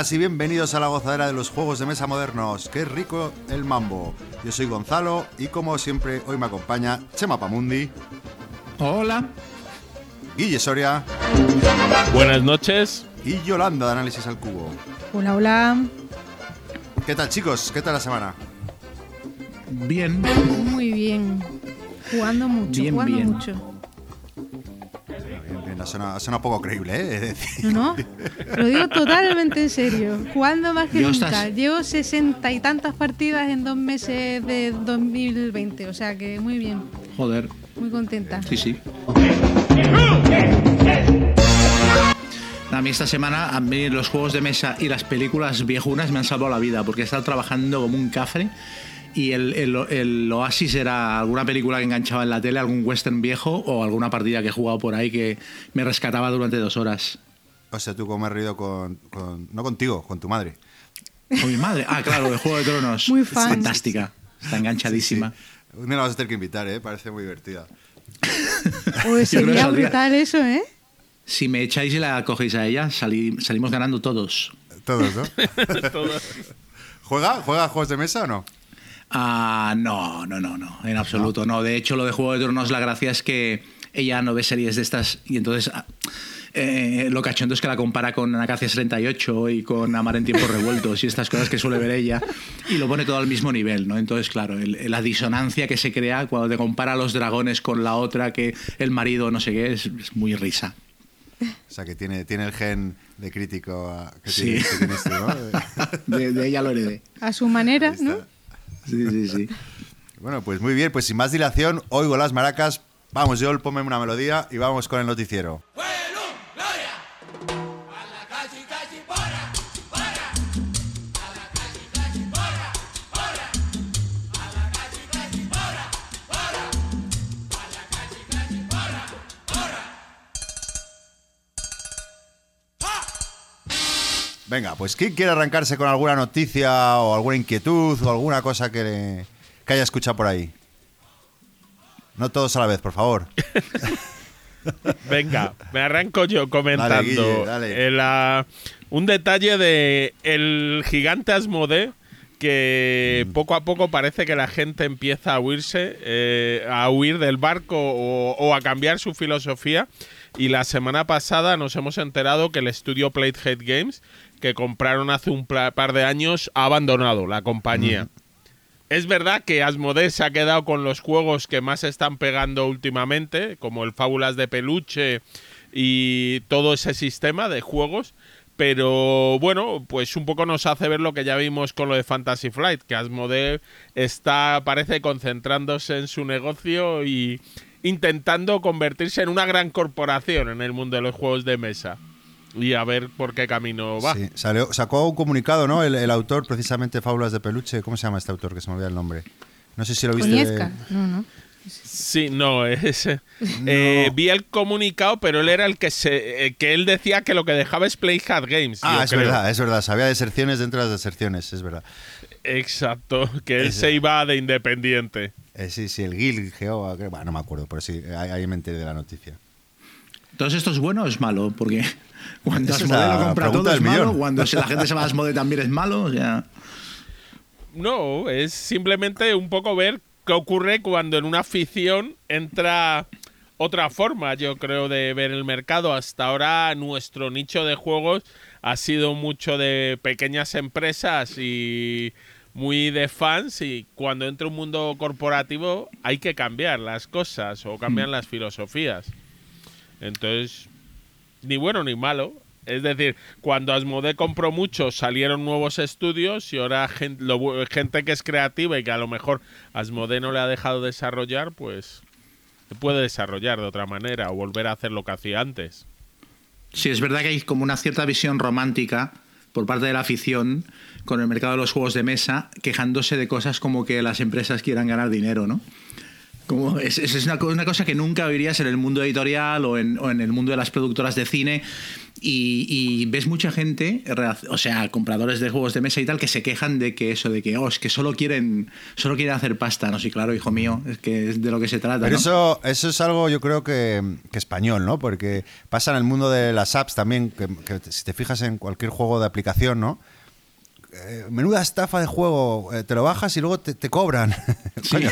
buenas y bienvenidos a la gozadera de los juegos de mesa modernos. ¡Qué rico el mambo! Yo soy Gonzalo y como siempre hoy me acompaña Chema Pamundi. Hola. Guille Soria. Buenas noches. Y Yolanda de Análisis al Cubo. Hola, hola. ¿Qué tal chicos? ¿Qué tal la semana? Bien. Muy bien. Jugando mucho, Bien, jugando bien. mucho. Ha sonado poco creíble, ¿eh? Es decir, No, no. Lo digo totalmente en serio. Jugando más que Yo nunca. estás- Llevo sesenta y tantas partidas en dos meses de 2020. O sea que muy bien. Joder. Muy contenta. Sí, sí. A mí esta semana, a mí los juegos de mesa y las películas viejunas me han salvado la vida porque he estado trabajando como un cafre y el, el- el oasis era alguna película que enganchaba en la tele, algún western viejo o alguna partida que he jugado por ahí que me rescataba durante dos horas. o sea, tú como has reído con, con- No contigo, con tu madre. Con mi madre. Ah, claro, de Juego de Tronos. Muy fan. Fantástica. Está enganchadísima. Un día la vas a tener que invitar, ¿eh? Parece muy divertida. Pues que sería brutal eso, ¿eh? Si me echáis y la cogéis a ella, salí- salimos ganando todos. Todos, ¿no? ¿Juega? ¿Juega juegos de mesa o no? Ah, no, no, no, no, en absoluto. No, de hecho, lo de Juego de Tronos, la gracia es que ella no ve series de estas y entonces ah, eh, lo cachondo es que la compara con Acacia 38 y con Amar en tiempos revueltos y estas cosas que suele ver ella y lo pone todo al mismo nivel, ¿no? Entonces, claro, el- la disonancia que se crea cuando te compara a los dragones con la otra que el marido no sé qué es, es muy risa. O sea, que tiene, tiene el gen de crítico ah, que, Sí. tienes, que tienes tú, ¿no? De, de ella lo heredé. A su manera. ¿no? Sí, sí, sí. Bueno, pues muy bien, pues sin más dilación, oigo las maracas. Vamos, Joel, ponme una melodía y vamos con el noticiero. Venga, pues ¿quién quiere arrancarse con alguna noticia o alguna inquietud o alguna cosa que, que haya escuchado por ahí? No todos a la vez, por favor. Venga, me arranco yo comentando Dale, Guille, dale. el, ah, un detalle de el gigante Asmode que Mm. poco a poco parece que la gente empieza a huirse, eh, a huir del barco o, o a cambiar su filosofía. Y la semana pasada nos hemos enterado que el estudio Platehead Games, que compraron hace un par de años, ha abandonado la compañía. Es verdad que Asmodee se ha quedado con los juegos que más están pegando últimamente, como el Fábulas de Peluche y todo ese sistema de juegos, pero bueno, pues un poco nos hace ver lo que ya vimos con lo de Fantasy Flight, que Asmodee está, parece, concentrándose en su negocio y intentando convertirse en una gran corporación en el mundo de los juegos de mesa. Y a ver por qué camino va. Sí, salió- sacó un comunicado, ¿no? El, el autor, precisamente, de Fábulas de Peluche. ¿Cómo se llama este autor? Que se me olvida el nombre. No sé si lo viste. Coñesca. No, no. Sí, no, es, eh, vi el comunicado, pero él era el que se eh, que él decía que lo que dejaba es Playhard Games. Ah, yo es creo. verdad, es verdad. Sabía deserciones dentro de las deserciones, es verdad. Exacto, que él se iba de independiente. Eh, sí, sí, el Gil, Geo, bueno, no me acuerdo, pero sí, ahí, ahí me enteré de la noticia. Entonces, ¿esto es bueno o es malo? Porque cuando es Asmodee la lo compra todo es malo, cuando la gente se va a Asmodee también es malo, o sea... No, es simplemente un poco ver qué ocurre cuando en una afición entra otra forma, yo creo, de ver el mercado. Hasta ahora nuestro nicho de juegos ha sido mucho de pequeñas empresas y muy de fans y cuando entra un mundo corporativo hay que cambiar las cosas o cambiar las filosofías. Entonces, ni bueno ni malo. Es decir, cuando Asmodee compró mucho, salieron nuevos estudios y ahora gente que es creativa y que a lo mejor Asmodee no le ha dejado desarrollar, pues se puede desarrollar de otra manera o volver a hacer lo que hacía antes. Sí, es verdad que hay como una cierta visión romántica por parte de la afición con el mercado de los juegos de mesa, quejándose de cosas como que las empresas quieran ganar dinero, ¿no? Como es, es- una, una cosa que nunca oirías en el mundo editorial o en, o en el mundo de las productoras de cine. Y, y ves mucha gente, o sea, compradores de juegos de mesa y tal, que se quejan de que eso, de que, oh, es que solo quieren, solo quieren hacer pasta. No sé, claro, hijo mío, es que es de lo que se trata. Pero ¿no? eso, eso es algo yo creo que, que español, ¿no? Porque pasa en el mundo de las apps también, que, que si te fijas en cualquier juego de aplicación, ¿no? Eh, menuda estafa de juego, eh, te lo bajas y luego te, te cobran. Coño.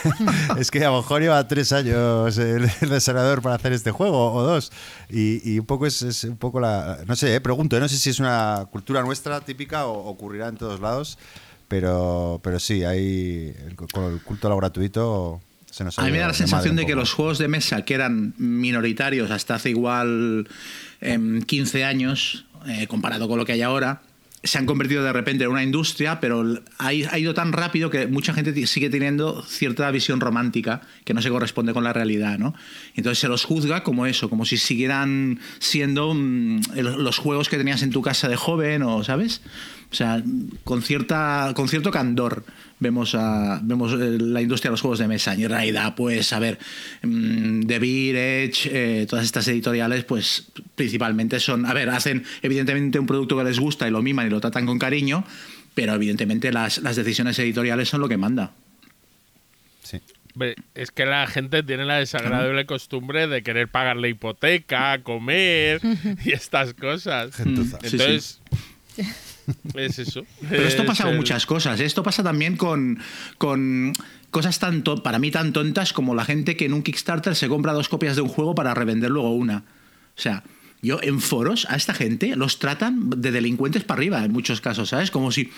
es que a lo mejor lleva tres años el, el desarrollador para hacer este juego o dos. Y, y un poco es, es un poco la. No sé, eh, pregunto, no sé si es una cultura nuestra típica o ocurrirá en todos lados. Pero, pero sí, hay. el- Con el culto a lo gratuito se nos A mí me da la de sensación madre de que los juegos de mesa que eran minoritarios hasta hace igual em, 15 años, eh, comparado con lo que hay ahora, se han convertido de repente en una industria, pero ha, ido tan rápido que mucha gente sigue teniendo cierta visión romántica que no se corresponde con la realidad, ¿no? Entonces se los juzga como eso, como si siguieran siendo mm, los juegos que tenías en tu casa de joven, o ¿sabes? O sea, con cierta con cierto candor vemos a vemos eh, la industria de los juegos de mesa. Y en realidad, pues, a ver, mm, The Beer, Edge, eh, todas estas editoriales, pues, principalmente son, a ver, hacen evidentemente un producto que les gusta y lo miman y lo tratan con cariño, pero evidentemente las, las decisiones editoriales son lo que manda. Sí. Es que la gente tiene la desagradable costumbre de querer pagar la hipoteca, comer y estas cosas. Gentuza. Sí, Entonces, es eso. Pero esto Es pasa con el- muchas cosas. Esto pasa también con, con cosas tan para mí tan tontas como la gente que en un Kickstarter se compra dos copias de un juego para revender luego una. O sea, yo en foros a esta gente los tratan de delincuentes para arriba en muchos casos, ¿sabes? Como si...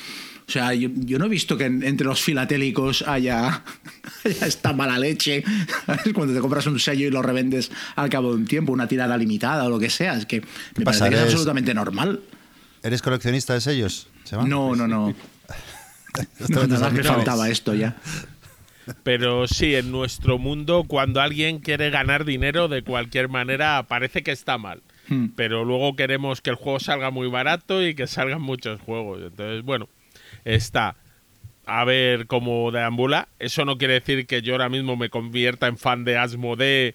O sea, yo, yo no he visto que en- entre los filatélicos haya, haya esta mala leche. ¿sabes? Cuando te compras un sello y lo revendes al cabo de un tiempo, una tirada limitada o lo que sea. Es que me parece que es ¿Eres- absolutamente normal. ¿Eres coleccionista de sellos? Seba? No, no, no. No, me faltaba esto ya. Pero sí, en nuestro mundo, cuando alguien quiere ganar dinero de cualquier manera, parece que está mal. Hmm. Pero luego queremos que el juego salga muy barato y que salgan muchos juegos. Entonces, bueno, está a ver cómo deambula. Eso no quiere decir que yo ahora mismo me convierta en fan de Asmodee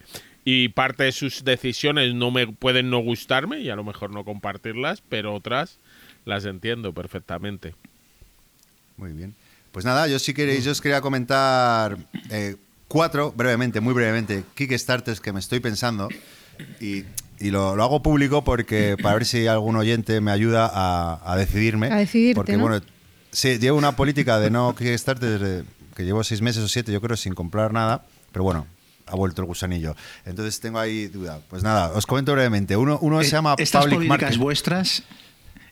y parte de sus decisiones no me pueden no gustarme y a lo mejor no compartirlas, pero otras las entiendo perfectamente. Muy bien. Pues nada, yo sí queréis, yo os quería comentar eh, cuatro, brevemente, muy brevemente, Kickstarters que me estoy pensando. Y, y lo, lo hago público porque para ver si algún oyente me ayuda a, a decidirme. A decidirte, Porque, ¿no? bueno, sí, llevo una política de no Kickstarter desde que llevo seis meses o siete, yo creo, sin comprar nada. Pero bueno, ha vuelto el gusanillo. Entonces tengo ahí duda. Pues nada, os comento brevemente. Uno, uno se llama Eh, Estas Public políticas Market. vuestras.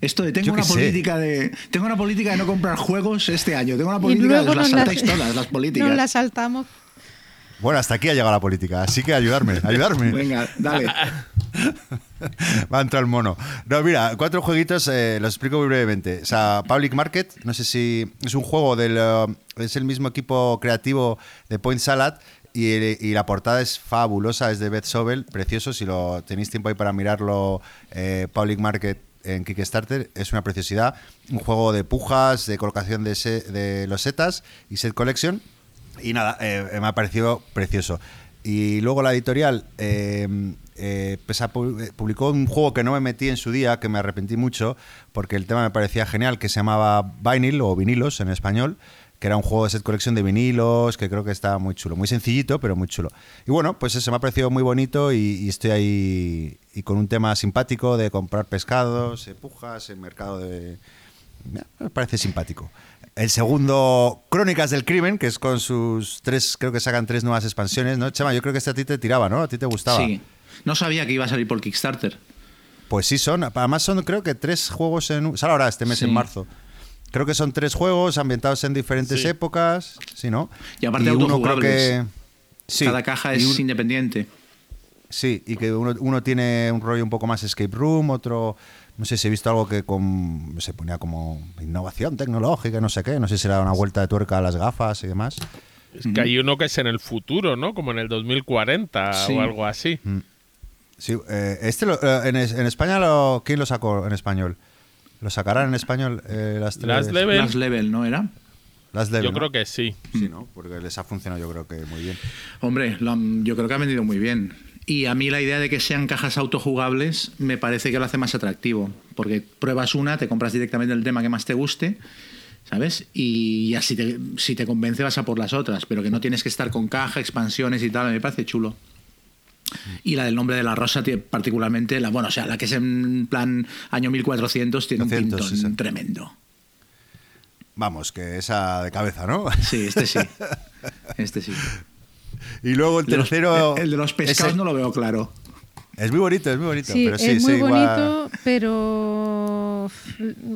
Esto de tengo Yo una sé. política de tengo una política de no comprar juegos este año. Tengo una política de luego las saltáis todas las políticas. nos las saltamos. Bueno, hasta aquí ha llegado la política, así que ayudarme, ayudarme. Venga, dale. Va a entrar el mono. No, mira, cuatro jueguitos, eh, los explico muy brevemente. O sea, Public Market, no sé si es un juego del. eh, es el mismo equipo creativo de Point Salad. Y, y la portada es fabulosa, es de Beth Sobel, precioso. Si lo tenéis tiempo ahí para mirarlo, eh, Public Market en Kickstarter, es una preciosidad. Un juego de pujas, de colocación de, de losetas y set collection. Y nada, eh, me ha parecido precioso. Y luego la editorial eh, eh, pues eh, publicó un juego que no me metí en su día, que me arrepentí mucho, porque el tema me parecía genial, que se llamaba Vinyl o Vinilos en español, que era un juego de set colección de vinilos, que creo que estaba muy chulo. Muy sencillito, pero muy chulo. Y bueno, pues eso me ha parecido muy bonito y, y estoy ahí y con un tema simpático de comprar pescados, eh, pujas, en mercado de... Me parece simpático. El segundo, Crónicas del Crimen, que es con sus tres, creo que sacan tres nuevas expansiones, ¿no? Chema, yo creo que este a ti te tiraba, ¿no? A ti te gustaba. Sí. No sabía que iba a salir por Kickstarter. Pues sí, son. Además, son creo que tres juegos en. Sale ahora este mes Sí. en marzo. Creo que son tres juegos ambientados en diferentes Sí. épocas. Sí, ¿no? Y aparte uno creo que. Sí, Cada caja y es un- independiente. Sí, y que uno, uno tiene un rollo un poco más escape room, otro. No sé si he visto algo que con, se ponía como innovación tecnológica, no sé qué. No sé si era una vuelta de tuerca a las gafas y demás. Es que hay uno que es en el futuro, ¿no? Como en el 2040 Sí. o algo así. Sí, eh, este lo- eh, en, es- en España, lo, ¿quién lo sacó en español? ¿Lo sacarán en español eh, las tres? Las Level. Last Level, ¿no era? Las Level, Yo ¿no? creo que sí. Sí, ¿no? Porque les ha funcionado yo creo que muy bien. Hombre, lo han- yo creo que ha vendido muy bien. Y a mí la idea de que sean cajas autojugables me parece que lo hace más atractivo. Porque pruebas una, te compras directamente el tema que más te guste, ¿sabes? Y ya si te, si te convence vas a por las otras. Pero que no tienes que estar con caja, expansiones y tal, me parece chulo. Y la del nombre de la rosa, tiene particularmente, la, bueno, o sea, la que es en plan año 1400, tiene 200, un pintón sí, sí. tremendo. Vamos, que esa de cabeza, ¿no? Sí, este sí. Este sí. Y luego el De los- tercero. el de los pescados ese- no lo veo claro. Es muy bonito, es muy bonito. Sí, pero sí, es muy sí, igual- bonito, pero...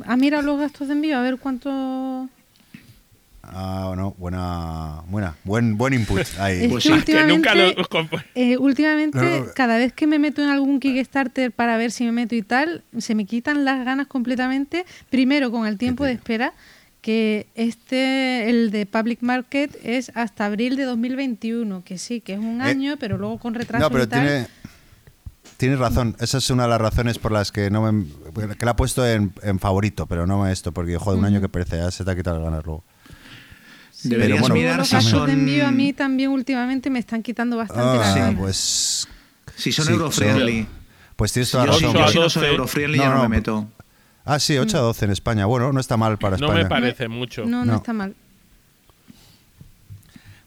¿Ha mirado los gastos de envío? A ver cuánto... Ah, no, buena, buena, buen, buen input ahí. Es Pues que sí, Que nunca lo. últimamente, eh, últimamente, No, no. cada vez que me meto en algún Kickstarter para ver si me meto y tal, se me quitan las ganas completamente. Primero con el tiempo de espera, que este, el de Public Market, es hasta abril de 2021, que sí, que es un Eh, año, pero luego con retraso No, pero y tal. tiene, tienes razón. Esa es una de las razones por las que no me, que la he puesto en, en favorito, pero no esto, porque joder, un año que perece, ya se te ha quitado las ganas luego. Sí, Deberías bueno, mirar los si son... de envío a mí también últimamente me están quitando bastante Ah, ganas. pues. Si son sí, euro-friendly. son- Pues tienes toda la si- razón. yo si no soy 12. euro-friendly No, ya no, no, me meto. Ah, sí, 8 a 12 en España. Bueno, no está mal para No España. me parece mucho. No, no, No. está mal.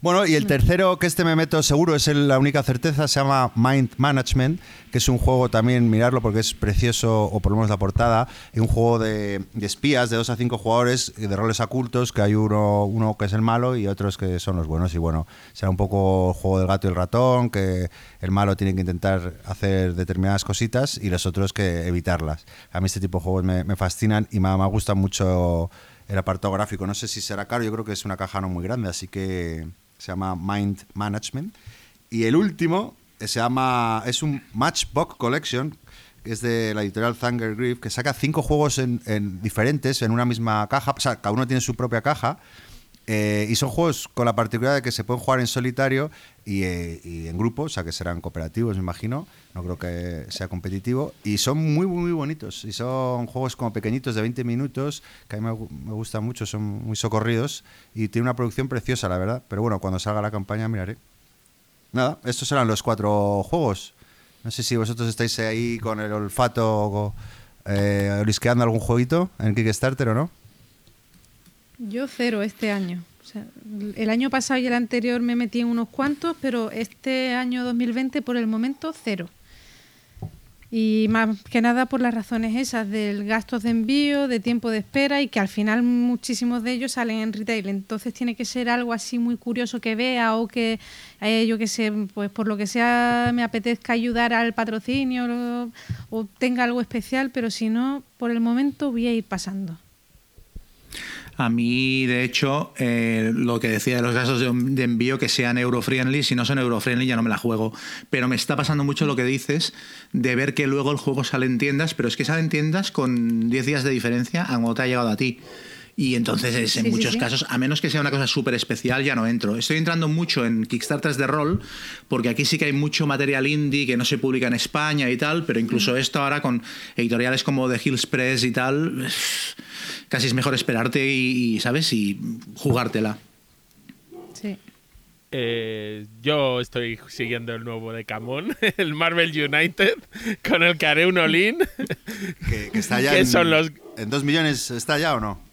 Bueno, y el tercero que este me meto seguro es el- la única certeza, se llama Mind Management, que es un juego también, mirarlo porque es precioso, o por lo menos la portada, y un juego de, de espías de dos a cinco jugadores, de roles ocultos, que hay uno, uno que es el malo y otros que son los buenos. Y bueno, será un poco el juego del gato y el ratón, que el malo tiene que intentar hacer determinadas cositas y los otros que evitarlas. A mí este tipo de juegos me, me fascinan y me, me gusta mucho el apartado gráfico. No sé si será caro, yo creo que es una caja no muy grande, así que se llama Mind Management. Y el último eh, se llama, es un Matchbox Collection, que es de la editorial Thunder Grief, que saca cinco juegos en, en diferentes en una misma caja, o sea, cada uno tiene su propia caja. Eh, y son juegos con la particularidad de que se pueden jugar en solitario y, eh, y en grupo, o sea que serán cooperativos, me imagino. No creo que sea competitivo. Y son muy, muy, bonitos. Y son juegos como pequeñitos de 20 minutos, que a mí me, me gustan mucho, son muy socorridos. Y tiene una producción preciosa, la verdad. Pero bueno, cuando salga la campaña miraré. Nada, estos eran los cuatro juegos. No sé si vosotros estáis ahí con el olfato eh, olisqueando algún jueguito en Kickstarter o no. Yo cero este año. El año pasado y el anterior me metí en unos cuantos, pero este año 2020 por el momento cero. Y más que nada por las razones esas del gastos de envío, de tiempo de espera y que al final muchísimos de ellos salen en retail. Entonces tiene que ser algo así muy curioso que vea o que eh, yo que sé, pues por lo que sea me apetezca ayudar al patrocinio o, o tenga algo especial, pero si no, por el momento voy a ir pasando. A mí, de hecho, eh, lo que decía de los gastos de, envío que sean euro-friendly, si no son euro-friendly ya no me la juego. Pero me está pasando mucho lo que dices de ver que luego el juego sale en tiendas, pero es que sale en tiendas con 10 días de diferencia a cuando te ha llegado a ti. Y entonces es, en Sí, muchos sí. casos, a menos que sea una cosa súper especial, ya no entro. Estoy entrando mucho en Kickstarters de rol, porque aquí sí que hay mucho material indie que no se publica en España y tal, pero incluso esto ahora con editoriales como The Hills Press y tal, casi es mejor esperarte y, y, ¿sabes? Y jugártela. Sí. Eh, yo estoy siguiendo el nuevo de Camón, el Marvel United, con el que haré un all-in. Que, que está ya ¿Qué en, son los- en dos millones, ¿está ya o no?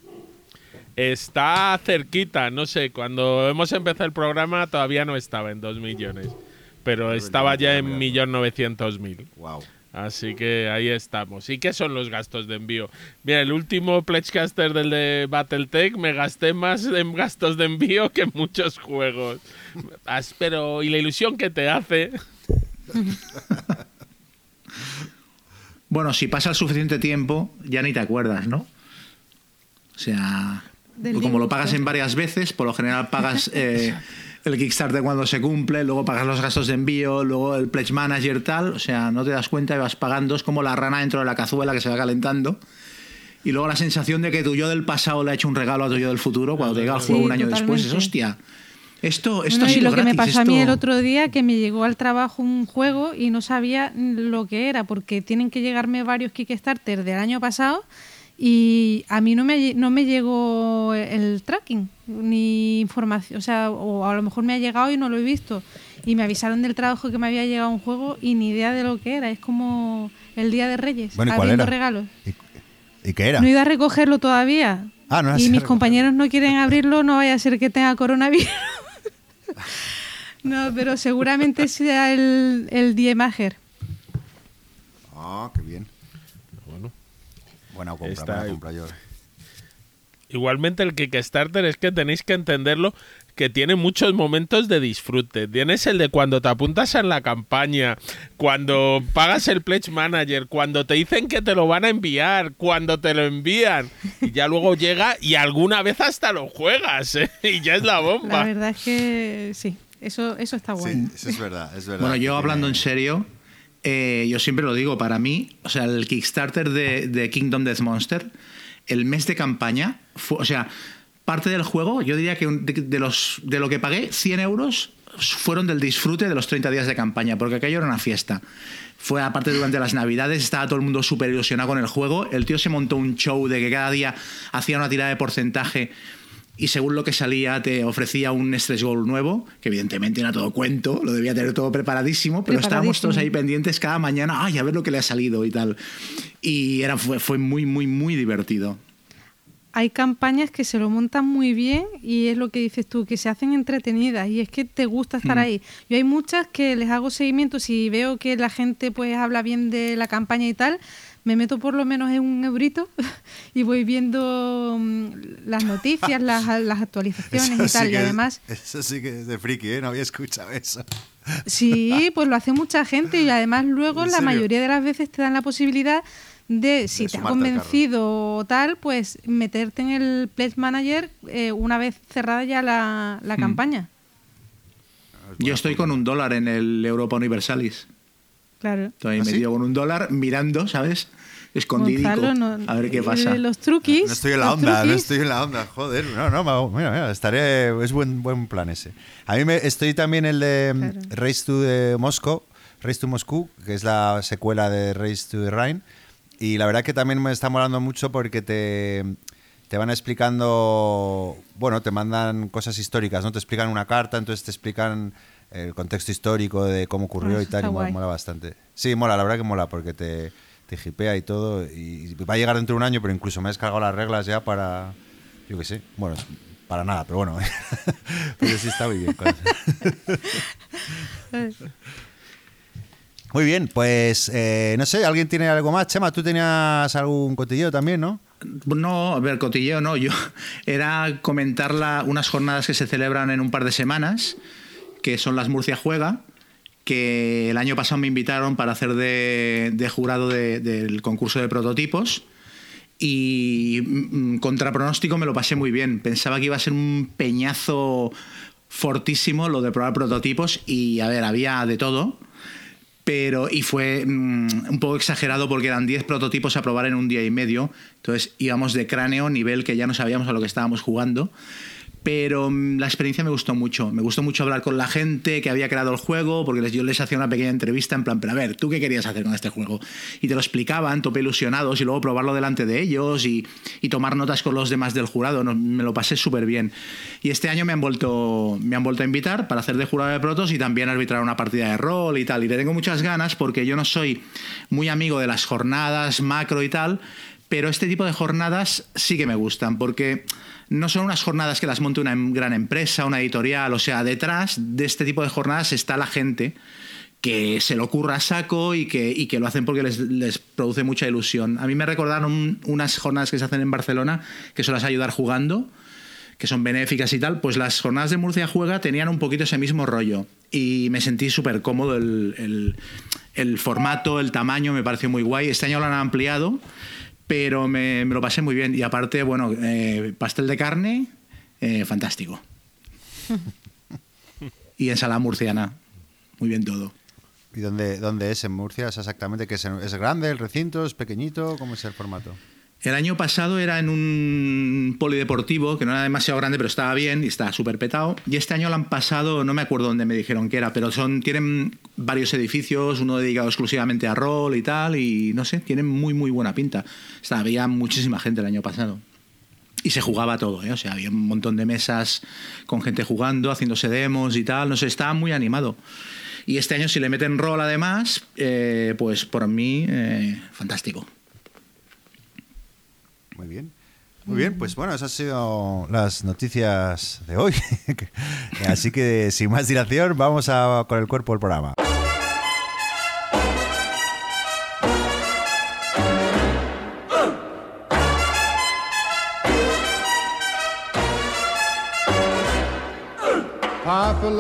Está cerquita, no sé, cuando hemos empezado el programa todavía no estaba en 2 millones, pero estaba ya en 1.900.000. Wow. Así que ahí estamos. ¿Y qué son los gastos de envío? Mira, el último Pledgecaster del de Battletech me gasté más en gastos de envío que en muchos juegos. Pero, ¿y la ilusión que te hace? Bueno, si pasa el suficiente tiempo, ya ni te acuerdas, ¿no? O sea, Del como lo pagas en varias veces, por lo general pagas eh, el Kickstarter cuando se cumple, luego pagas los gastos de envío, luego el Pledge Manager tal, o sea, no te das cuenta y vas pagando, es como la rana dentro de la cazuela que se va calentando. Y luego la sensación de que tu yo del pasado le ha hecho un regalo a tu yo del futuro cuando te llega el juego Sí, un año después, es hostia. Esto, esto Bueno, ha y lo que me pasó a mí el otro día, que me llegó al trabajo un juego y no sabía lo que era, porque tienen que llegarme varios Kickstarter del año pasado y a mí no me, no me llegó el tracking ni información, o sea, o a lo mejor me ha llegado y no lo he visto. Y me avisaron del trabajo que me había llegado un juego y ni idea de lo que era. Es como el Día de Reyes, Bueno, ¿y cuál abriendo era? regalos. ¿Y, y qué era? No he ido a recogerlo todavía. Ah, no y mis compañeros no quieren abrirlo, no vaya a ser que tenga coronavirus. no, pero seguramente sea el, el Die Mager. Ah, qué bien. Bueno. Buena compra, Está buena compra, yo. Igualmente el Kickstarter es que tenéis que entenderlo que tiene muchos momentos de disfrute. Tienes el de cuando te apuntas en la campaña, cuando pagas el Pledge Manager, cuando te dicen que te lo van a enviar, cuando te lo envían y ya luego llega y alguna vez hasta lo juegas ¿eh? y ya es la La bomba. verdad es que sí, eso, eso está bueno. Sí, eso es verdad, es verdad. Bueno, yo hablando en serio, eh, yo siempre lo digo, para mí, o sea, el Kickstarter de, Kingdom Death Monster, el mes de campaña, fue, o sea, parte del juego, yo diría que de los, de lo que pagué, 100 euros fueron del disfrute de los 30 días de campaña, porque aquello era una fiesta. Fue aparte durante las navidades, estaba todo el mundo súper ilusionado con el juego. El tío se montó un show de que cada día hacía una tirada de porcentaje y según lo que salía te ofrecía un stress goal nuevo, que evidentemente era todo cuento, lo debía tener todo preparadísimo, pero estábamos todos ahí pendientes cada mañana, ay, a ver lo que le ha salido y tal. Y era, fue, fue muy, muy, muy divertido. Hay campañas que se lo montan muy bien y es lo que dices tú, que se hacen entretenidas y es que te gusta estar Mm. ahí. Yo hay muchas que les hago seguimiento, si veo que la gente pues habla bien de la campaña y tal, me meto por lo menos en un eurito y voy viendo mm, las noticias, las, las actualizaciones Eso y sí tal. Y es- además, Eso sí que es de friki, ¿eh? No había escuchado eso. Sí, pues lo hace mucha gente y además luego ¿En la mayoría de las veces te dan la posibilidad de, si De te ha convencido o tal, pues meterte en el Pledge Manager eh, una vez cerrada ya la, Hmm. la campaña. Yo estoy con un dólar en el Europa Universalis. Claro. Estoy ¿Ah, sí? metido con un dólar mirando, ¿sabes? Escondidico. Gonzalo, no- a ver qué eh, pasa. Los truquis. No estoy en la onda, no truquis. estoy en la onda, joder. No, no, mira, mira, estaré. Es buen, buen plan ese. A mí me, estoy también el de mm, Claro. Race to the Moscow, Race to Moscú, que es la secuela de Race to the Rhine. Y la verdad que también me está molando mucho porque te, te van explicando, bueno, te mandan cosas históricas, ¿no? Te explican una carta, entonces te explican el contexto histórico de cómo ocurrió Ah, y tal, y mola, mola bastante. Sí, mola, la verdad que mola porque te, te hipea y todo. Y va a llegar dentro de un año, pero incluso me he descargado las reglas ya para, yo qué sé, bueno, para nada, pero bueno, pero sí está muy bien. Muy bien, pues eh, no sé, ¿alguien tiene algo más? Chema, tú tenías algún cotilleo también, ¿no? No, a ver, cotilleo no. Yo era comentar la- unas jornadas que se celebran en un par de semanas, que son las Murcia Juega, que el año pasado me invitaron para hacer de, jurado de- del concurso de prototipos. Y mm, contra pronóstico me lo pasé muy bien. Pensaba que iba a ser un peñazo fortísimo lo de probar prototipos y a ver, había de todo. Pero, y fue mm, un poco exagerado porque eran 10 prototipos a probar en un día y medio. Entonces íbamos de cráneo, nivel que ya no sabíamos a lo que estábamos jugando. Pero mm, la experiencia me gustó mucho. Me gustó mucho hablar con la gente que había creado el juego, porque yo les hacía una pequeña entrevista en plan, pero a ver, ¿tú qué querías hacer con este juego? Y te lo explicaban, tope ilusionados, y luego probarlo delante de ellos y, tomar notas con los demás del jurado. Me lo pasé súper bien. Y este año me han, vuelto, me han vuelto a invitar para hacer de jurado de protos y también arbitrar una partida de rol y tal. Y le tengo muchas ganas porque yo no soy muy amigo de las jornadas macro y tal, pero este tipo de jornadas sí que me gustan porque no son unas jornadas que las monte una em- gran empresa, una editorial, o sea, detrás de este tipo de jornadas está la gente que se lo ocurra a saco y que, lo hacen porque les, les produce mucha ilusión. A mí me recordaron unas jornadas que se hacen en Barcelona, que son las ayudar jugando, que son benéficas y tal, pues las jornadas de Murcia Juega tenían un poquito ese mismo rollo y me sentí súper cómodo el formato, el tamaño, me pareció muy guay. Este año lo han ampliado, pero me, me lo pasé muy bien y aparte, bueno, eh, pastel de carne, eh, fantástico. y ensalada murciana, muy bien todo. ¿Y dónde, dónde es en Murcia? ¿Es exactamente que es, es grande el recinto? ¿Es pequeñito? ¿Cómo es el formato? El año pasado era en un polideportivo, que no era demasiado grande, pero estaba bien y estaba súper petado. Y este año lo han pasado, no me acuerdo dónde me dijeron que era, pero son, tienen varios edificios, uno dedicado exclusivamente a rol y tal, y no sé, tienen muy, muy buena pinta. Había muchísima gente el año pasado. Y se jugaba todo, ¿eh? o sea, había un montón de mesas con gente jugando, haciéndose demos y tal, no sé, estaba muy animado. Y este año si le meten rol además, eh, pues por mí, eh, fantástico. Muy bien. Muy bien, pues bueno, esas han sido las noticias de hoy. Así que sin más dilación, vamos a, con el cuerpo del programa.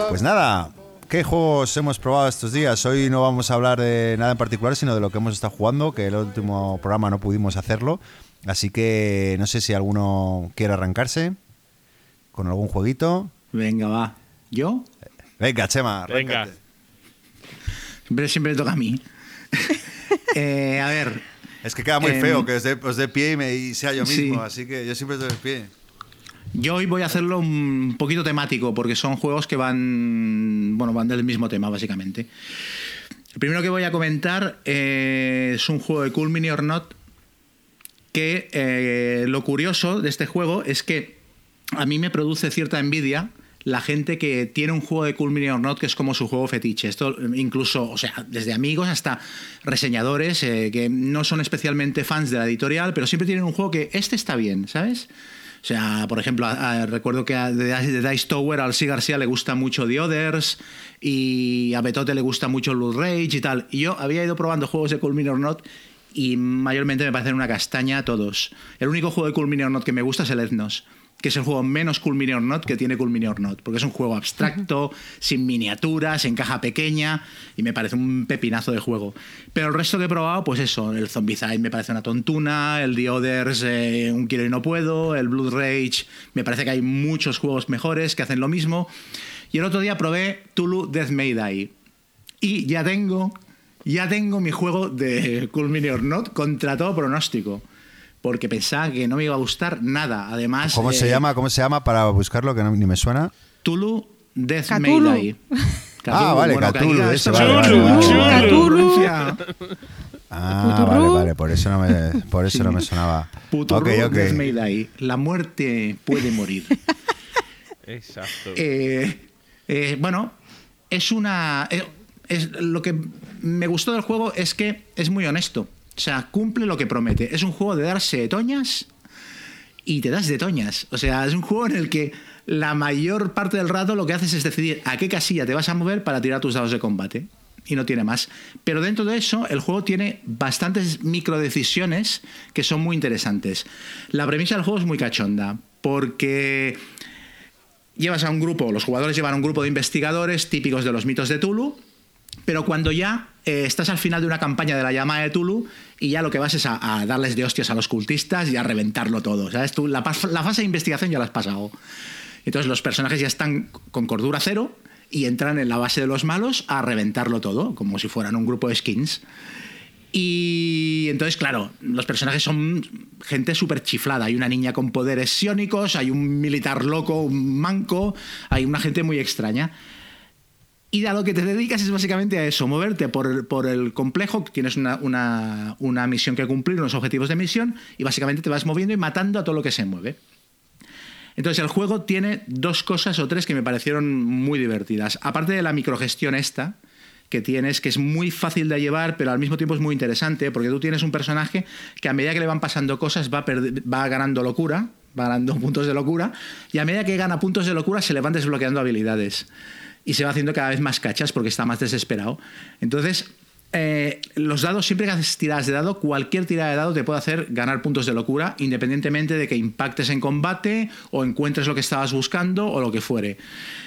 Pues nada, ¿qué juegos hemos probado estos días? Hoy no vamos a hablar de nada en particular, sino de lo que hemos estado jugando, que el último programa no pudimos hacerlo. Así que no sé si alguno quiere arrancarse con algún jueguito. Venga, va. ¿Yo? Venga, Chema. Venga. Siempre, siempre toca a mí. Eh, a ver. Es que queda muy feo em, que os dé, pie y, me, sea yo mismo, así que yo siempre estoy de pie. Yo hoy voy a hacerlo un poquito temático, porque son juegos que van, bueno, van del mismo tema, básicamente. El primero que voy a comentar eh, es un juego de Cool Mini or Not, que eh, lo curioso de este juego es que a mí me produce cierta envidia la gente que tiene un juego de Cool or Not que es como su juego fetiche. Esto incluso, o sea, desde amigos hasta reseñadores eh, que no son especialmente fans de la editorial, pero siempre tienen un juego que este está bien, ¿sabes? O sea, por ejemplo, recuerdo que a, de, Dice Tower al C. García le gusta mucho The Others y a Betote le gusta mucho Blood Rage y tal. Y yo había ido probando juegos de Cool or Not y mayormente me parecen una castaña todos. El único juego de Cool Mini or Not que me gusta es el Ethnos, que es el juego menos Cool Mini or Not que tiene Cool Mini or Not, porque es un juego abstracto, sin miniaturas, en caja pequeña, y me parece un pepinazo de juego. Pero el resto que he probado, pues eso, el Zombicide me parece una tontuna, el The Others, eh, un quiero y no puedo, el Blood Rage, me parece que hay muchos juegos mejores que hacen lo mismo. Y el otro día probé Tulu Death May Die. Y ya tengo ya tengo mi juego de Cool Mini or Not contra todo pronóstico. Porque pensaba que no me iba a gustar nada. Además. ¿Cómo se llama? ¿Cómo se llama para buscarlo? Que ni me suena. Tulu Death Mayday. ah, vale, Cthulhu. ese, Ah, vale, vale, por eso no me, por eso no me sonaba. Puto okay, okay. Mayday. La muerte puede morir. Exacto. Eh, eh, bueno, es una. Eh, es, lo que me gustó del juego es que es muy honesto. O sea, cumple lo que promete. Es un juego de darse toñas y te das de toñas. O sea, es un juego en el que la mayor parte del rato lo que haces es decidir a qué casilla te vas a mover para tirar tus dados de combate. Y no tiene más. Pero dentro de eso, el juego tiene bastantes microdecisiones que son muy interesantes. La premisa del juego es muy cachonda, porque llevas a un grupo, los jugadores llevan a un grupo de investigadores típicos de los mitos de Tulu, pero cuando ya eh, estás al final de una campaña de la llama de Tulu y ya lo que vas es a, darles de hostias a los cultistas y a reventarlo todo. ¿Sabes? Tú, la, fase de investigación ya la has pasado. Entonces los personajes ya están con cordura cero y entran en la base de los malos a reventarlo todo, como si fueran un grupo de skins. Y entonces, claro, los personajes son gente súper chiflada. Hay una niña con poderes psiónicos, hay un militar loco, un manco, hay una gente muy extraña. Y a lo que te dedicas es básicamente a eso, moverte por, por el complejo, tienes una, una, una, misión que cumplir, unos objetivos de misión, y básicamente te vas moviendo y matando a todo lo que se mueve. Entonces el juego tiene dos cosas o tres que me parecieron muy divertidas. Aparte de la microgestión esta, que tienes, que es muy fácil de llevar, pero al mismo tiempo es muy interesante, porque tú tienes un personaje que a medida que le van pasando cosas va, va ganando locura, va ganando puntos de locura, y a medida que gana puntos de locura se le van desbloqueando habilidades y se va haciendo cada vez más cachas porque está más desesperado. Entonces, eh, los dados, siempre que haces tiradas de dado, cualquier tirada de dado te puede hacer ganar puntos de locura, independientemente de que impactes en combate o encuentres lo que estabas buscando o lo que fuere.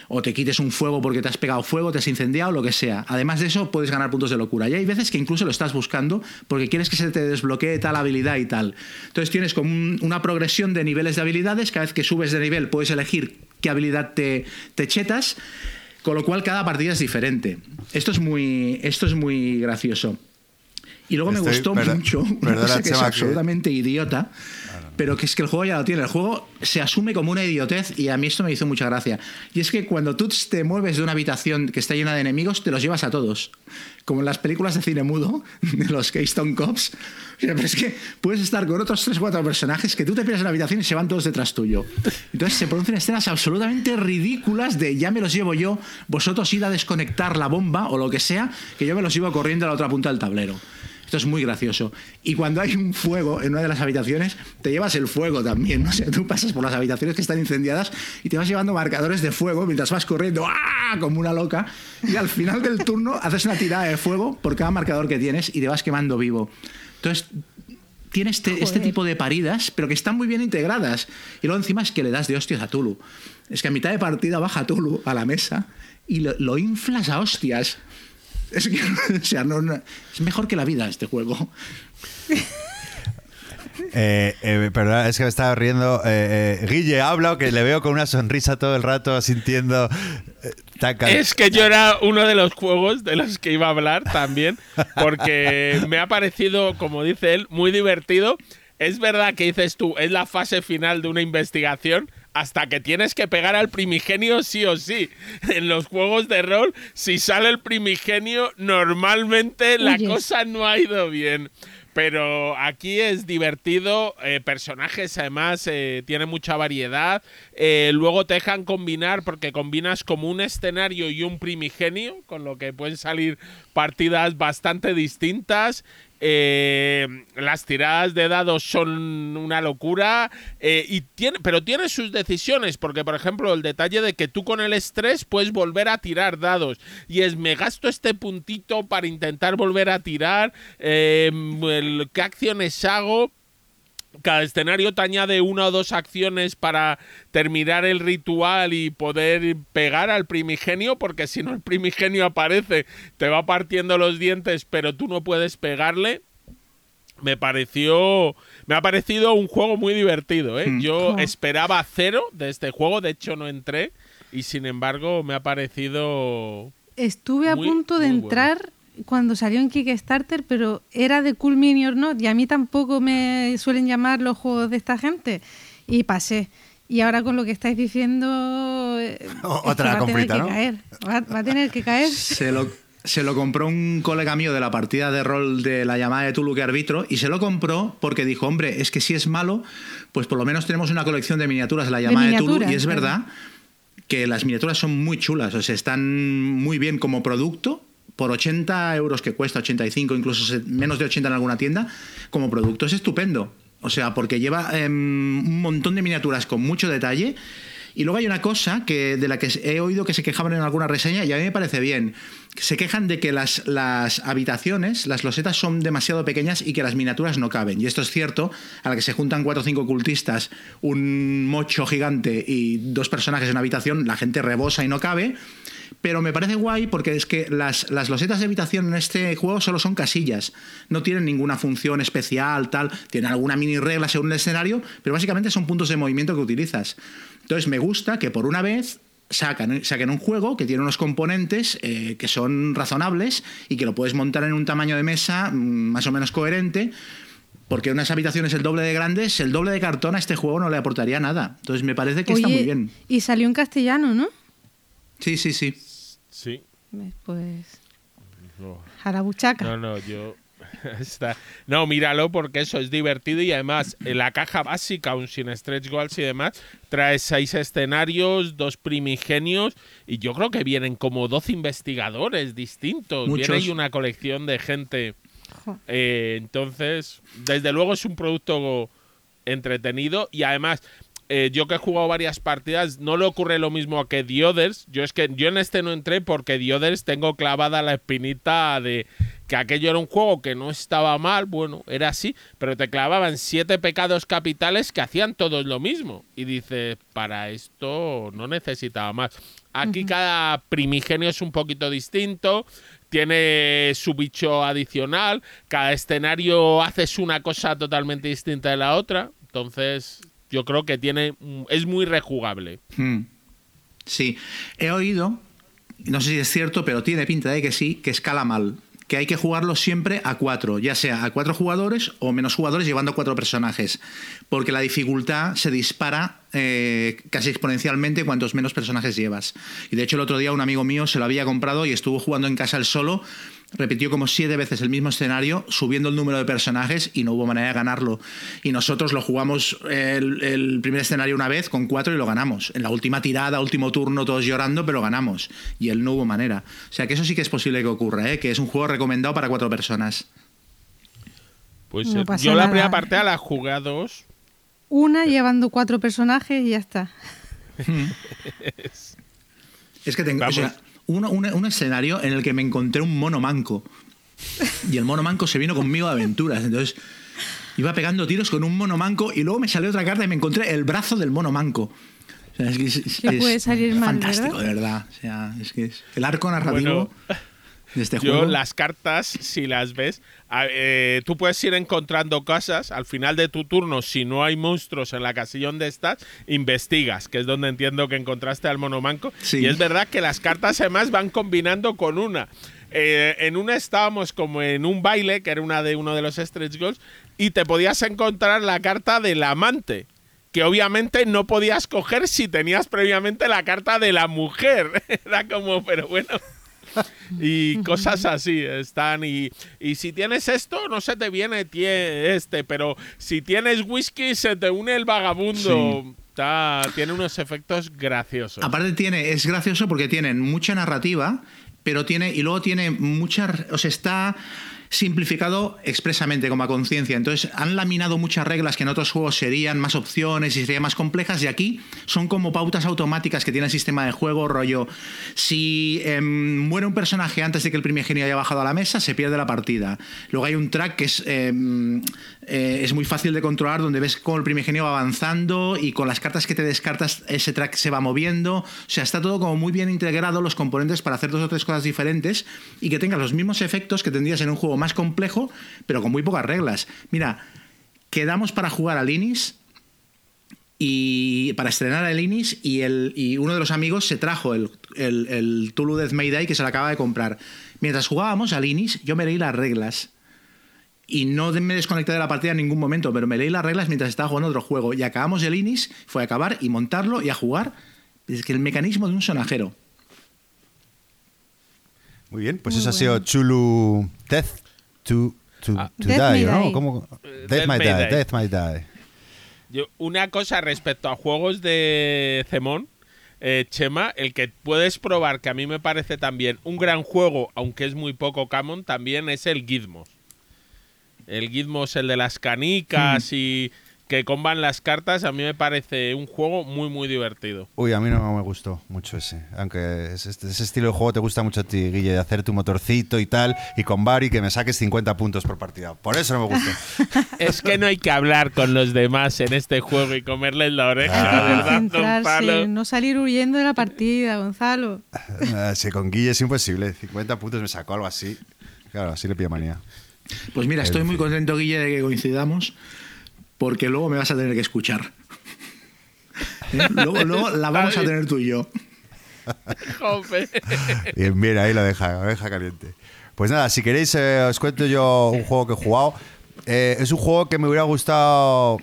O te quites un fuego porque te has pegado fuego, te has incendiado, lo que sea. Además de eso, puedes ganar puntos de locura. Y hay veces que incluso lo estás buscando porque quieres que se te desbloquee tal habilidad y tal. Entonces tienes como una progresión de niveles de habilidades. Cada vez que subes de nivel puedes elegir qué habilidad te, te chetas. Con lo cual cada partida es diferente. Esto es muy, esto es muy gracioso. Y luego me gustó mucho, una cosa que es que- absolutamente idiota, pero que es que el juego ya lo tiene. El juego se asume como una idiotez y a mí esto me hizo mucha gracia. Y es que cuando tú te mueves de una habitación que está llena de enemigos, te los llevas a todos. Como en las películas de cine mudo, de los Keystone Cops. O sea, pero es que puedes estar con otros 3 o 4 personajes que tú te pierdes en la habitación y se van todos detrás tuyo. Entonces se producen escenas absolutamente ridículas de ya me los llevo yo, vosotros id a desconectar la bomba o lo que sea, que yo me los llevo corriendo a la otra punta del tablero. Esto es muy gracioso. Y cuando hay un fuego en una de las habitaciones, te llevas el fuego también. ¿no? O sea, tú pasas por las habitaciones que están incendiadas y te vas llevando marcadores de fuego mientras vas corriendo ¡ah! como una loca. Y al final del turno haces una tirada de fuego por cada marcador que tienes y te vas quemando vivo. Entonces, tiene este, este tipo de paridas, pero que están muy bien integradas. Y luego encima es que le das de hostias a Tulu. Es que a mitad de partida baja Tulu a la mesa y lo, lo inflas a hostias. Es que, o sea, no, no- es mejor que la vida este juego. Eh, eh, perdón, es que me estaba riendo. Eh, eh, Guille habla, que le veo con una sonrisa todo el rato, sintiendo. eh, tan cal- Es que yo era uno de los juegos de los que iba a hablar también, porque me ha parecido, como dice él, muy divertido. Es verdad que dices tú, es la fase final de una investigación hasta que tienes que pegar al primigenio sí o sí. En los juegos de rol, si sale el primigenio, normalmente la cosa no ha ido bien. Pero aquí es divertido, eh, personajes además eh, tiene mucha variedad. eh, luego te dejan combinar porque combinas como un escenario y un primigenio, con lo que pueden salir partidas bastante distintas. Eh, las tiradas de dados son una locura eh, y tiene, pero tiene sus decisiones porque por ejemplo el detalle de que tú con el estrés puedes volver a tirar dados y es me gasto este puntito para intentar volver a tirar eh, qué acciones hago cada escenario te añade una o dos acciones para terminar el ritual y poder pegar al primigenio, porque si no el primigenio aparece, te va partiendo los dientes, pero tú no puedes pegarle. Me pareció. Me ha parecido un juego muy divertido, ¿eh? Hmm. Yo esperaba cero de este juego, de hecho no entré. Y sin embargo, me ha parecido. Estuve a Muy, punto de bueno. Cuando salió en Kickstarter, pero era de Cool Mini or Not y a mí tampoco me suelen llamar los juegos de esta gente. Y pasé. Y ahora con lo que estáis diciendo... es que Otra va a tener comprita, que ¿no? caer. Va, va a tener que caer. Se lo, se lo compró un colega mío de la partida de rol de la llamada de Tulu que arbitro y se lo compró porque dijo, hombre, es que si es malo, pues por lo menos tenemos una colección de miniaturas de la llamada de, Tulu miniaturas, y es verdad que las miniaturas son muy chulas, o sea, están muy bien como producto. Por 80 euros que cuesta, 85, incluso menos de 80 en alguna tienda, como producto es estupendo. O sea, porque lleva em, un montón de miniaturas con mucho detalle. Y luego hay una cosa que de la que he oído que se quejaban en alguna reseña y a mí me parece bien. Se quejan de que las, las habitaciones, las losetas son demasiado pequeñas y que las miniaturas no caben. Y esto es cierto, a la que se juntan cuatro o cinco cultistas, un mocho gigante y dos personajes en una habitación, la gente rebosa y no cabe. Pero me parece guay porque es que las, las losetas de habitación en este juego solo son casillas. No tienen ninguna función especial, tal. Tienen alguna mini regla según el escenario, pero básicamente son puntos de movimiento que utilizas. Entonces me gusta que por una vez sacan, saquen un juego que tiene unos componentes eh, que son razonables y que lo puedes montar en un tamaño de mesa mm, más o menos coherente. Porque unas habitaciones el doble de grandes, el doble de cartón a este juego no le aportaría nada. Entonces me parece que está muy bien. Y salió en castellano, ¿no? Sí, sí, sí. Sí. Pues... No. Jarabuchaca. No, no, yo. Está- No, míralo porque eso es divertido y además en la caja básica, aún sin stretch goals y demás, trae seis escenarios, dos primigenios y yo creo que vienen como 12 investigadores distintos. Muchos. Viene ahí una colección de gente. Eh, entonces, desde luego es un producto entretenido y además eh, yo que he jugado varias partidas no le ocurre lo mismo que The Others. Yo es que yo en este no entré porque The Others tengo clavada la espinita de que aquello era un juego que no estaba mal, bueno, era así, pero te clavaban siete pecados capitales que hacían todos lo mismo. Y dices, para esto no necesitaba más. Aquí cada primigenio es un poquito distinto, tiene su bicho adicional, cada escenario haces una cosa totalmente distinta de la otra, entonces yo creo que tiene mm, es muy rejugable. Hmm. Sí, he oído, no sé si es cierto, pero tiene pinta de que sí, que escala mal. que hay que jugarlo siempre a cuatro, ya sea a cuatro jugadores o menos jugadores llevando cuatro personajes, porque la dificultad se dispara eh, casi exponencialmente cuantos menos personajes llevas. Y de hecho el otro día un amigo mío se lo había comprado y estuvo jugando en casa él solo repitió como siete veces el mismo escenario, subiendo el número de personajes y no hubo manera de ganarlo. Y nosotros lo jugamos el, primer escenario una vez con cuatro y lo ganamos. En la última tirada, último turno, todos llorando, pero ganamos. Y él no hubo manera. O sea que eso sí que es posible que ocurra, ¿eh? que es un juego recomendado para cuatro personas. Pues eh, yo la primera parte la jugué a dos. Una llevando cuatro personajes y ya está. es que tengo un, escenario en el que me encontré un mono manco. Y el mono manco se vino conmigo a aventuras. Entonces iba pegando tiros con un mono manco y luego me salió otra carta y me encontré el brazo del mono manco. es, puede salir mal, fantástico, de verdad. O sea, es que es el arco narrativo. Este yo las cartas, si las ves, eh, tú puedes ir encontrando cosas. Al final de tu turno, si no hay monstruos en la casilla donde estás, investigas, que es donde entiendo que encontraste al monomanco. Y es verdad que las cartas además van combinando con una. Eh, en una estábamos como en un baile, que era una de uno de los stretch goals, y te podías encontrar la carta del amante que obviamente no podías coger si tenías previamente la carta de la mujer. Era como, pero bueno, y cosas así están. Y, si tienes esto, no se te viene este, pero si tienes whisky, se te une el vagabundo. tiene unos efectos graciosos. Aparte tiene, es gracioso porque tiene mucha narrativa, pero tiene, y luego tiene mucha, o sea, está simplificado expresamente como a conciencia. Entonces han laminado muchas reglas que en otros juegos serían más opciones y serían más complejas y aquí son como pautas automáticas que tiene el sistema de juego, rollo, si em, muere un personaje antes de que el primigenio haya bajado a la mesa, se pierde la partida. Luego hay un track que es, em, eh, muy fácil de controlar, donde ves cómo el primigenio va avanzando y con las cartas que te descartas ese track se va moviendo. O sea, está todo como muy bien integrado los componentes para hacer dos o tres cosas diferentes y que tenga los mismos efectos que tendrías en un juego más complejo, pero con muy pocas reglas. Mira, quedamos para jugar al Inis y para estrenar al Inis y, el, y uno de los amigos se trajo el, el, el Tulu Death Mayday que se lo acaba de comprar. Mientras jugábamos al Inis, yo me leí las reglas. Y no me desconecté de la partida en ningún momento, pero me leí las reglas mientras estaba jugando otro juego. Y acabamos el Inis, fue a acabar y montarlo y a jugar. Es que el mecanismo de un sonajero. Muy bien, pues eso ha sido Chulu Death to, to, ah. to die, ¿no? ¿Cómo? Death, might die. Death might die. Yo, una cosa respecto a juegos de Zemón, eh, Chema, el que puedes probar, que a mí me parece también un gran juego, aunque es muy poco common, también es el Gizmos. El Gizmos, el de las canicas hmm. y que comban las cartas, a mí me parece un juego muy, muy divertido. Uy, a mí no me gustó mucho ese. Aunque ese, ese estilo de juego te gusta mucho a ti, Guille, de hacer tu motorcito y tal, y con Bari que me saques 50 puntos por partida. Por eso no me gustó. es que no hay que hablar con los demás en este juego y comerles la oreja, ah. ¿verdad, No salir huyendo de la partida, Gonzalo. Ah, sí, con Guille es imposible. 50 puntos me sacó algo así. Claro, así le pido manía. Pues mira, estoy muy contento, Guille, de que coincidamos porque luego me vas a tener que escuchar. ¿Eh? luego, la vamos a tener tú y yo. Bien, bien, ahí lo deja, lo deja caliente. Pues nada, si queréis eh, os cuento yo un juego que he jugado. Eh, es un juego que me hubiera gustado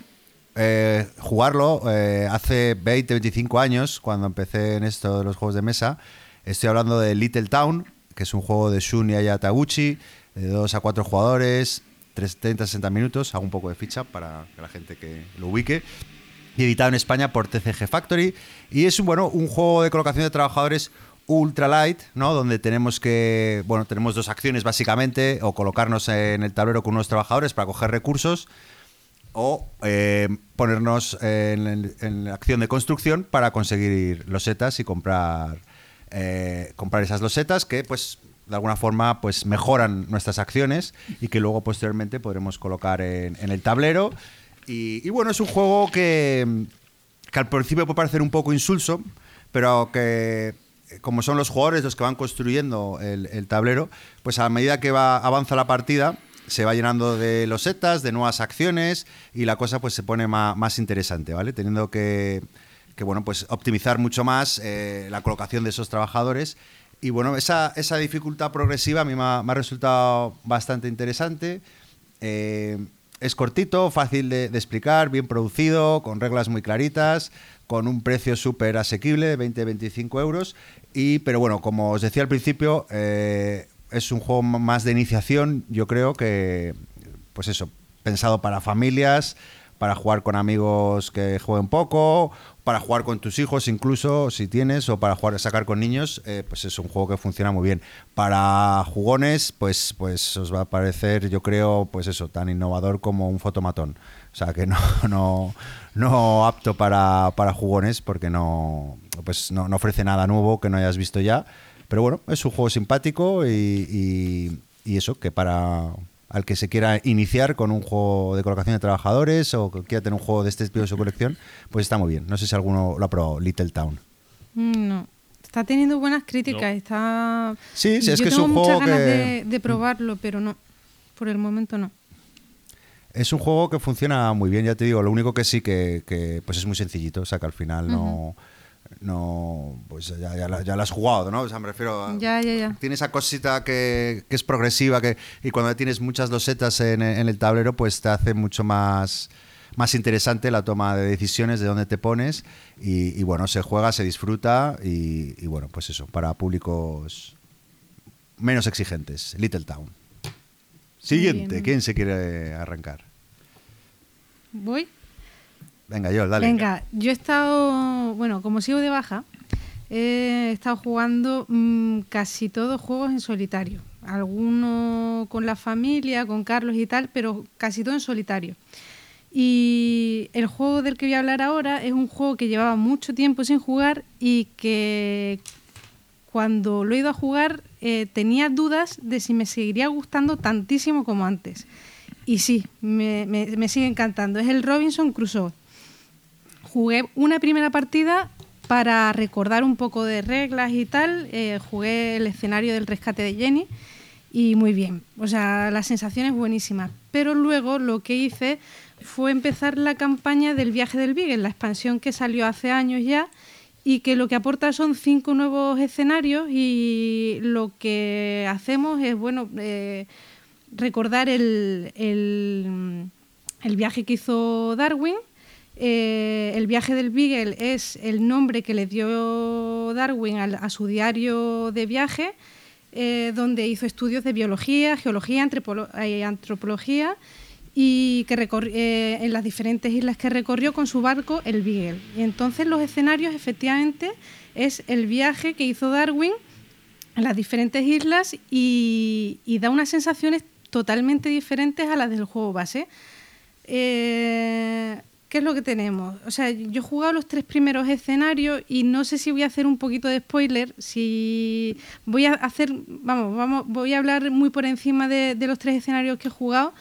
jugarlo hace 20, 25 años, cuando empecé en esto de los juegos de mesa. Estoy hablando de Little Town, que es un juego de Shun y Ayataguchi, de 2 a 4 jugadores, 30, 60 minutos, hago un poco de ficha para que la gente que lo ubique. Y editado en España por TCG Factory. Y es bueno, un juego de colocación de trabajadores ultra light, ¿no? Donde tenemos que, bueno, tenemos dos acciones básicamente, o colocarnos en el tablero con unos trabajadores para coger recursos, o eh, ponernos en, la acción de construcción para conseguir losetas y comprar, eh, comprar esas losetas que, pues, de alguna forma pues mejoran nuestras acciones y que luego posteriormente podremos colocar en, el tablero. Y, bueno, es un juego que, que al principio puede parecer un poco insulso, pero que como son los jugadores los que van construyendo el, tablero, pues a medida que va, avanza la partida, se va llenando de losetas, de nuevas acciones y la cosa pues se pone más, interesante, ¿vale? Teniendo que, que, bueno, pues optimizar mucho más eh, la colocación de esos trabajadores Y bueno, esa, esa dificultad progresiva a mí me ha, resultado bastante interesante. Eh, es cortito, fácil de, de explicar, bien producido, con reglas muy claritas, con un precio súper asequible, 20-25 euros. Y, pero bueno, como os decía al principio, eh, es un juego más de iniciación, yo creo que, pues eso, pensado para familias, para jugar con amigos que jueguen poco, para jugar con tus hijos incluso, si tienes, o para jugar sacar con niños, eh, pues es un juego que funciona muy bien. Para jugones, pues, pues os va a parecer, yo creo, pues eso, tan innovador como un fotomatón. O sea que no, no, no apto para, para jugones porque no, pues no, no ofrece nada nuevo que no hayas visto ya. Pero bueno, es un juego simpático y, y- y eso, que para al que se quiera iniciar con un juego de colocación de trabajadores o que quiera tener un juego de este estilo de su colección, pues está muy bien. No sé si alguno lo ha probado, Little Town. Mm, No. Está teniendo buenas críticas. No. Está. Sí, sí, es Yo que es tengo un muchas juego ganas que- de, de probarlo, pero no. Por el momento no. Es un juego que funciona muy bien, ya te digo. Lo único que sí que, que, pues es muy sencillito, o sea que al final no, no, pues ya, ya, la- ya has jugado, ¿no? O sea, me refiero a, Ya, ya, ya. tiene esa cosita que, que es progresiva que, y cuando tienes muchas losetas en, en el tablero, pues te hace mucho más, más interesante la toma de decisiones de dónde te pones y, y bueno, se juega, se disfruta y, y bueno, pues eso, para públicos menos exigentes. Little Town. Siguiente. ¿quién se quiere arrancar? ¿Voy? Venga, yo, dale. Venga, yo he estado, bueno, como sigo de baja, he estado jugando mm, casi todos juegos en solitario. Algunos con la familia, con Carlos y tal, pero casi todo en solitario. Y el juego del que voy a hablar ahora es un juego que llevaba mucho tiempo sin jugar y que cuando lo he ido a jugar eh, tenía dudas de si me seguiría gustando tantísimo como antes. Y sí, me, me- me sigue encantando. Es el Robinson Crusoe. Jugué una primera partida para recordar un poco de reglas y tal. eh, jugué el escenario del rescate de Jenny y muy bien. O sea, la sensación es buenísima. Pero luego lo que hice fue empezar la campaña del viaje del Beagle, la expansión que salió hace años ya y que lo que aporta son cinco nuevos escenarios y lo que hacemos es, bueno, eh, recordar el, el- el viaje que hizo Darwin. Eh, el viaje del Beagle es el nombre que le dio Darwin a, su diario de viaje, eh, donde hizo estudios de biología, geología, eh, antropología y que eh, en las diferentes islas que recorrió con su barco el Beagle. Y entonces los escenarios efectivamente es el viaje que hizo Darwin en las diferentes islas y, da unas sensaciones totalmente diferentes a las del juego base. ¿Qué es lo que tenemos? O sea, yo he jugado los tres primeros escenarios y no sé si voy a hacer un poquito de spoiler, si voy a hacer, vamos, vamos, voy a hablar muy por encima de, de los tres escenarios que he jugado.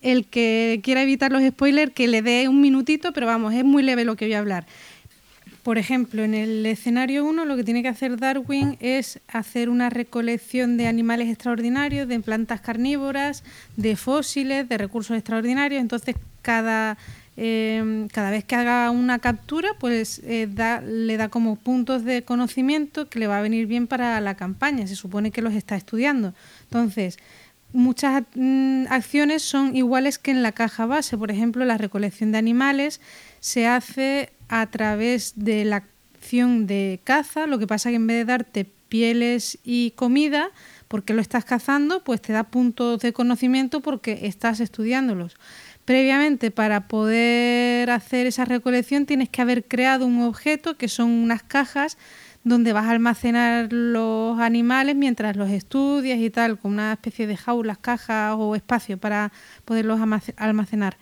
El que quiera evitar los spoilers, que le dé un minutito, pero vamos, es muy leve lo que voy a hablar. Por ejemplo, en el escenario 1 lo que tiene que hacer Darwin es hacer una recolección de animales extraordinarios, de plantas carnívoras, de fósiles, de recursos extraordinarios. Entonces, cada, eh, cada vez que haga una captura, pues eh, da- le da como puntos de conocimiento que le va a venir bien para la campaña. Se supone que los está estudiando. Entonces, muchas mm, acciones son iguales que en la caja base. Por ejemplo, la recolección de animales se hace a través de la acción de caza, lo que pasa que en vez de darte pieles y comida, porque lo estás cazando, pues te da puntos de conocimiento porque estás estudiándolos. Previamente, para poder hacer esa recolección, tienes que haber creado un objeto que son unas cajas donde vas a almacenar los animales mientras los estudias y tal, con una especie de jaulas, cajas o espacio para poderlos almace- almacenar.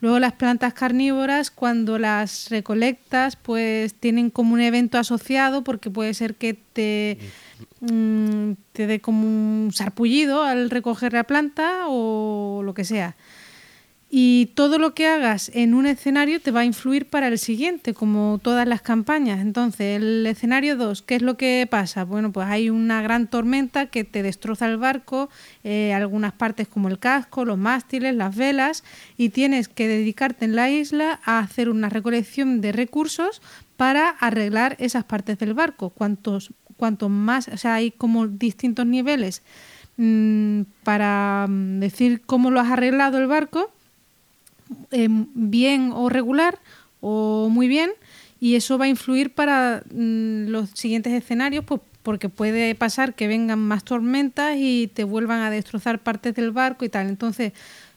Luego las plantas carnívoras, cuando las recolectas, pues tienen como un evento asociado, porque puede ser que te, mm, te dé como un sarpullido al recoger la planta o lo que sea. Y todo lo que hagas en un escenario te va a influir para el siguiente, como todas las campañas. Entonces, el escenario 2, ¿qué es lo que pasa? Bueno, pues hay una gran tormenta que te destroza el barco, eh, algunas partes como el casco, los mástiles, las velas, y tienes que dedicarte en la isla a hacer una recolección de recursos para arreglar esas partes del barco. Cuantos cuanto más, o sea, hay como distintos niveles mm, para mm, decir cómo lo has arreglado el barco, eh, bien o regular o muy bien, y eso va a influir para mm, los siguientes escenarios, pues porque puede pasar que vengan más tormentas y te vuelvan a destrozar partes del barco y tal. Entonces,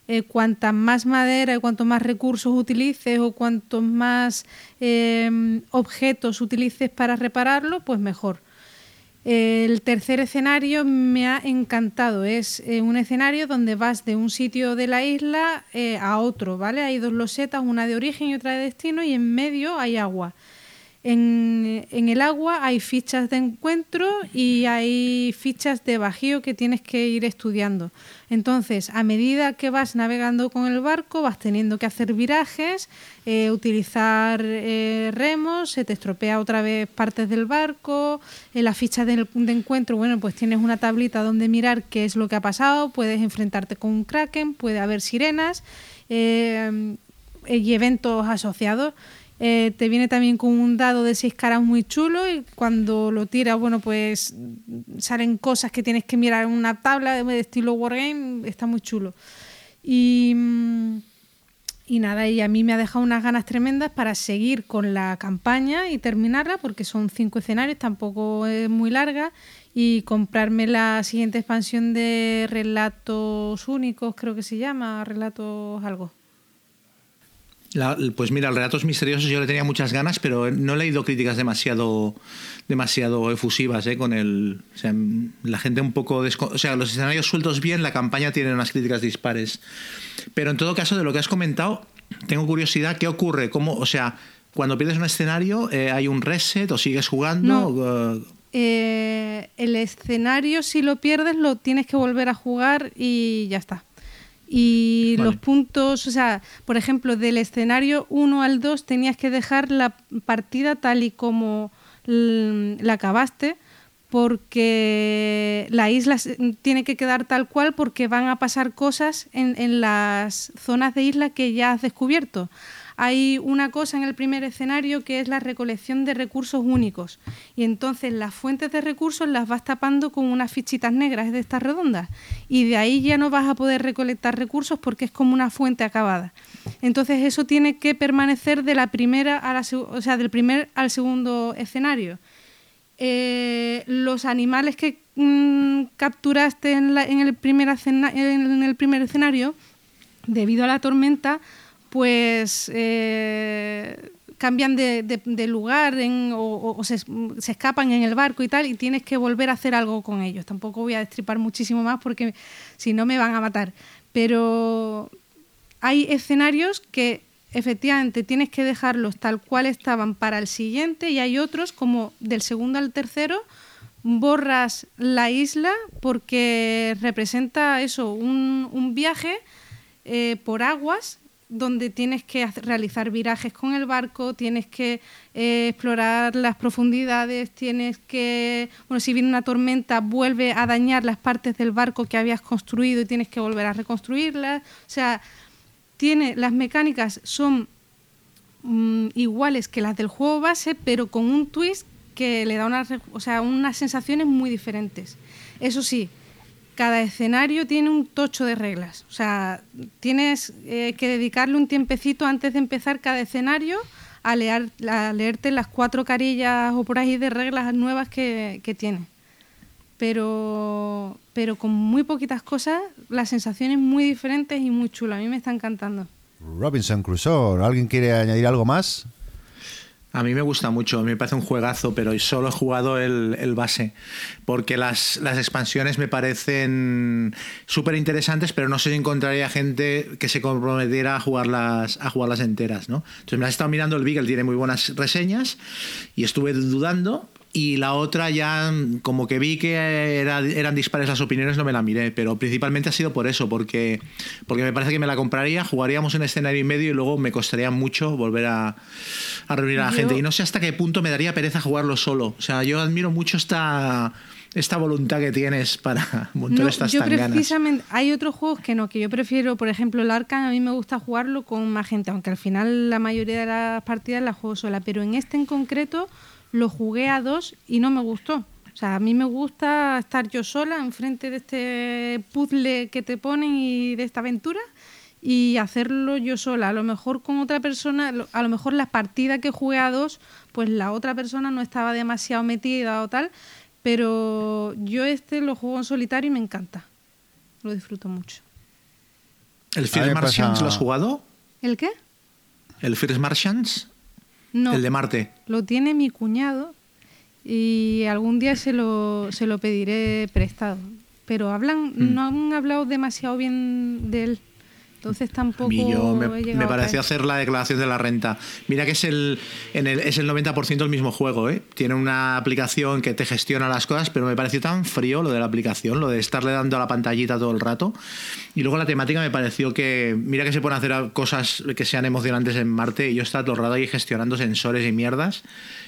eh, cuanta más madera y cuanto más recursos utilices o cuantos más eh, objetos utilices para repararlo, pues mejor. El tercer escenario me ha encantado. Es eh, un escenario donde vas de un sitio de la isla a otro, ¿vale? Hay dos losetas, una de origen y otra de destino, y en medio hay agua. En, el agua hay fichas de encuentro y hay fichas de bajío que tienes que ir estudiando. Entonces, a medida que vas navegando con el barco, vas teniendo que hacer virajes, eh, utilizar eh, remos, se te estropea otra vez partes del barco, en la ficha de, encuentro, bueno, pues tienes una tablita donde mirar qué es lo que ha pasado, puedes enfrentarte con un kraken, puede haber sirenas eh, y eventos asociados. Eh, te viene también con un dado de seis caras muy chulo y cuando lo tiras, bueno, pues salen cosas que tienes que mirar en una tabla de estilo Wargame, está muy chulo. Y, mm, y nada, y a mí me ha dejado unas ganas tremendas para seguir con la campaña y terminarla, porque son cinco escenarios, tampoco es muy larga, y comprarme la siguiente expansión de relatos únicos, creo que se llama, relatos algo pues mira, el Relatos Misteriosos yo le tenía muchas ganas, pero no he leído críticas demasiado, demasiado efusivas ¿eh? con el. O sea, la gente un poco. O sea, los escenarios sueltos bien, la campaña tiene unas críticas dispares. Pero en todo caso, de lo que has comentado, tengo curiosidad, ¿qué ocurre? ¿Cómo, o sea, cuando pierdes un escenario, eh, ¿hay un reset o sigues jugando? Eh, el escenario, si lo pierdes, lo tienes que volver a jugar y ya está. Y los puntos, o sea, por ejemplo, del escenario 1 al 2 tenías que dejar la partida tal y como la acabaste, porque la isla tiene que quedar tal cual porque van a pasar cosas en, en las zonas de isla que ya has descubierto. Hay una cosa en el primer escenario que es la recolección de recursos únicos y entonces las fuentes de recursos las vas tapando con unas fichitas negras de estas redondas y de ahí ya no vas a poder recolectar recursos porque es como una fuente acabada. Entonces eso tiene que permanecer de la primera a la, o sea, del primer al segundo escenario. Eh, los animales que mm, capturaste en, el primer en el primer escenario, debido a la tormenta, pues eh, cambian de, lugar o, se, escapan en el barco y tal, y tienes que volver a hacer algo con ellos. Tampoco voy a destripar muchísimo más porque si no me van a matar. Pero hay escenarios que efectivamente tienes que dejarlos tal cual estaban para el siguiente y hay otros como del segundo al tercero borras la isla porque representa eso, un, viaje eh, por aguas donde tienes que realizar virajes con el barco, tienes que eh, explorar las profundidades, tienes que, bueno, si viene una tormenta, vuelve a dañar las partes del barco que habías construido y tienes que volver a reconstruirlas. O sea, tiene, las mecánicas son mm, iguales que las del juego base, pero con un twist que le da unas, o sea, unas sensaciones muy diferentes. Eso sí, cada escenario tiene un tocho de reglas. O sea, tienes eh, que dedicarle un tiempecito antes de empezar cada escenario a, leer, leerte las cuatro carillas o por ahí de reglas nuevas que, tiene. Pero, pero con muy poquitas cosas, las sensaciones muy diferentes y muy chulas. A mí me está encantando. Robinson Crusoe, ¿alguien quiere añadir algo más? A mí me gusta mucho, me parece un juegazo, pero solo he jugado el, base, porque las, expansiones me parecen súper interesantes, pero no sé si encontraría gente que se comprometiera a jugarlas, a jugarlas enteras. ¿no? Entonces me las he estado mirando, el Beagle tiene muy buenas reseñas y estuve dudando, y la otra ya como que vi que eran dispares las opiniones no me la miré pero principalmente ha sido por eso porque porque me parece que me la compraría jugaríamos en escenario y medio y luego me costaría mucho volver a, reunir a la gente. Y no sé hasta qué punto me daría pereza jugarlo solo. O sea yo admiro mucho esta esta voluntad que tienes para montar no, estas yo precisamente hay otros juegos que no que yo prefiero por ejemplo el Arkham a mí me gusta jugarlo con más gente aunque al final la mayoría de las partidas las juego sola pero en este en concreto lo jugué a dos y no me gustó. O sea, a mí me gusta estar yo sola enfrente de este puzzle que te ponen y de esta aventura y hacerlo yo sola. A lo mejor con otra persona, a lo mejor las partidas que jugué a dos, pues la otra persona no estaba demasiado metida o tal, pero yo este lo juego en solitario y me encanta. Lo disfruto mucho. ¿El First Martians lo has jugado? ¿El qué? ¿El First Martians? No. El de Marte. Lo tiene mi cuñado y algún día se lo, se lo pediré prestado. Pero hablan, mm. no han hablado demasiado bien de él. Entonces tampoco. me, pareció hacer la declaración de la renta. Mira que es el, en el, es el 90% el mismo juego, ¿eh? Tiene una aplicación que te gestiona las cosas, pero me pareció tan frío lo de la aplicación, lo de estarle dando a la pantallita todo el rato. Y luego la temática me pareció que. Mira que se pueden hacer cosas que sean emocionantes en Marte y yo estaba todo el rato ahí gestionando sensores y mierdas.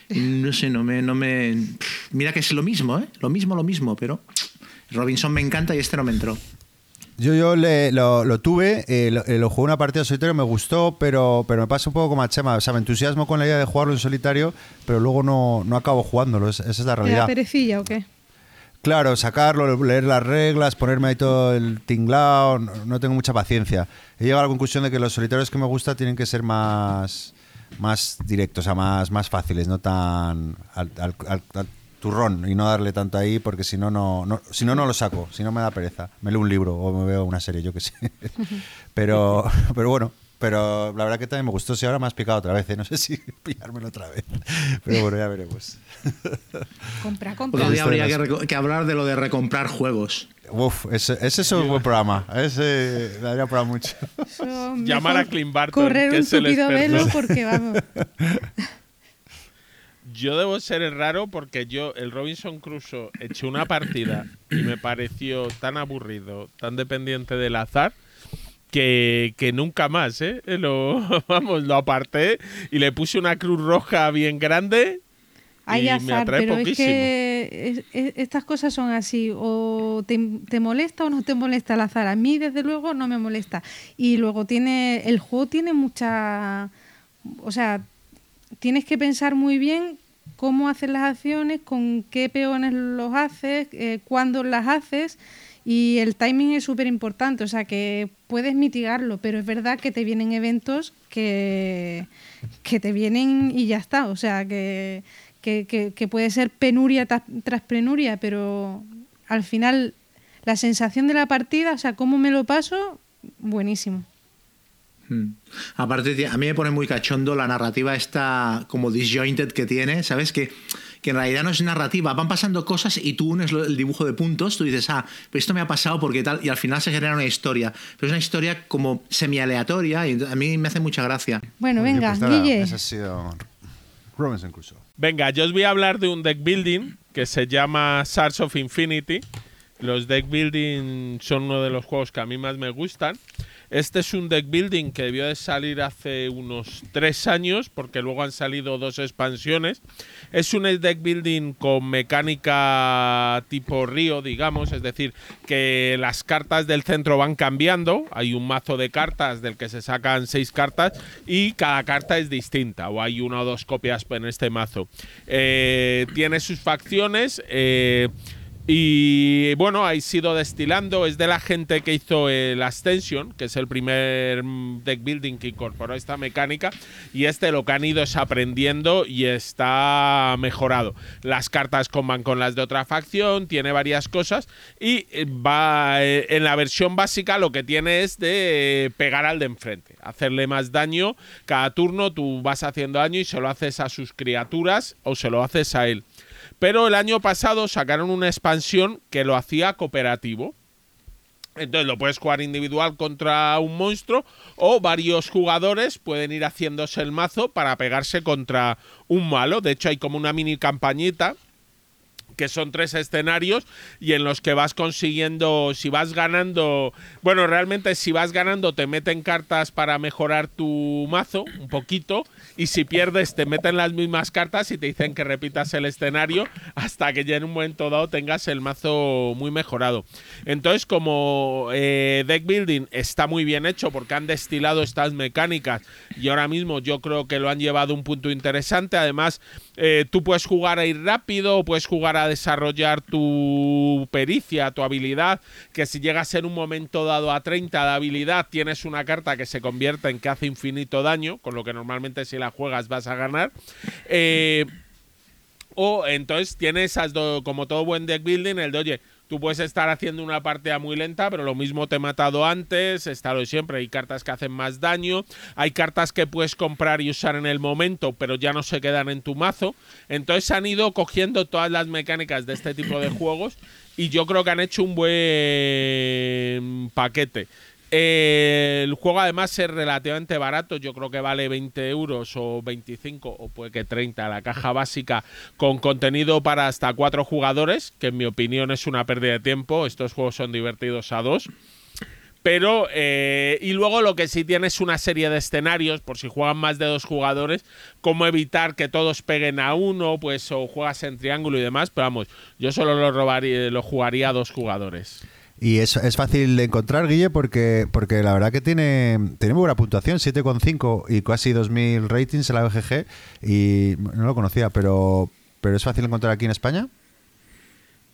no sé, no me, no me. Mira que es lo mismo, ¿eh? Lo mismo, lo mismo, pero. Robinson me encanta y este no me entró. Yo, yo lo, tuve, eh, lo, eh, lo, jugué una partida solitario, me gustó, pero, pero me pasa un poco como a Chema. O sea, me entusiasmo con la idea de jugarlo en solitario, pero luego no, no acabo jugándolo. esa es la realidad. perecilla o qué? Claro, sacarlo, leer las reglas, ponerme ahí todo el tinglao, no, tengo mucha paciencia. He llegado a la conclusión de que los solitarios que me gustan tienen que ser más, más directos, o sea, más, más fáciles, no tan al, turrón y no darle tanto ahí porque si no, no, si no, no lo saco, si no me da pereza. Me leo un libro o me veo una serie, yo qué sé. pero, pero bueno, pero la verdad que también me gustó. Si ahora me has picado otra vez, ¿eh? no sé si pillármelo otra vez. Pero bueno, ya veremos. compra, compra. Otro día habría que, hablar de lo de recomprar juegos. Uf, ese, ese es un buen programa. Ese daría para mucho. Llamar a Clint Barton. Correr un tupido velo porque vamos. Yo debo ser el raro porque yo, el Robinson Crusoe, eché una partida y me pareció tan aburrido, tan dependiente del azar, que, nunca más, ¿eh? Lo, vamos, lo aparté y le puse una cruz roja bien grande. Hay azar, pero es que estas cosas son así, o te, te, molesta o no te molesta el azar. A mí, desde luego, no me molesta. Y luego tiene, el juego tiene mucha, o sea, tienes que pensar muy bien cómo haces las acciones, con qué peones los haces, eh, cuándo las haces y el timing es súper importante, o sea que puedes mitigarlo, pero es verdad que te vienen eventos que, que te vienen y ya está, o sea que, que, puede ser penuria tras penuria, pero al final la sensación de la partida, o sea, cómo me lo paso, buenísimo. Hmm. Aparte, a mí me pone muy cachondo la narrativa esta como disjointed que tiene, ¿sabes? Que, que en realidad no es narrativa, van pasando cosas y tú unes el dibujo de puntos, tú dices, ah, pero esto me ha pasado porque tal, y al final se genera una historia. Pero es una historia como semi-aleatoria y a mí me hace mucha gracia. Bueno, venga, pues Guille. Ese ha sido Robinson Crusoe. Venga, yo os voy a hablar de un deck building que se llama Sars of Infinity. Los deck building son uno de los juegos que a mí más me gustan. Este es un deck building que debió de salir hace unos tres años, porque luego han salido dos expansiones. Es un deck building con mecánica tipo Río, digamos, es decir, que las cartas del centro van cambiando. Hay un mazo de cartas del que se sacan seis cartas y cada carta es distinta, o hay una o dos copias en este mazo. Eh, tiene sus facciones. Eh, y bueno, ha sido destilando. Es de la gente que hizo el Ascension, que es el primer deck building que incorporó esta mecánica. Y este lo que han ido es aprendiendo y está mejorado. Las cartas comban con las de otra facción, tiene varias cosas. Y eh, va eh, en la versión básica lo que tiene es de pegar al de enfrente, hacerle más daño. Cada turno tú vas haciendo daño y se lo haces a sus criaturas o se lo haces a él. Pero el año pasado sacaron una expansión que lo hacía cooperativo. Entonces lo puedes jugar individual contra un monstruo o varios jugadores pueden ir haciéndose el mazo para pegarse contra un malo. De hecho hay como una mini campañita que son tres escenarios y en los que vas consiguiendo, si vas ganando, bueno, realmente si vas ganando te meten cartas para mejorar tu mazo un poquito y si pierdes te meten las mismas cartas y te dicen que repitas el escenario hasta que ya en un momento dado tengas el mazo muy mejorado. Entonces como eh, deck building está muy bien hecho porque han destilado estas mecánicas y ahora mismo yo creo que lo han llevado a un punto interesante. Además, eh, tú puedes jugar a ir rápido, puedes jugar a desarrollar tu pericia, tu habilidad, que si llegas en un momento dado a 30 de habilidad, tienes una carta que se convierte en que hace infinito daño, con lo que normalmente si la juegas vas a ganar. Eh, o entonces tienes esas como todo buen deck building, el de oye, tú puedes estar haciendo una partida muy lenta, pero lo mismo te he matado antes, está lo siempre, hay cartas que hacen más daño, hay cartas que puedes comprar y usar en el momento, pero ya no se quedan en tu mazo. Entonces han ido cogiendo todas las mecánicas de este tipo de juegos y yo creo que han hecho un buen paquete. El juego además es relativamente barato, yo creo que vale 20 euros o 25 o puede que 30 la caja básica con contenido para hasta 4 jugadores, que en mi opinión es una pérdida de tiempo, estos juegos son divertidos a dos. Pero, eh, y luego lo que sí tiene es una serie de escenarios, por si juegan más de dos jugadores, cómo evitar que todos peguen a uno, pues o juegas en triángulo y demás, pero vamos, yo solo lo, robaría, lo jugaría a dos jugadores. Y es, es fácil de encontrar, Guille, porque, porque la verdad que tiene, tiene muy buena puntuación, 7,5 y casi 2.000 ratings en la BGG. Y no lo conocía, pero, pero ¿es fácil encontrar aquí en España?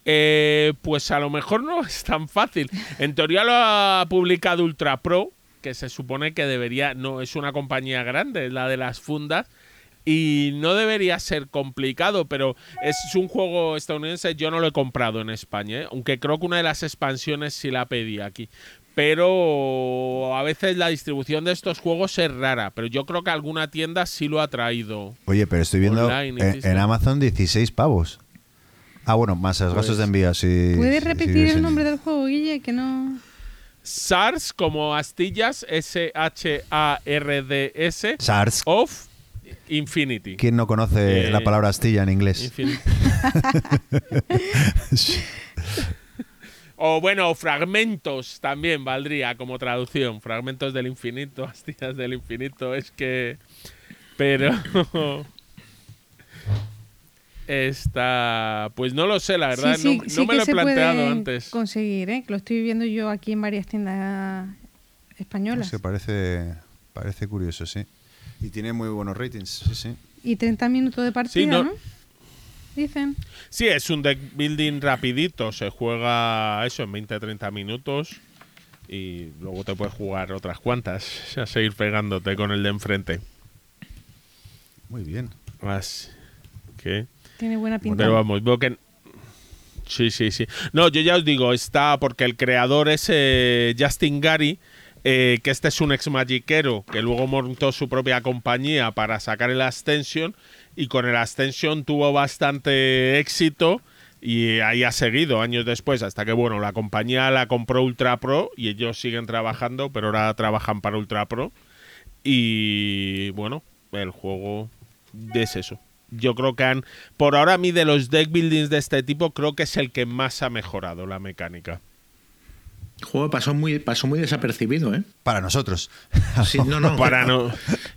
Eh, pues a lo mejor no es tan fácil. En teoría lo ha publicado Ultra Pro, que se supone que debería, no es una compañía grande, es la de las fundas, y no debería ser complicado, pero es un juego estadounidense, yo no lo he comprado en España, ¿eh? aunque creo que una de las expansiones sí la pedí aquí. Pero a veces la distribución de estos juegos es rara, pero yo creo que alguna tienda sí lo ha traído. Oye, pero estoy viendo en, Amazon 16 pavos. Ah, bueno, más los gastos de pues envío. Sí, ¿Puedes repetir el nombre del juego, Guille? Que no... SARS como astillas, S-H-A-R-D-S. SARS. Of Infinity. ¿Quién no conoce la eh, palabra astilla en inglés? o bueno, fragmentos también valdría como traducción. Fragmentos del infinito, astillas del infinito. Es que. Pero. Está. Pues no lo sé, la verdad. no, me lo he planteado antes. Conseguir, ¿eh? lo estoy viendo yo aquí en varias tiendas españolas. Se parece, parece curioso, sí. Y tiene muy buenos ratings, sí, sí. Y 30 minutos de partida, no, Dicen. Sí, es un deck building rapidito. Se juega eso en 20-30 minutos y luego te puedes jugar otras cuantas. A seguir pegándote con el de enfrente. Muy bien. Más que. Tiene buena pinta. Pero vamos, veo que. Sí, sí, sí. No, yo ya os digo, está porque el creador es eh, Justin Gary eh, que este es un ex magiquero que luego montó su propia compañía para sacar el Ascension y con el Ascension tuvo bastante éxito y ahí ha seguido años después hasta que bueno la compañía la compró Ultra Pro y ellos siguen trabajando pero ahora trabajan para Ultra Pro. Y bueno el juego es eso. Yo creo que han por ahora a mí de los deck buildings de este tipo creo que es el que más ha mejorado la mecánica juego pasó muy, pasó muy desapercibido, ¿eh? Para nosotros. Sí, no, no. Para no.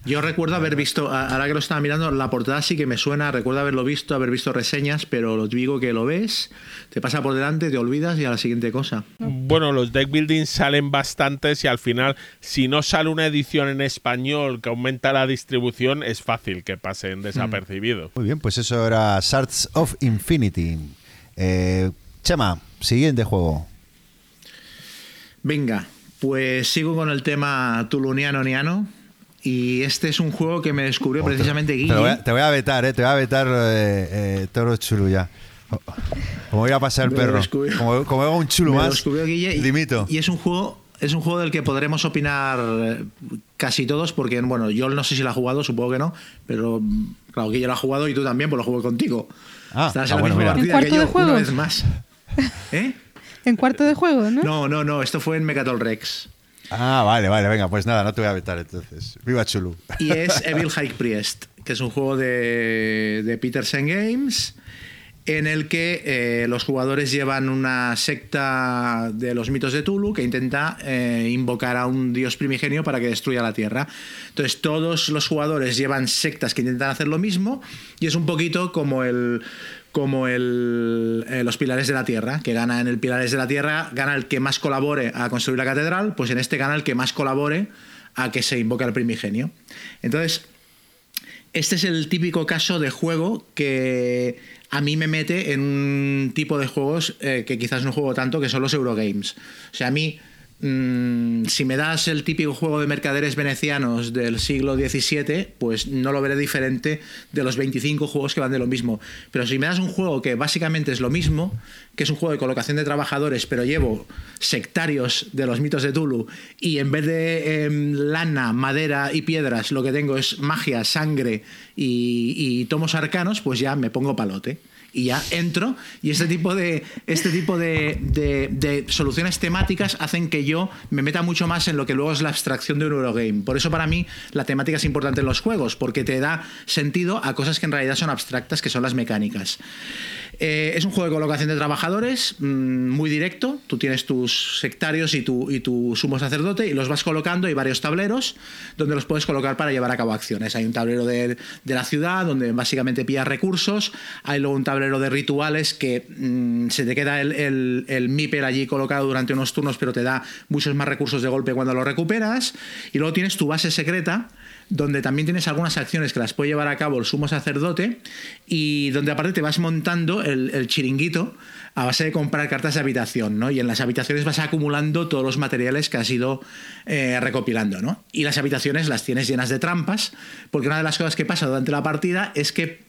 Yo recuerdo haber visto, ahora que lo estaba mirando, la portada sí que me suena, recuerdo haberlo visto, haber visto reseñas, pero lo digo que lo ves, te pasa por delante, te olvidas y a la siguiente cosa. Bueno, los deck building salen bastantes y al final, si no sale una edición en español que aumenta la distribución, es fácil que pasen desapercibido. Muy bien, pues eso era Shards of Infinity. Eh, Chema, siguiente juego. Venga, pues sigo con el tema tuluniano-niano. Y este es un juego que me descubrió precisamente Guille. Te voy, a, vetar, ¿eh? Te voy a vetar eh, eh, Toro Chulu ya. Como voy a pasar el perro. Como, como hago un chulo más. Guille y, Y es un juego es un juego del que podremos opinar eh, casi todos, porque bueno, yo no sé si lo ha jugado, supongo que no, pero claro, Guille lo ha jugado y tú también, pues lo juego contigo. Ah, Estás en la misma partida que yo, una vez más. ¿Eh? En cuarto de juego, ¿no? No, no, no, esto fue en Mecatol Rex. Ah, vale, vale, venga, pues nada, no te voy a vetar entonces. Viva Chulu. Y es Evil High Priest, que es un juego de, de Peterson Games en el que eh, los jugadores llevan una secta de los mitos de Tulu que intenta eh, invocar a un dios primigenio para que destruya la Tierra. Entonces todos los jugadores llevan sectas que intentan hacer lo mismo y es un poquito como el como el, eh, los pilares de la tierra, que gana en el pilares de la tierra, gana el que más colabore a construir la catedral, pues en este gana el que más colabore a que se invoque al primigenio. Entonces, este es el típico caso de juego que a mí me mete en un tipo de juegos eh, que quizás no juego tanto, que son los Eurogames. O sea, a mí Mm, si me das el típico juego de mercaderes venecianos del siglo XVII, pues no lo veré diferente de los 25 juegos que van de lo mismo. Pero si me das un juego que básicamente es lo mismo, que es un juego de colocación de trabajadores, pero llevo sectarios de los mitos de Tulu, y en vez de em, lana, madera y piedras, lo que tengo es magia, sangre y tomos arcanos, pues ya me pongo palote y ya entro y este tipo de este tipo de, soluciones temáticas hacen que yo me meta mucho más en lo que luego es la abstracción de un Eurogame. Por eso para mí la temática es importante en los juegos, porque te da sentido a cosas que en realidad son abstractas, que son las mecánicas. Eh, es un juego de colocación de trabajadores mm, muy directo. Tú tienes tus sectarios y tu, y tu sumo sacerdote y los vas colocando. Hay varios tableros donde los puedes colocar para llevar a cabo acciones. Hay un tablero de, la ciudad donde básicamente pillas recursos. Hay luego un tablero de rituales que mm, se te queda el, el, el MIPER allí colocado durante unos turnos, pero te da muchos más recursos de golpe cuando lo recuperas. Y luego tienes tu base secreta donde también tienes algunas acciones que las puede llevar a cabo el sumo sacerdote y donde aparte te vas montando el, chiringuito a base de comprar cartas de habitación, ¿no? Y en las habitaciones vas acumulando todos los materiales que has ido eh, recopilando, ¿no? Y las habitaciones las tienes llenas de trampas, porque una de las cosas que pasa durante la partida es que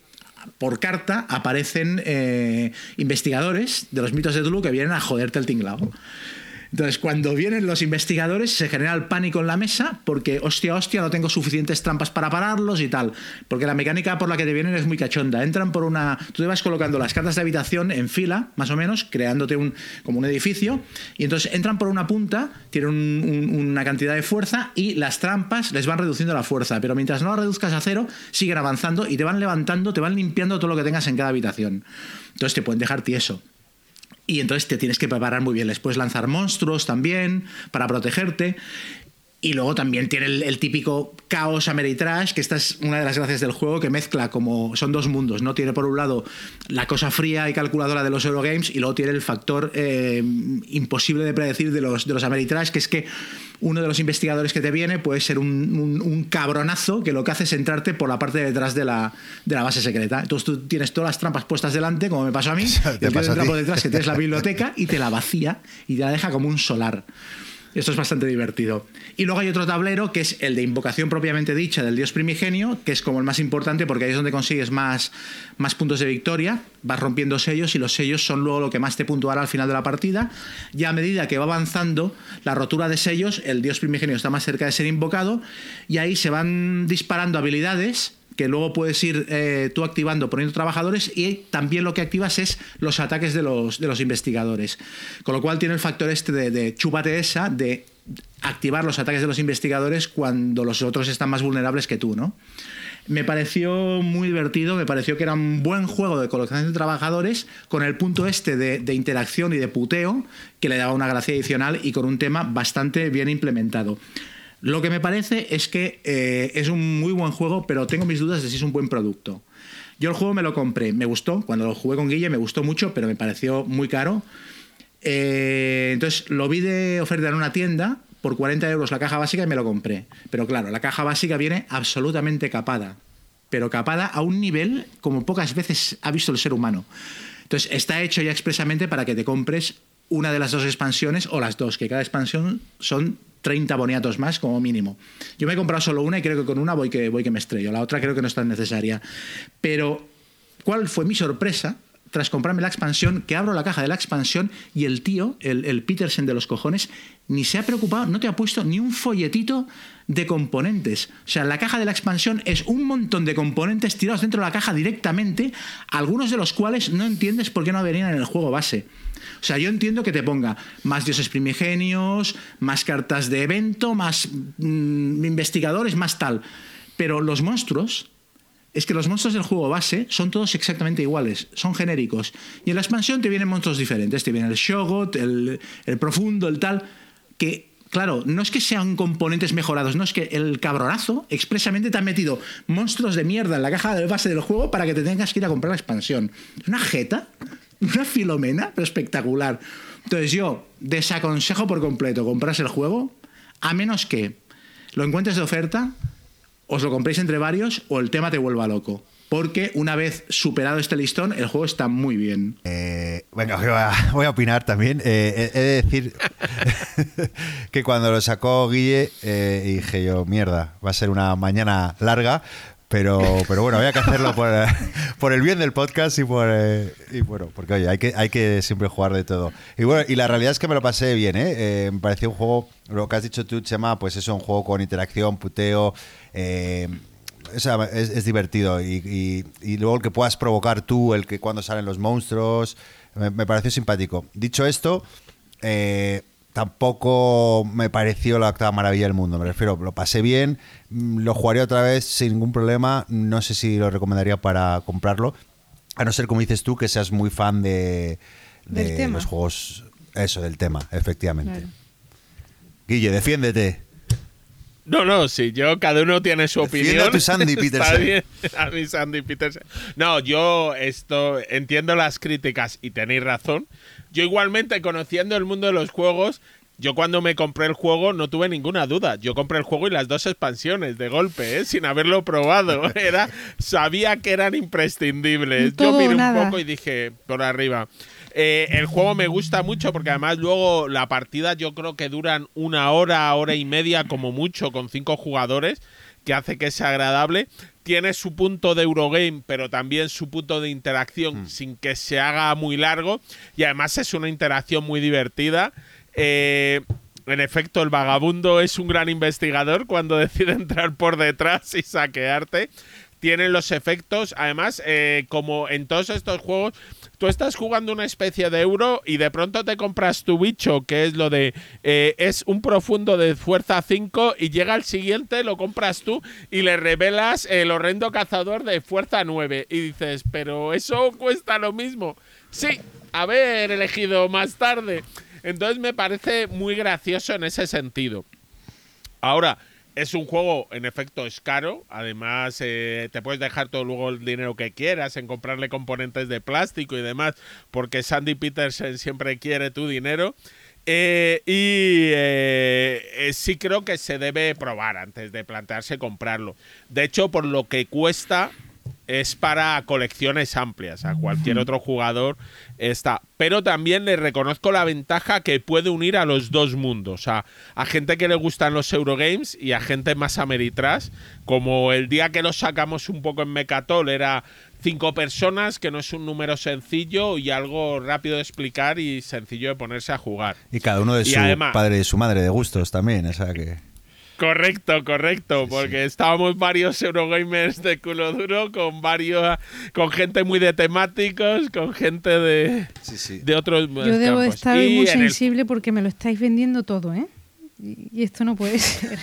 por carta aparecen eh, investigadores de los mitos de Tulu que vienen a joderte el tinglado. Entonces, cuando vienen los investigadores, se genera el pánico en la mesa porque, hostia, hostia, no tengo suficientes trampas para pararlos y tal. Porque la mecánica por la que te vienen es muy cachonda. Entran por una. Tú te vas colocando las cartas de habitación en fila, más o menos, creándote un, como un edificio. Y entonces entran por una punta, tienen una cantidad de fuerza y las trampas les van reduciendo la fuerza. Pero mientras no las reduzcas a cero, siguen avanzando y te van levantando, te van limpiando todo lo que tengas en cada habitación. Entonces te pueden dejar tieso. Y entonces te tienes que preparar muy bien. Les puedes lanzar monstruos también para protegerte. Y luego también tiene el, típico caos Ameritrash, que esta es una de las gracias del juego, que mezcla como son dos mundos, ¿no? Tiene por un lado la cosa fría y calculadora de los Eurogames y luego tiene el factor eh, imposible de predecir de los, de los Ameritrash, que es que uno de los investigadores que te viene puede ser un, cabronazo que lo que hace es entrarte por la parte de detrás de la, base secreta. Entonces tú tienes todas las trampas puestas delante, como me pasó a mí, y te entra por detrás que tienes la biblioteca y te la vacía y te la deja como un solar. Esto es bastante divertido. Y luego hay otro tablero que es el de invocación propiamente dicha del dios primigenio, que es como el más importante porque ahí es donde consigues más, más puntos de victoria, vas rompiendo sellos y los sellos son luego lo que más te puntuará al final de la partida. Y a medida que va avanzando la rotura de sellos, el dios primigenio está más cerca de ser invocado y ahí se van disparando habilidades que luego puedes ir eh, tú activando poniendo trabajadores y también lo que activas es los ataques de los, de los investigadores. Con lo cual tiene el factor este de, de chúpate esa, de activar los ataques de los investigadores cuando los otros están más vulnerables que tú, ¿no? Me pareció muy divertido, me pareció que era un buen juego de colocación de trabajadores con el punto este de, de interacción y de puteo que le daba una gracia adicional y con un tema bastante bien implementado. Lo que me parece es que eh, es un muy buen juego, pero tengo mis dudas de si es un buen producto. Yo el juego me lo compré, me gustó, cuando lo jugué con Guille me gustó mucho, pero me pareció muy caro. Eh, entonces lo vi de oferta en una tienda por 40 euros la caja básica y me lo compré. Pero claro, la caja básica viene absolutamente capada, pero capada a un nivel como pocas veces ha visto el ser humano. Entonces está hecho ya expresamente para que te compres una de las dos expansiones o las dos, que cada expansión son 30 boniatos más como mínimo. Yo me he comprado solo una y creo que con una voy que, voy que me estrello. La otra creo que no es tan necesaria. Pero, ¿cuál fue mi sorpresa? Tras comprarme la expansión, que abro la caja de la expansión y el tío, el, el Petersen de los cojones, ni se ha preocupado, no te ha puesto ni un folletito de componentes. O sea, la caja de la expansión es un montón de componentes tirados dentro de la caja directamente, algunos de los cuales no entiendes por qué no venían en el juego base. O sea, yo entiendo que te ponga más dioses primigenios, más cartas de evento, más mm, investigadores, más tal. Pero los monstruos, es que los monstruos del juego base son todos exactamente iguales, son genéricos. Y en la expansión te vienen monstruos diferentes, te viene el Shogot, el, Profundo, el tal, que claro, no es que sean componentes mejorados, no es que el cabronazo expresamente te ha metido monstruos de mierda en la caja de base del juego para que te tengas que ir a comprar la expansión. Una jeta una filomena, pero espectacular. Entonces yo desaconsejo por completo compras el juego, a menos que lo encuentres de oferta os lo compréis entre varios o el tema te vuelva loco. Porque una vez superado este listón, el juego está muy bien. Eh, bueno, voy a, opinar también. Eh, he, he de decir que cuando lo sacó Guille, eh, dije yo, mierda, va a ser una mañana larga. Pero, pero bueno, había que hacerlo por, por el bien del podcast y por eh, y bueno, porque oye, hay que, hay que siempre jugar de todo. Y bueno, y la realidad es que me lo pasé bien, ¿eh? Eh, me pareció un juego, lo que has dicho tú, Chema, pues es un juego con interacción, puteo, eh, o es, es divertido. Y, y- y luego el que puedas provocar tú, el que cuando salen los monstruos, me, me pareció simpático. Dicho esto, eh, tampoco me pareció la octava maravilla del mundo. Me refiero, lo pasé bien, mm, lo jugaría otra vez sin ningún problema. No sé si lo recomendaría para comprarlo. A no ser, como dices tú, que seas muy fan de, de Del tema. los juegos. Eso, del tema, efectivamente. Claro. Guille, defiéndete. No, no, sí, yo, cada uno tiene su opinión. a tu Sandy Está Peterson. bien, a mi Sandy Peterson. No, yo esto entiendo las críticas y tenéis razón. Yo igualmente, conociendo el mundo de los juegos, yo cuando me compré el juego no tuve ninguna duda. Yo compré el juego y las dos expansiones de golpe, ¿eh? sin haberlo probado. Era, sabía que eran imprescindibles. Todo yo miré un nada. poco y dije, por arriba. Eh, el juego me gusta mucho porque además luego la partida yo creo que duran una hora, hora y media como mucho con cinco jugadores, que hace que sea agradable. Tiene su punto de Eurogame, pero también su punto de interacción sin que se haga muy largo. Y además es una interacción muy divertida. Eh, en efecto, el vagabundo es un gran investigador cuando decide entrar por detrás y saquearte. Tienen los efectos, además, eh, como en todos estos juegos, tú estás jugando una especie de euro y de pronto te compras tu bicho, que es lo de eh, es un profundo de fuerza 5 y llega el siguiente, lo compras tú y le revelas el horrendo cazador de fuerza 9 y dices, pero eso cuesta lo mismo. Sí, haber elegido más tarde. Entonces me parece muy gracioso en ese sentido. Ahora, es un juego, en efecto, es caro. Además, eh, te puedes dejar todo luego el dinero que quieras en comprarle componentes de plástico y demás, porque Sandy Peterson siempre quiere tu dinero. Eh, y eh, sí creo que se debe probar antes de plantearse comprarlo. De hecho, por lo que cuesta, es para colecciones amplias. A cualquier otro jugador está. Pero también le reconozco la ventaja que puede unir a los dos mundos. A, a gente que le gustan los Eurogames y a gente más ameritrash. Como el día que lo sacamos un poco en Mecatol era cinco personas, que no es un número sencillo y algo rápido de explicar y sencillo de ponerse a jugar. Y cada uno de Y su además- padre y su madre de gustos también, o sea que... Correcto, correcto, porque estábamos varios Eurogamers de culo duro con varios, con gente muy de temáticos, con gente de, Sí, sí. de otros Yo debo estar Y muy el- sensible porque me lo estáis vendiendo todo, ¿eh? Y esto no puede ser.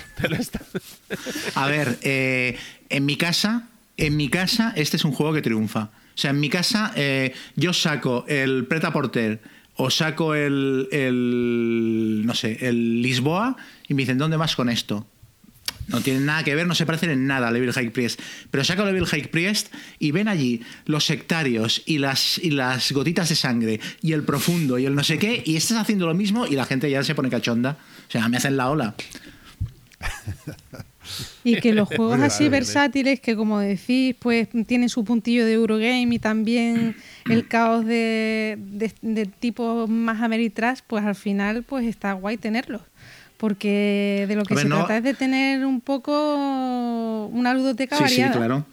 A ver, eh, en mi casa, en mi casa, este es un juego que triunfa. O sea, en mi casa, eh, yo saco el Preta Porter o saco el, el, no sé, el Lisboa y me dicen, ¿dónde vas con esto? No tienen nada que ver, no se parecen en nada a Levil High Priest. Pero saco Levil High Priest y ven allí los sectarios y las, y las gotitas de sangre y el profundo y el no sé qué, y estás haciendo lo mismo y la gente ya se pone cachonda. O sea, me hacen la ola. Y que los juegos así versátiles, que como decís, pues tienen su puntillo de Eurogame y también el caos de, de, de tipo más Ameritrash, pues al final pues está guay tenerlos. Porque de lo que ver, se no- trata es de tener un poco una ludoteca Sí, sí, variada. claro.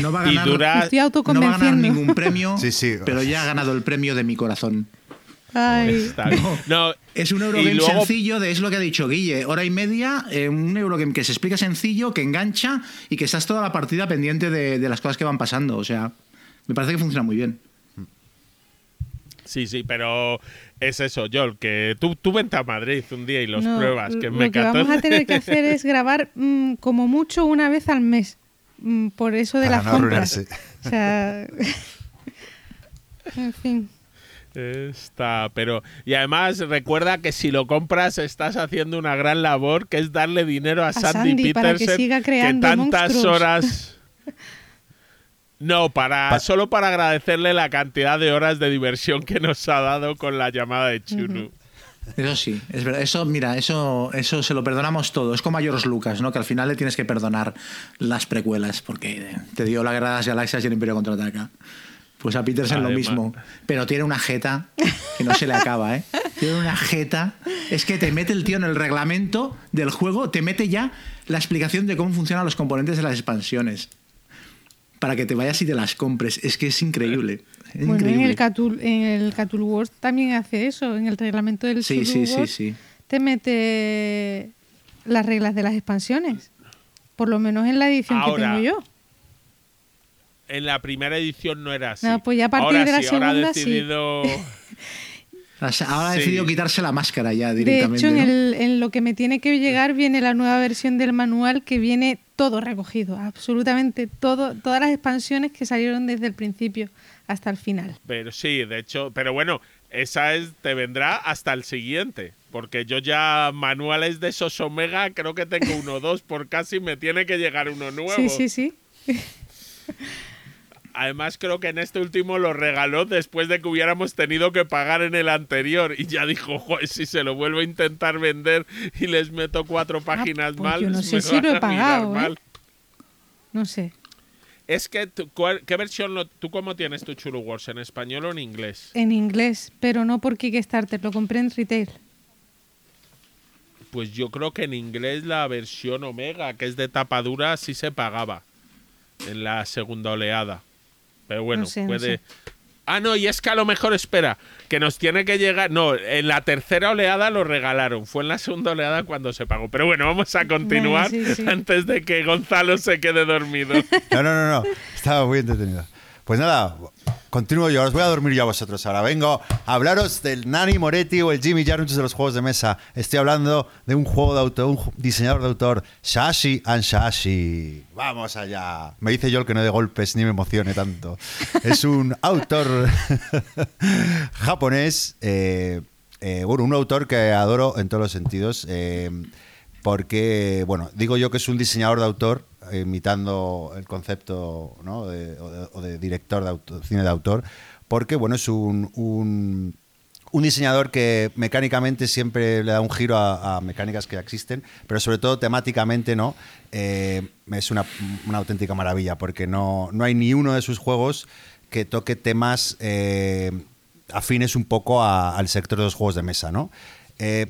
No va a Y ganar, dura- Estoy no va a ganar ningún premio, Sí, sí. pero ya ha ganado el premio de mi corazón. Ay. No, Es un Eurogame luego- sencillo, de, es lo que ha dicho Guille, hora y media, eh, un Eurogame que se explica sencillo, que engancha y que estás toda la partida pendiente de, de las cosas que van pasando. O sea, me parece que funciona muy bien. Sí, sí, pero es eso, Joel, que tú, tú vente a Madrid un día y los no, pruebas, que lo me que vamos a tener que hacer es grabar mm, como mucho una vez al mes. Mm, por eso de Para las no compras. O sea, en fin. Está, pero y además recuerda que si lo compras estás haciendo una gran labor que es darle dinero a, Sandy, Sandy para que Peterson siga creando tantas monstruos. horas No, para Pa- solo para agradecerle la cantidad de horas de diversión que nos ha dado con la llamada de Chunu. Eso sí, es verdad. Eso, mira, eso, eso se lo perdonamos todo. Es como a George Lucas, ¿no? Que al final le tienes que perdonar las precuelas, porque te dio la guerra de las galaxias y el Imperio contraataca. Pues a Peterson lo mismo. Pero tiene una jeta que no se le acaba, ¿eh? Tiene una jeta. Es que te mete el tío en el reglamento del juego, te mete ya la explicación de cómo funcionan los componentes de las expansiones. Para que te vayas y te las compres. Es que es increíble. Es Bueno, en increíble. el, Catul, en el Catul Wars también hace eso. En el reglamento del Sí, sí, sí, Wars sí. te mete las reglas de las expansiones. Por lo menos en la edición Ahora, que tengo yo. En la primera edición no era así. No, pues ya a partir ahora de la sí, ahora ha segunda sí. decidido. Sea, Ahora ha Sí. decidido quitarse la máscara ya De directamente. hecho, en, ¿no? el- en lo que me tiene que llegar viene la nueva versión del manual que viene todo recogido, absolutamente todo, todas las expansiones que salieron desde el principio hasta el final. Pero sí, de hecho, pero bueno, esa es te vendrá hasta el siguiente, porque yo ya manuales de esos Omega creo que tengo uno o dos por casi me tiene que llegar uno nuevo. Sí, sí, sí. Además creo que en este último lo regaló después de que hubiéramos tenido que pagar en el anterior y ya dijo, "Joder, si se lo vuelvo a intentar vender y les meto cuatro páginas pues mal, yo no sé si lo he pagado, ¿eh? mal". No sé. Es que, tú- ¿cuál- ¿qué versión, lo- tú cómo tienes tu Chulu Wars? ¿En español o en inglés? En inglés, pero no por Kickstarter, lo compré en retail. Pues yo creo que en inglés la versión Omega, que es de tapa dura, sí se pagaba en la segunda oleada. Pero bueno, No sé, no puede. sé. Ah, no, y es que a lo mejor, espera, que nos tiene que llegar. No, en la tercera oleada lo regalaron. Fue en la segunda oleada cuando se pagó. Pero bueno, vamos a continuar sí, sí. antes de que Gonzalo se quede dormido. No, no, no, no. Estaba muy entretenido. Pues nada, continúo yo. Os voy a dormir yo a vosotros ahora. Vengo a hablaros del Nani Moretti o el Jimmy Jarmusch de los juegos de mesa. Estoy hablando de un juego de autor, un diseñador de autor, Shashi and Shashi. Vamos allá. Me dice yo el que no de golpes ni me emocione tanto. Es un autor japonés. eh, eh, bueno, un autor que adoro en todos los sentidos. eh, porque, bueno, digo yo que es un diseñador de autor, imitando el concepto de, o, de, director de cine de autor, porque, bueno, es un, un, diseñador que mecánicamente siempre le da un giro a, mecánicas que existen, pero sobre todo temáticamente, ¿no? Eh, es una, auténtica maravilla, porque no, no hay ni uno de sus juegos que toque temas eh, afines un poco al sector de los juegos de mesa, ¿no? Eh,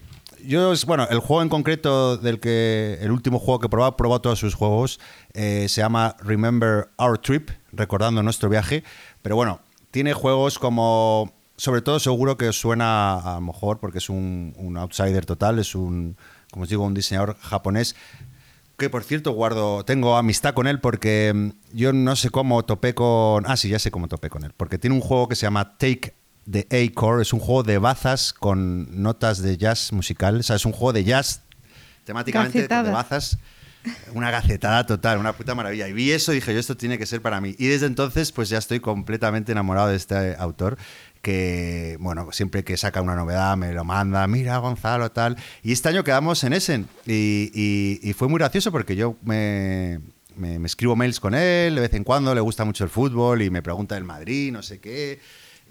yo, es- bueno, el juego en concreto del que, el último juego que he probado, todos sus juegos, eh, se llama Remember Our Trip, recordando nuestro viaje, pero bueno, tiene juegos como, sobre todo seguro que suena a lo mejor, porque es un, un outsider total, es un, como os digo, un diseñador japonés, que por cierto guardo, tengo amistad con él porque mm, yo no sé cómo topé con. Ah, sí, ya sé cómo topé con él. Porque tiene un juego que se llama Take the A-Core. Es un juego de bazas con notas de jazz musical. O sea, es un juego de jazz temáticamente de bazas. Una gacetada total, una puta maravilla. Y vi eso y dije, yo esto tiene que ser para mí. Y desde entonces, pues ya estoy completamente enamorado de este autor que, bueno, siempre que saca una novedad me lo manda, mira Gonzalo, tal. Y este año quedamos en Essen y, y- y fue muy gracioso porque yo me, me- me escribo mails con él de vez en cuando, le gusta mucho el fútbol y me pregunta del Madrid, no sé qué.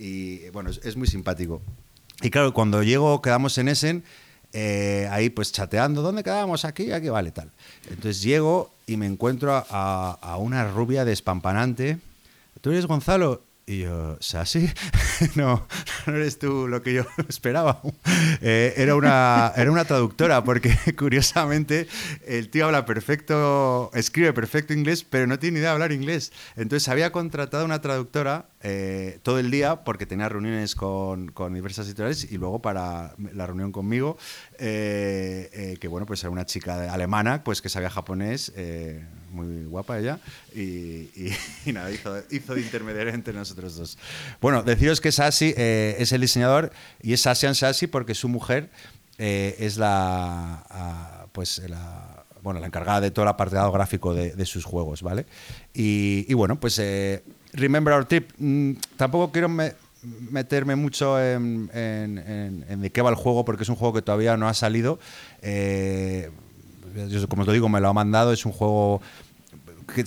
Y bueno, es, muy simpático. Y claro, cuando llego, quedamos en Essen, eh, ahí pues chateando, ¿dónde quedamos? Aquí, aquí, vale, tal. Entonces llego y me encuentro a, a- a una rubia despampanante. ¿Tú eres Gonzalo? Y yo, ¿Sasi? no, no eres tú lo que yo esperaba. Eh, era, una, era una traductora, porque curiosamente el tío habla perfecto, escribe perfecto inglés, pero no tiene ni idea de hablar inglés. Entonces había contratado una traductora eh, todo el día porque tenía reuniones con, con diversas editoriales y luego para la reunión conmigo, eh, eh, que bueno, pues era una chica alemana, pues que sabía japonés, eh, muy guapa ella, y, y- y nada, hizo, hizo de intermediario entre nosotros dos. Bueno, deciros que Sashi eh, es el diseñador y es Asian Sashi porque su mujer eh, es la, ah, pues la, bueno, la encargada de todo el apartado gráfico de, de sus juegos, ¿vale? Y, y bueno, pues eh, Remember Our Trip, mm, tampoco quiero me- meterme mucho en, en- en- en de qué va el juego porque es un juego que todavía no ha salido. Eh, yo, como os lo digo, me lo ha mandado, es un juego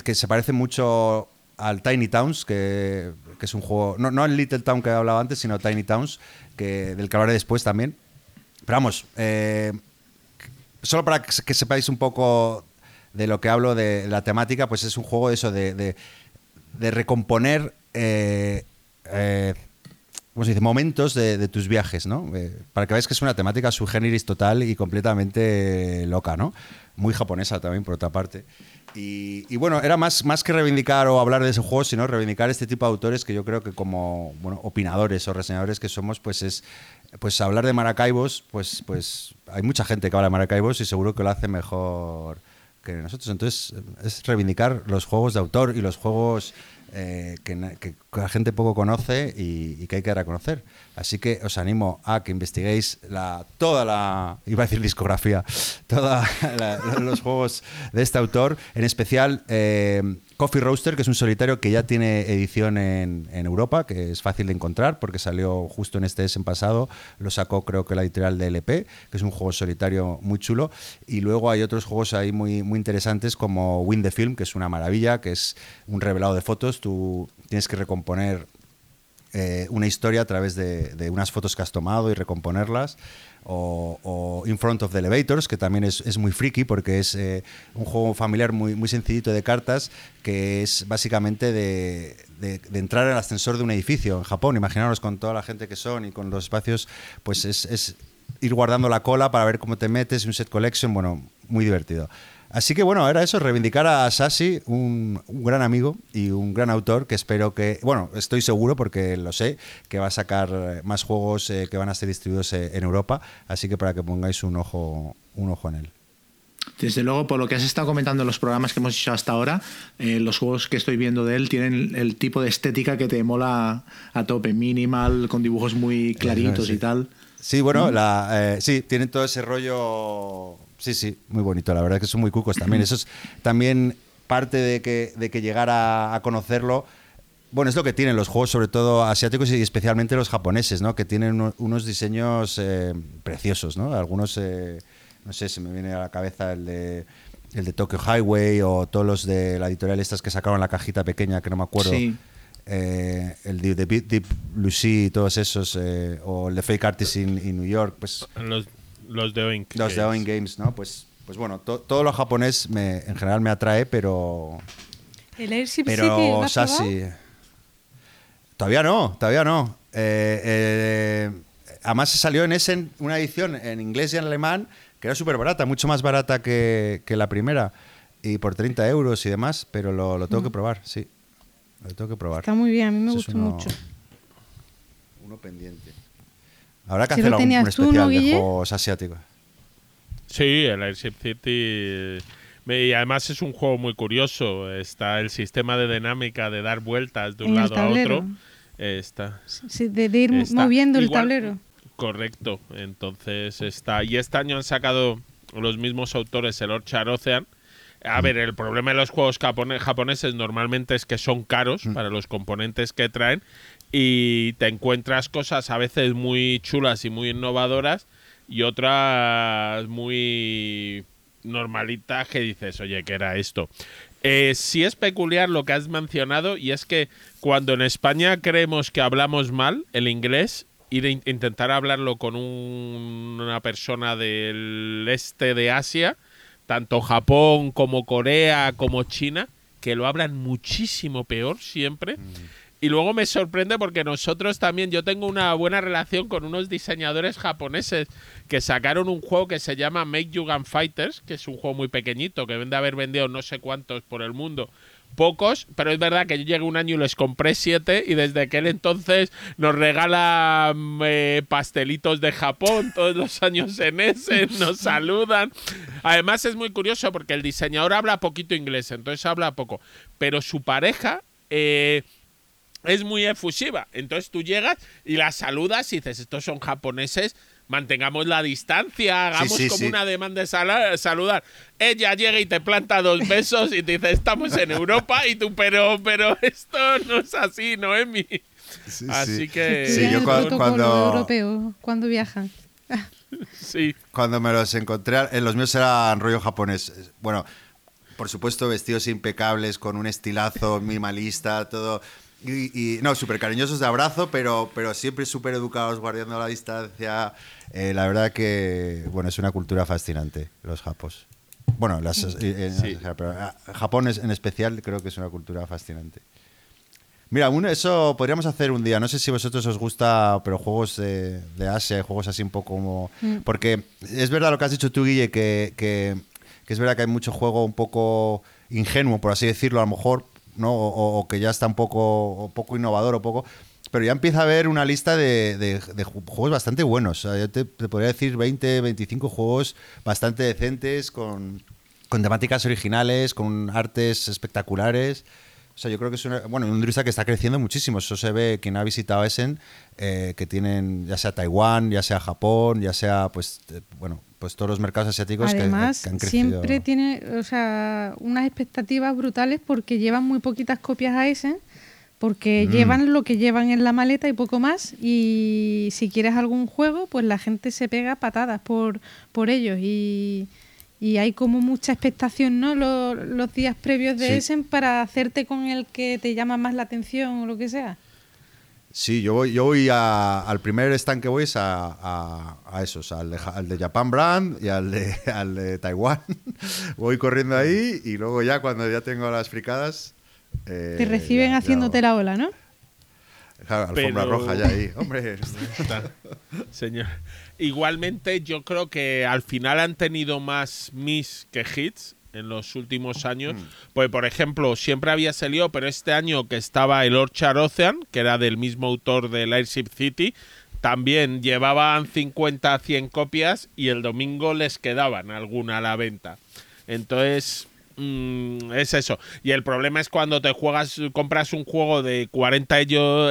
que, se parece mucho al Tiny Towns, que, que es un juego, no, no el Little Town que he hablado antes, sino Tiny Towns, que, del que hablaré después también. Pero vamos, eh, solo para que, sepáis un poco de lo que hablo de la temática, pues es un juego eso, de, de, de recomponer eh, eh, ¿cómo se dice? momentos de, de tus viajes, ¿no? Eh, para que veáis que es una temática sui generis total y completamente loca, ¿no? Muy japonesa también, por otra parte. Y, y bueno, era más, más que reivindicar o hablar de ese juego, sino reivindicar este tipo de autores que yo creo que como bueno, opinadores o reseñadores que somos, pues es pues hablar de Maracaibos, pues, pues hay mucha gente que habla de Maracaibos y seguro que lo hace mejor que nosotros. Entonces, es reivindicar los juegos de autor y los juegos eh, que, que la gente poco conoce y, y que hay que reconocer. Así que os animo a que investiguéis toda la, iba a decir discografía, todos los juegos de este autor, en especial eh, Coffee Roaster, que es un solitario que ya tiene edición en, en Europa, que es fácil de encontrar porque salió justo en este en pasado, lo sacó creo que la editorial de LP, que es un juego solitario muy chulo, y luego hay otros juegos ahí muy, muy interesantes como Win the Film, que es una maravilla, que es un revelado de fotos, tú tienes que recomponer eh, una historia a través de, de unas fotos que has tomado y recomponerlas. O, o In Front of the Elevators, que también es, es muy friki porque es eh, un juego familiar muy, muy sencillito de cartas que es básicamente de, de- de entrar en el ascensor de un edificio en Japón. Imaginaros con toda la gente que son y con los espacios, pues es, es ir guardando la cola para ver cómo te metes, un set collection, bueno, muy divertido. Así que bueno, era eso, reivindicar a Sashi, un, un gran amigo y un gran autor que espero que, bueno, estoy seguro porque lo sé, que va a sacar más juegos eh, que van a ser distribuidos eh, en Europa, así que para que pongáis un ojo, un ojo en él. Desde luego, por lo que has estado comentando en los programas que hemos hecho hasta ahora, eh, los juegos que estoy viendo de él tienen el tipo de estética que te mola a tope, minimal, con dibujos muy claritos sí. y tal. Sí, bueno, la, eh, sí, tienen todo ese rollo. Sí, sí, muy bonito. La verdad que son muy cucos también. Eso es también parte de que, de que llegar a, conocerlo. Bueno, es lo que tienen los juegos, sobre todo asiáticos y especialmente los japoneses, ¿no? Que tienen uno- unos diseños eh, preciosos, ¿no? Algunos, eh, no sé, se me viene a la cabeza el de el de Tokyo Highway o todos los de la editorial estas que sacaron la cajita pequeña, que no me acuerdo. Sí. Eh, el de, de Deep, Deep Lucy y todos esos, eh, o el de Fake Artists in, in New York, pues Los, los de Oink. los de. Owen Games, ¿no? Pues, pues bueno, to- todo lo japonés me, en general me atrae, pero El Airship City, ¿lo pero has? Sashi todavía no, todavía no. Eh, eh, además se salió en Essen una edición en inglés y en alemán que era súper barata, mucho más barata que, que la primera y por 30 euros y demás, pero lo, lo tengo que probar, sí, lo tengo que probar. Está muy bien, a mí me Ese es gustó uno- mucho. Uno pendiente. Habrá que ¿Sí hacer algún especial no, de Guille? juegos asiáticos. Sí, el Airship City. Y además es un juego muy curioso. Está el sistema de dinámica de dar vueltas de un En el lado a otro. Está. Sí, de, de ir Está. moviendo el tablero. Correcto. Entonces está. Y este año han sacado los mismos autores el Orchard Ocean. A ver, el problema de los juegos japone- japoneses normalmente es que son caros para los componentes que traen y te encuentras cosas a veces muy chulas y muy innovadoras y otras muy normalitas que dices, oye, ¿qué era esto? Eh, sí es peculiar lo que has mencionado y es que cuando en España creemos que hablamos mal el inglés, ir in- intentar hablarlo con un- una persona del este de Asia, tanto Japón como Corea como China, que lo hablan muchísimo peor siempre. Y luego me sorprende porque nosotros también, yo tengo una buena relación con unos diseñadores japoneses que sacaron un juego que se llama Make You Gun Fighters, que es un juego muy pequeñito, que vende haber vendido no sé cuántos por el mundo. Pocos, pero es verdad que yo llegué un año y les compré siete y desde aquel entonces nos regalan eh, pastelitos de Japón todos los años en ese, nos saludan. Además es muy curioso porque el diseñador habla poquito inglés, entonces habla poco, pero su pareja... eh, es muy efusiva. Entonces tú llegas y la saludas y dices, estos son japoneses, mantengamos la distancia, hagamos sí, como sí. una demanda de sala- saludar. Ella llega y te planta dos besos y te dice, estamos en Europa y tú, pero, pero esto no es así, Noemi. Sí, Así sí. que... Sí, yo el cua- protocolo cuando- europeo cuando viajan. Sí. Cuando me los encontré, en los míos eran rollo japonés. Bueno, por supuesto, vestidos impecables, con un estilazo minimalista, todo. Y, no, súper cariñosos de abrazo, pero, pero siempre súper educados, guardando la distancia. Eh, la verdad que, bueno, es una cultura fascinante, los japos. Bueno, las, eh, eh, pero ah, Japón en especial creo que es una cultura fascinante. Mira, eso podríamos hacer un día. No sé si a vosotros os gusta, pero juegos de, Asia, juegos así un poco como... Mm. Porque es verdad lo que has dicho tú, Guille, que, que, es verdad que hay mucho juego un poco ingenuo, por así decirlo, a lo mejor, ¿no? O, que ya está un poco, poco innovador o poco... Pero ya empieza a haber una lista de, juegos bastante buenos. yo te, podría decir 20, 25 juegos bastante decentes, con, con temáticas originales, con artes espectaculares. O sea, yo creo que es una, bueno, una industria que está creciendo muchísimo. Eso se ve quien ha visitado Essen, eh, que tienen ya sea Taiwán, ya sea Japón, ya sea, pues, eh, bueno, pues todos los mercados asiáticos que, han crecido. siempre tiene, o sea, unas expectativas brutales porque llevan muy poquitas copias a Essen, porque mm. llevan lo que llevan en la maleta y poco más. Y si quieres algún juego, pues la gente se pega patadas por, por ellos. Y y hay como mucha expectación, ¿no? Los, días previos de Essen para hacerte con el que te llama más la atención o lo que sea. Sí, yo voy, yo voy al primer stand que voy es a, a, esos, al de, al de, Japan Brand y al de, al de Taiwán. voy corriendo ahí y luego ya cuando ya tengo las fricadas... Eh, te reciben haciéndote la ola, ¿no? Claro, alfombra roja ya ahí. Hombre, señor. Igualmente, yo creo que al final han tenido más miss que hits en los últimos años. Mm. Pues, por ejemplo, siempre había salido, pero este año que estaba el Orchard Ocean, que era del mismo autor del Airship City, también llevaban 50 a 100 copias y el domingo les quedaban alguna a la venta. Entonces, Mm, es eso. Y el problema es cuando te juegas, compras un juego de 40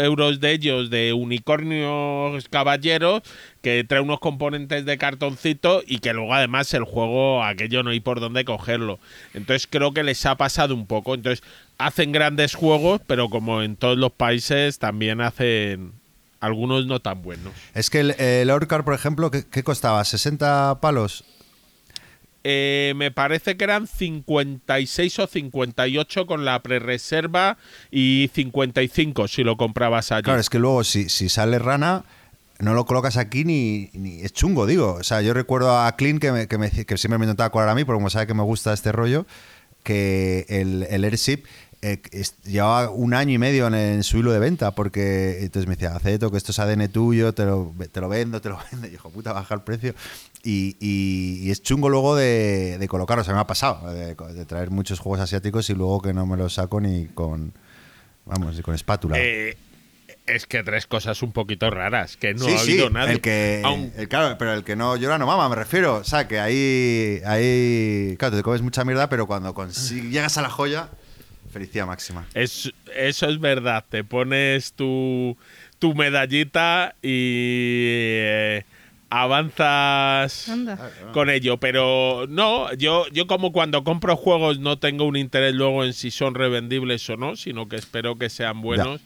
euros de ellos, de unicornios caballeros, que trae unos componentes de cartoncito y que luego además el juego, aquello no hay por dónde cogerlo. Entonces creo que les ha pasado un poco. Entonces hacen grandes juegos, pero como en todos los países también hacen algunos no tan buenos. Es que el, el Orcar, por ejemplo, ¿qué, ¿qué, costaba? ¿60 palos? Eh, me parece que eran 56 o 58 con la pre-reserva y 55 si lo comprabas allí. Claro, es que luego si, si sale rana no lo colocas aquí ni, ni, es chungo, digo. O sea, yo recuerdo a Clean que, me, que siempre me intentaba colar a mí, porque como sabe que me gusta este rollo, que el, el Airship eh, llevaba un año y medio en, su hilo de venta, porque entonces me decía, Aceto, que esto es ADN tuyo, te lo, te lo vendo, te lo vendo. Y dijo, puta, baja el precio. Y, y, es chungo luego de, de colocarlo, o sea, me ha pasado, de, traer muchos juegos asiáticos y luego que no me los saco ni con, vamos, ni con espátula. Eh, es que tres cosas un poquito raras, que no ha habido nada. El que, claro, pero el que no llora no mama, me refiero. O sea, que ahí, ahí, claro, te comes mucha mierda, pero cuando llegas a la joya, Felicidad máxima. Es, eso es verdad. Te pones tu, tu medallita y eh, avanzas con ello. Pero no, yo, yo como cuando compro juegos no tengo un interés luego en si son revendibles o no, sino que espero que sean buenos.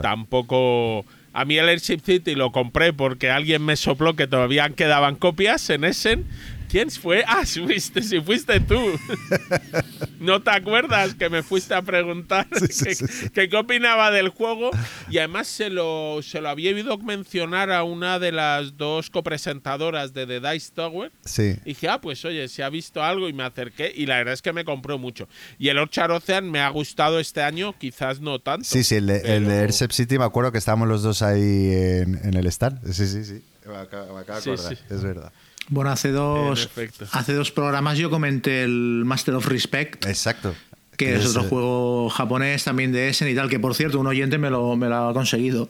Tampoco... A mí el Airship City lo compré porque alguien me sopló que todavía quedaban copias en Essen ¿Quién fue? Ah, fuiste, si fuiste tú. ¿No te acuerdas que me fuiste a preguntar qué, opinaba del juego? Y además se lo, se lo había oído mencionar a una de las dos copresentadoras de The Dice Tower. Sí. Y dije, ah, pues oye, si ha visto algo y me acerqué. Y la verdad es que me compró mucho. Y el Orchard Ocean me ha gustado este año, quizás no tanto. Sí, sí, el de, el City me acuerdo que estábamos los dos ahí en, el stand. Sí, sí, sí. Me acabo, de acordar, es verdad. Bueno, hace dos, hace dos programas yo comenté el Master of Respect. Exacto. Que es, otro juego japonés también de Essen y tal, que por cierto, un oyente me lo, me lo ha conseguido.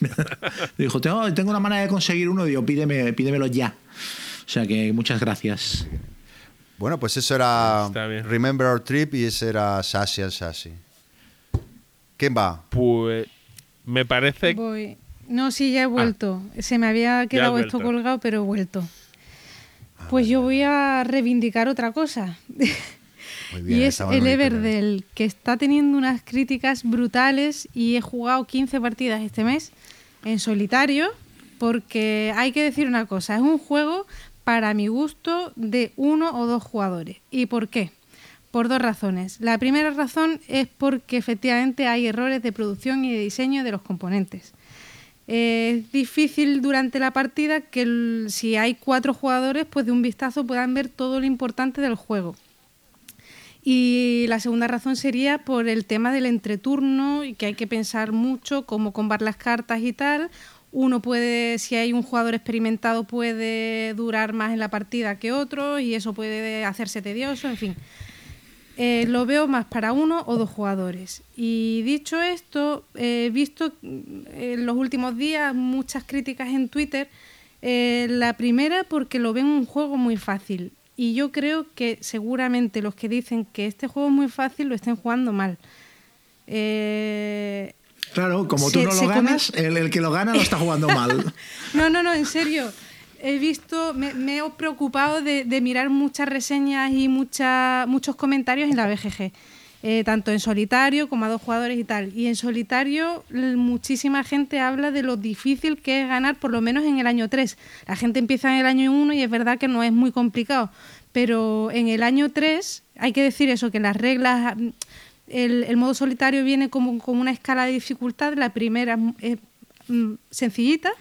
Dijo, tengo, tengo una manera de conseguir uno, digo, pídeme, pídemelo ya. O sea que muchas gracias. Bueno, pues eso era Remember Our Trip y ese era Sashi and Sashi. ¿Quién va? Pues me parece... Voy. No, sí, ya he ah. vuelto. Se me había quedado esto colgado, pero he vuelto. Ah, pues yo voy a reivindicar otra cosa. y es el Everdell, que está teniendo unas críticas brutales y he jugado 15 partidas este mes en solitario, porque hay que decir una cosa, es un juego para mi gusto de uno o dos jugadores. ¿Y por qué? por dos razones. La primera razón es porque efectivamente hay errores de producción y de diseño de los componentes. Es difícil durante la partida que si hay cuatro jugadores, pues de un vistazo puedan ver todo lo importante del juego. Y la segunda razón sería por el tema del entreturno y que hay que pensar mucho cómo combar las cartas y tal. Uno puede, si hay un jugador experimentado, puede durar más en la partida que otro y eso puede hacerse tedioso, en fin. Eh, lo veo más para uno o dos jugadores. Y dicho esto, he visto en los últimos días muchas críticas en Twitter. Eh, la primera porque lo ven un juego muy fácil. Y yo creo que seguramente los que dicen que este juego es muy fácil lo estén jugando mal. Eh, claro, como tú no lo ganas, el, que lo gana lo está jugando mal. no, no, no, en serio. He visto, me, he preocupado de, mirar muchas reseñas y muchos comentarios en la BGG. Eh, tanto en solitario como a dos jugadores y tal. Y en solitario muchísima gente habla de lo difícil que es ganar, por lo menos en el año 3. La gente empieza en el año 1 y es verdad que no es muy complicado, pero en el año 3 hay que decir eso, que las reglas, el, modo solitario viene como con una escala de dificultad, la primera es mm, sencillita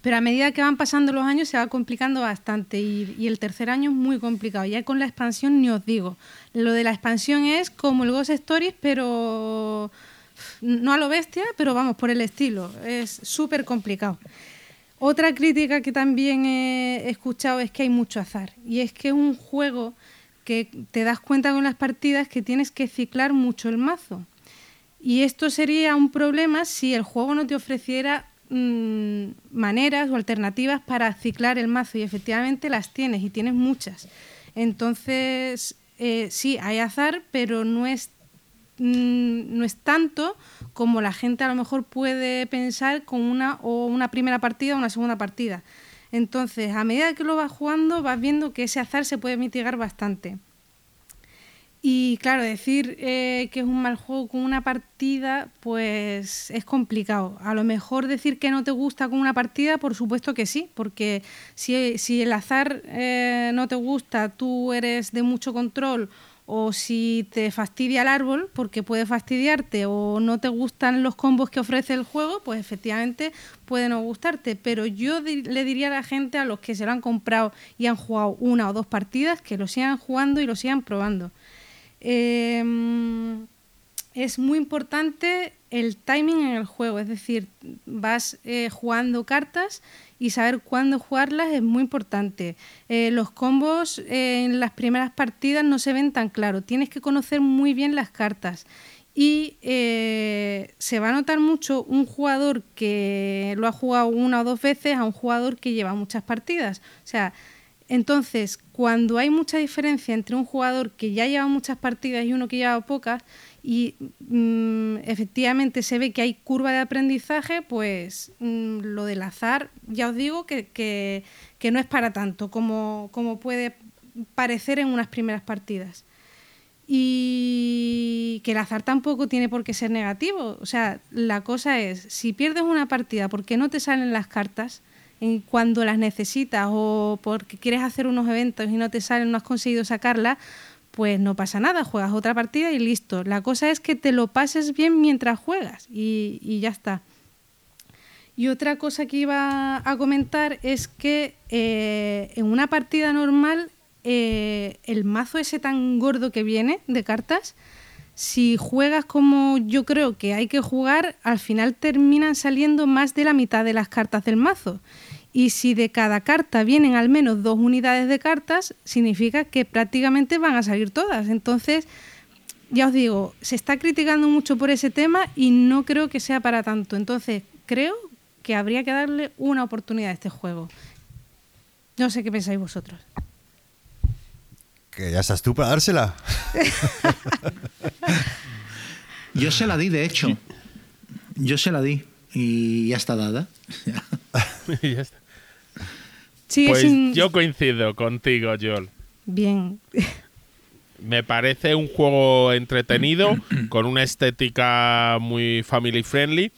pero a medida que van pasando los años se va complicando bastante y, el tercer año es muy complicado. Ya con la expansión ni os digo. Lo de la expansión es como el Ghost Stories, pero no a lo bestia, pero vamos, por el estilo. Es súper complicado. Otra crítica que también he escuchado es que hay mucho azar. Y es que es un juego que te das cuenta con las partidas que tienes que ciclar mucho el mazo. Y esto sería un problema si el juego no te ofreciera Mm, maneras o alternativas para ciclar el mazo y efectivamente las tienes y tienes muchas. Entonces, eh, sí, hay azar, pero no es, mm, no es tanto como la gente a lo mejor puede pensar con una o una primera partida o una segunda partida. Entonces, a medida que lo vas jugando, vas viendo que ese azar se puede mitigar bastante. Y claro, decir eh, que es un mal juego con una partida, pues es complicado. A lo mejor decir que no te gusta con una partida, por supuesto que sí, porque si, si el azar eh, no te gusta, tú eres de mucho control, o si te fastidia el árbol, porque puede fastidiarte, o no te gustan los combos que ofrece el juego, pues efectivamente puede no gustarte. Pero yo le diría a la gente, a los que se lo han comprado y han jugado una o dos partidas, que lo sigan jugando y lo sigan probando Em, es muy importante el timing en el juego, es decir, vas eh, jugando cartas y saber cuándo jugarlas es muy importante. Eh, los combos eh, en las primeras partidas no se ven tan claros, tienes que conocer muy bien las cartas y se va a notar mucho un jugador que lo ha jugado una o dos veces a un jugador que lleva muchas partidas. O sea, entonces, cuando hay mucha diferencia entre un jugador que ya lleva muchas partidas y uno que lleva pocas, y mm, efectivamente se ve que hay curva de aprendizaje, pues mm, lo del azar, ya os digo que, no es para tanto como, como puede parecer en unas primeras partidas. Y que el azar tampoco tiene por qué ser negativo. O sea, la cosa es, si pierdes una partida porque no te salen las cartas, cuando las necesitas o porque quieres hacer unos eventos y no te salen, no has conseguido sacarla, pues no pasa nada, juegas otra partida y listo. La cosa es que te lo pases bien mientras juegas y, ya está. Y otra cosa que iba a comentar es que eh, en una partida normal eh, el mazo ese tan gordo que viene de cartas, si juegas como yo creo que hay que jugar, al final terminan saliendo más de la mitad de las cartas del mazo. Y si de cada carta vienen al menos dos unidades de cartas, significa que prácticamente van a salir todas. Entonces, ya os digo, se está criticando mucho por ese tema y no creo que sea para tanto. Entonces, creo que habría que darle una oportunidad a este juego. No sé qué pensáis vosotros. Que ya estás tú para dársela. Yo se la di, de hecho. Yo se la di y ya está dada. ya está. pues yo coincido contigo, Joel. Bien. Me parece un juego entretenido, con una estética muy family friendly.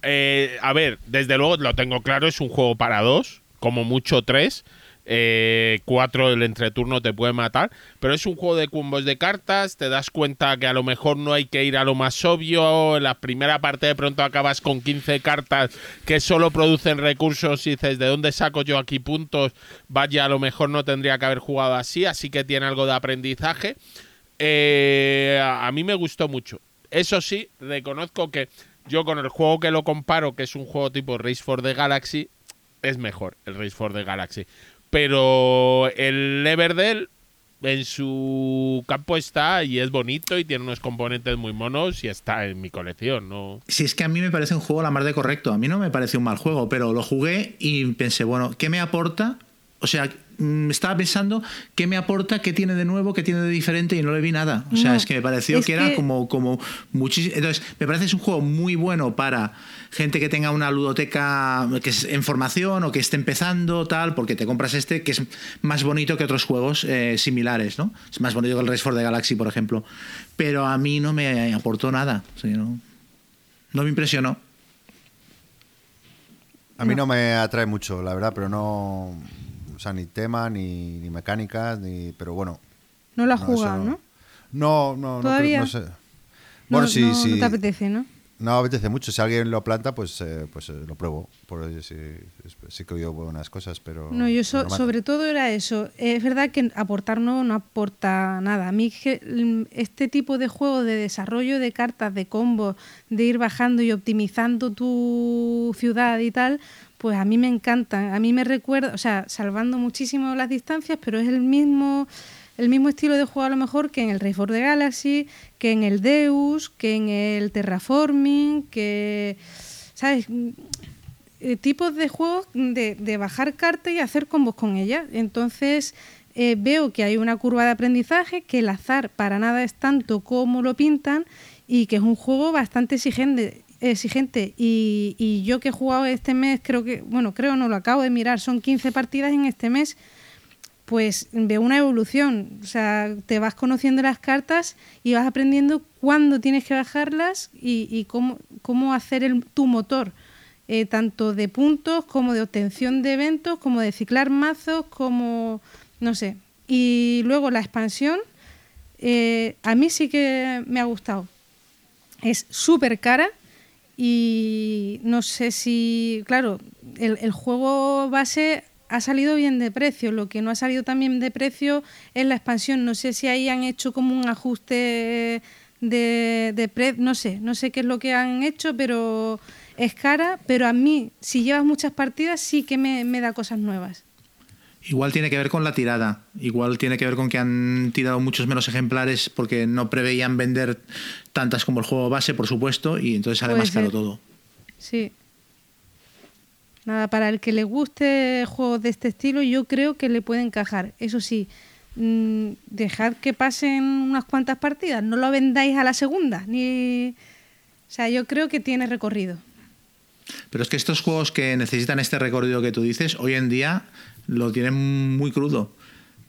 Eh, a ver, desde luego lo tengo claro, es un juego para dos, como mucho tres. Eh, cuatro el entreturno te puede matar, pero es un juego de combos de cartas, te das cuenta que a lo mejor no hay que ir a lo más obvio, en la primera parte de pronto acabas con 15 cartas que solo producen recursos y dices, ¿de dónde saco yo aquí puntos? Vaya, a lo mejor no tendría que haber jugado así, así que tiene algo de aprendizaje. Eh, a mí me gustó mucho. Eso sí, reconozco que yo con el juego que lo comparo, que es un juego tipo Race for the Galaxy, es mejor el Race for the Galaxy. Pero el Everdell en su campo está y es bonito y tiene unos componentes muy monos y está en mi colección, ¿no? Si es que a mí me parece un juego la más de correcto. A mí no me parece un mal juego, pero lo jugué y pensé, bueno, ¿qué me aporta? O sea, mm, estaba pensando qué me aporta, qué tiene de nuevo, qué tiene de diferente y no le vi nada. O sea, No, es que me pareció que era como, como muchísimo. Entonces, me parece que es un juego muy bueno para gente que tenga una ludoteca que es en formación o que esté empezando, tal, porque te compras este que es más bonito que otros juegos eh, similares, ¿no? Es más bonito que el Race for the Galaxy, por ejemplo. Pero a mí no me aportó nada. O sea, no, no me impresionó. A mí no me atrae mucho, la verdad, pero no. O sea, ni tema, ni, ni mecánicas, ni. Pero bueno. No lo has no, jugado, ¿no? No, no, no, ¿Todavía? creo- no sé. No, Bueno, sí, no, sí. no te apetece, ¿no? No apetece mucho. Si alguien lo planta, pues, eh, pues eh, lo pruebo. Por ahí sí, sí que oído buenas cosas, pero. No, yo so- no sobre todo era eso. Es verdad que aportar nuevo no aporta nada. A mí mm, este tipo de juego de desarrollo de cartas, de combos, de ir bajando y optimizando tu ciudad y tal, pues a mí me encantan. A mí me recuerda, o sea, salvando muchísimo las distancias, pero es el mismo el mismo estilo de juego a lo mejor que en el Race for Galaxy, que en el Deus, que en el Terraforming, que ¿sabes? eh, tipos de juegos de, de bajar cartas y hacer combos con ellas. Entonces eh, veo que hay una curva de aprendizaje, que el azar para nada es tanto como lo pintan y que es un juego bastante exigente. Exigente. Y, yo que he jugado este mes, creo que, bueno, creo no lo acabo de mirar, son 15 partidas en este mes, pues veo una evolución. O sea, te vas conociendo las cartas y vas aprendiendo cuándo tienes que bajarlas y, cómo, hacer tu motor eh, tanto de puntos como de obtención de eventos, como de ciclar mazos, como no sé. Y luego la expansión, eh, a mí sí que me ha gustado. Es súper cara y no sé si, claro, el, el juego base ha salido bien de precio. Lo que no ha salido también de precio es la expansión. No sé si ahí han hecho como un ajuste de, de precio, no sé, no sé qué es lo que han hecho, pero es cara. Pero a mí, si llevas muchas partidas, sí que me, me da cosas nuevas. Igual tiene que ver con la tirada. Igual tiene que ver con que han tirado muchos menos ejemplares porque no preveían vender tantas como el juego base, por supuesto, y entonces sale más caro todo. Sí. Nada, para el que le guste juegos de este estilo, yo creo que le puede encajar. Eso sí, mm, dejad que pasen unas cuantas partidas, no lo vendáis a la segunda. Ni... O sea, yo creo que tiene recorrido. Pero es que estos juegos que necesitan este recorrido que tú dices, hoy en día lo tienen muy crudo.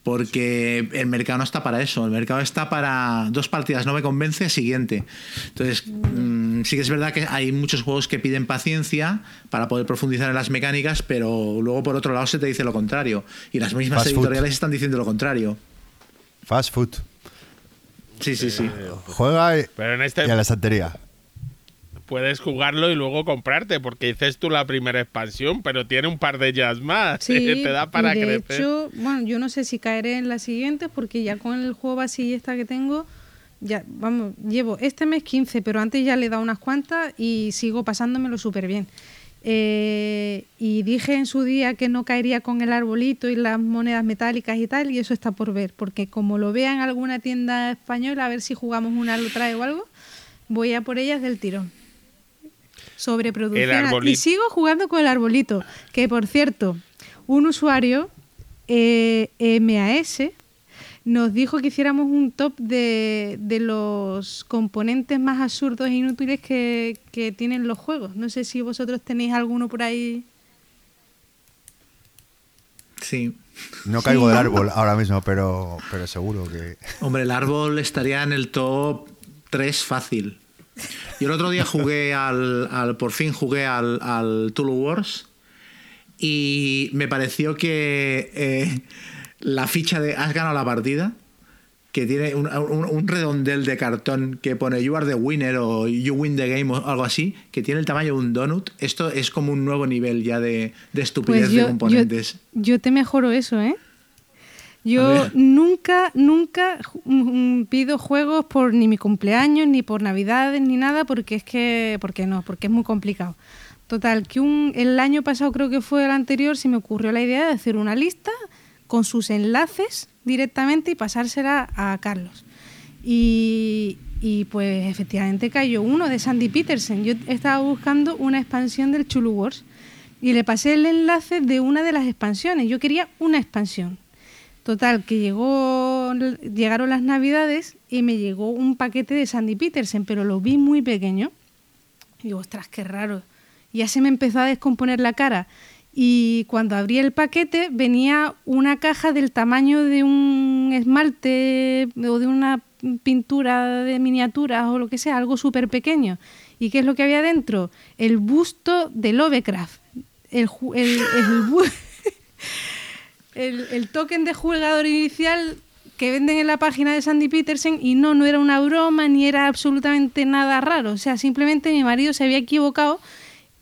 Porque el mercado no está para eso. El mercado está para dos partidas, no me convence, siguiente. Entonces, mm, sí que es verdad que hay muchos juegos que piden paciencia para poder profundizar en las mecánicas, pero luego por otro lado se te dice lo contrario. Y las mismas Fast food. editoriales están diciendo lo contrario. Fast food. Sí, sí, sí. Juega y, Pero en este y a la estantería. Puedes jugarlo y luego comprarte, porque dices tú la primera expansión, pero tiene un par de ellas más. Sí, Te da para de crecer. hecho, bueno, yo no sé si caeré en la siguiente porque ya con el juego esta que tengo, ya, vamos, llevo este mes 15, pero antes ya le he dado unas cuantas y sigo pasándomelo súper bien. Eh, y dije en su día que no caería con el arbolito y las monedas metálicas y tal, y eso está por ver, porque como lo vea en alguna tienda española, a ver si jugamos una lo trae o algo, voy a por ellas del tirón. Sobreproducción. El arbolito. Y sigo jugando con el arbolito, que por cierto, un usuario, eh, MAS, nos dijo que hiciéramos un top de, de los componentes más absurdos e inútiles que, que tienen los juegos. No sé si vosotros tenéis alguno por ahí. Sí. No caigo del árbol ahora mismo, pero, pero seguro que. Hombre, el árbol estaría en el top 3 fácil. Yo el otro día jugué al, al- por fin jugué al, al Tulu Wars y me pareció que eh, la ficha de has ganado la partida, que tiene un, un- un redondel de cartón que pone You are the winner o You win the game o algo así, que tiene el tamaño de un donut, esto es como un nuevo nivel ya de, de estupidez Pues de yo, yo, componentes. yo te mejoro eso, ¿eh? Yo nunca, nunca ju- mm, pido juegos por ni mi cumpleaños, ni por navidades, ni nada, porque es que, porque no, porque es muy complicado. Total, que un, el año pasado creo que fue el anterior, se me ocurrió la idea de hacer una lista con sus enlaces directamente y pasársela a Carlos. Y, y, pues efectivamente cayó uno de Sandy Peterson. Yo estaba buscando una expansión del Chulu Wars y le pasé el enlace de una de las expansiones. Yo quería una expansión. Total, que llegó, llegaron las navidades y me llegó un paquete de Sandy Peterson, pero lo vi muy pequeño. Y digo, ostras, qué raro. Y ya se me empezó a descomponer la cara. Y cuando abrí el paquete venía una caja del tamaño de un esmalte o de una pintura de miniaturas o lo que sea, algo súper pequeño. ¿Y qué es lo que había dentro? El busto de Lovecraft. El, el, el- token de jugador inicial que venden en la página de Sandy Peterson y no, no era una broma ni era absolutamente nada raro. O sea, simplemente mi marido se había equivocado.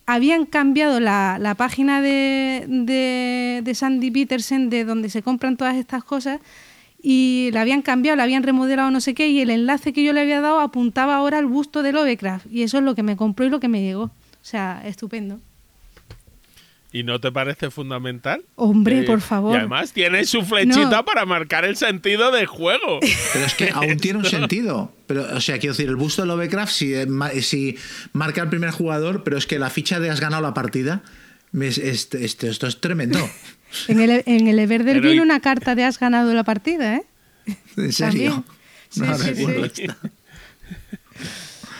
Habían cambiado la, la página de, de, de Sandy Peterson, de donde se compran todas estas cosas, y la habían cambiado, la habían remodelado no sé qué, y el enlace que yo le había dado apuntaba ahora al busto de Lovecraft. Y eso es lo que me compró y lo que me llegó. O sea, estupendo. ¿Y no te parece fundamental? Hombre, Eh, por favor. Y además tiene su flechita No. para marcar el sentido del juego. Pero es que aún tiene un sentido. Pero, o sea, quiero decir, el busto de Lovecraft, si, si marca el primer jugador, pero es que la ficha de has ganado la partida, es- esto es tremendo. En el, en el Everdell Pero viene y- una carta de has ganado la partida, ¿eh? En serio. También. Sí, No sí, sí.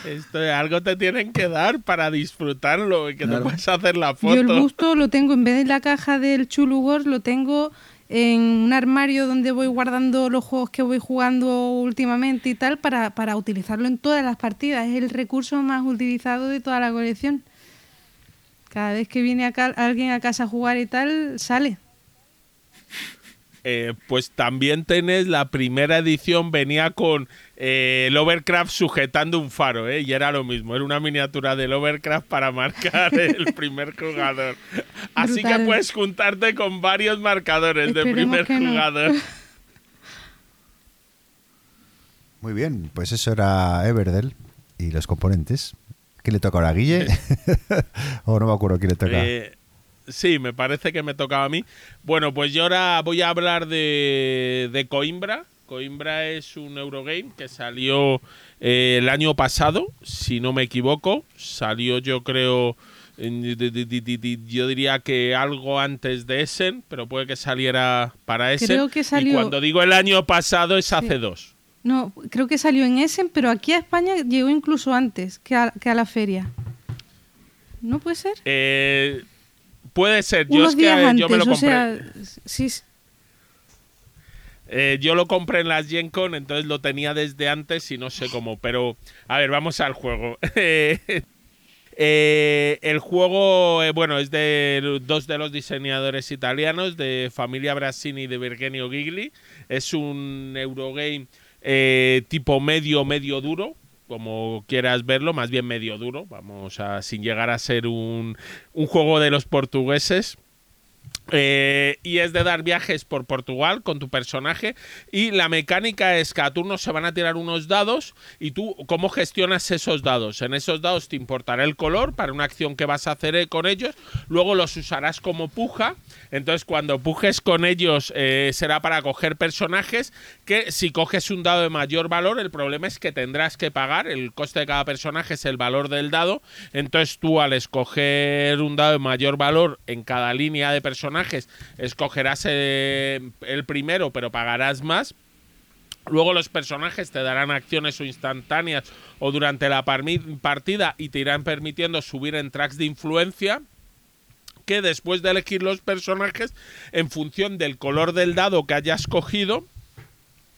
Esto algo te tienen que dar para disfrutarlo y que Claro. te puedas hacer la Yo foto. el busto lo tengo, en vez de la caja del Chulu Wars, lo tengo en un armario donde voy guardando los juegos que voy jugando últimamente y tal para, para utilizarlo en todas las partidas. Es el recurso más utilizado de toda la colección. Cada vez que viene acá, alguien a casa a jugar y tal, sale. Eh, pues también tenés la primera edición, venía con eh, el Overcraft sujetando un faro, ¿eh? y era lo mismo, era una miniatura del Overcraft para marcar el primer jugador. Así que puedes juntarte con varios marcadores de primer no. jugador. Muy bien, pues eso era Everdell y los componentes. ¿Qué le toca ahora, Guille? o no me acuerdo quién le toca. Eh, sí, me parece que me tocaba a mí. Bueno, pues yo ahora voy a hablar de, de Coimbra. Coimbra es un Eurogame que salió eh, el año pasado, si no me equivoco. Salió yo creo, yo diría que algo antes de Essen, pero puede que saliera para Essen. Creo que Y salió- cuando digo el año pasado es hace Sí. dos. No, creo que salió en Essen, pero aquí a España llegó incluso antes que a, que a la feria. ¿No puede ser? Eh, puede ser, yo Unos es que días eh, antes, yo me lo o compré. sea, sí, sí. Eh, yo lo compré en las Gen Con, entonces lo tenía desde antes y no sé cómo. Pero, a ver, vamos al juego. Eh, el juego, eh, bueno, es de dos de los diseñadores italianos, de Familia Brassini y de Virgenio Gigli. Es un Eurogame tipo medio, medio duro, como quieras verlo, más bien medio duro, vamos a, sin llegar a ser un, un juego de los portugueses. Eh, y es de dar viajes por Portugal con tu personaje. Y la mecánica es que a turno se van a tirar unos dados y tú cómo gestionas esos dados. En esos dados te importará el color para una acción que vas a hacer eh, con ellos. Luego los usarás como puja. Entonces cuando pujes con ellos eh, será para coger personajes que si coges un dado de mayor valor el problema es que tendrás que pagar. El coste de cada personaje es el valor del dado. Entonces tú al escoger un dado de mayor valor en cada línea de personajes escogerás eh, el primero pero pagarás más. Luego los personajes te darán acciones o instantáneas o durante la partida y te irán permitiendo subir en tracks de influencia que después de elegir los personajes en función del color del dado que hayas cogido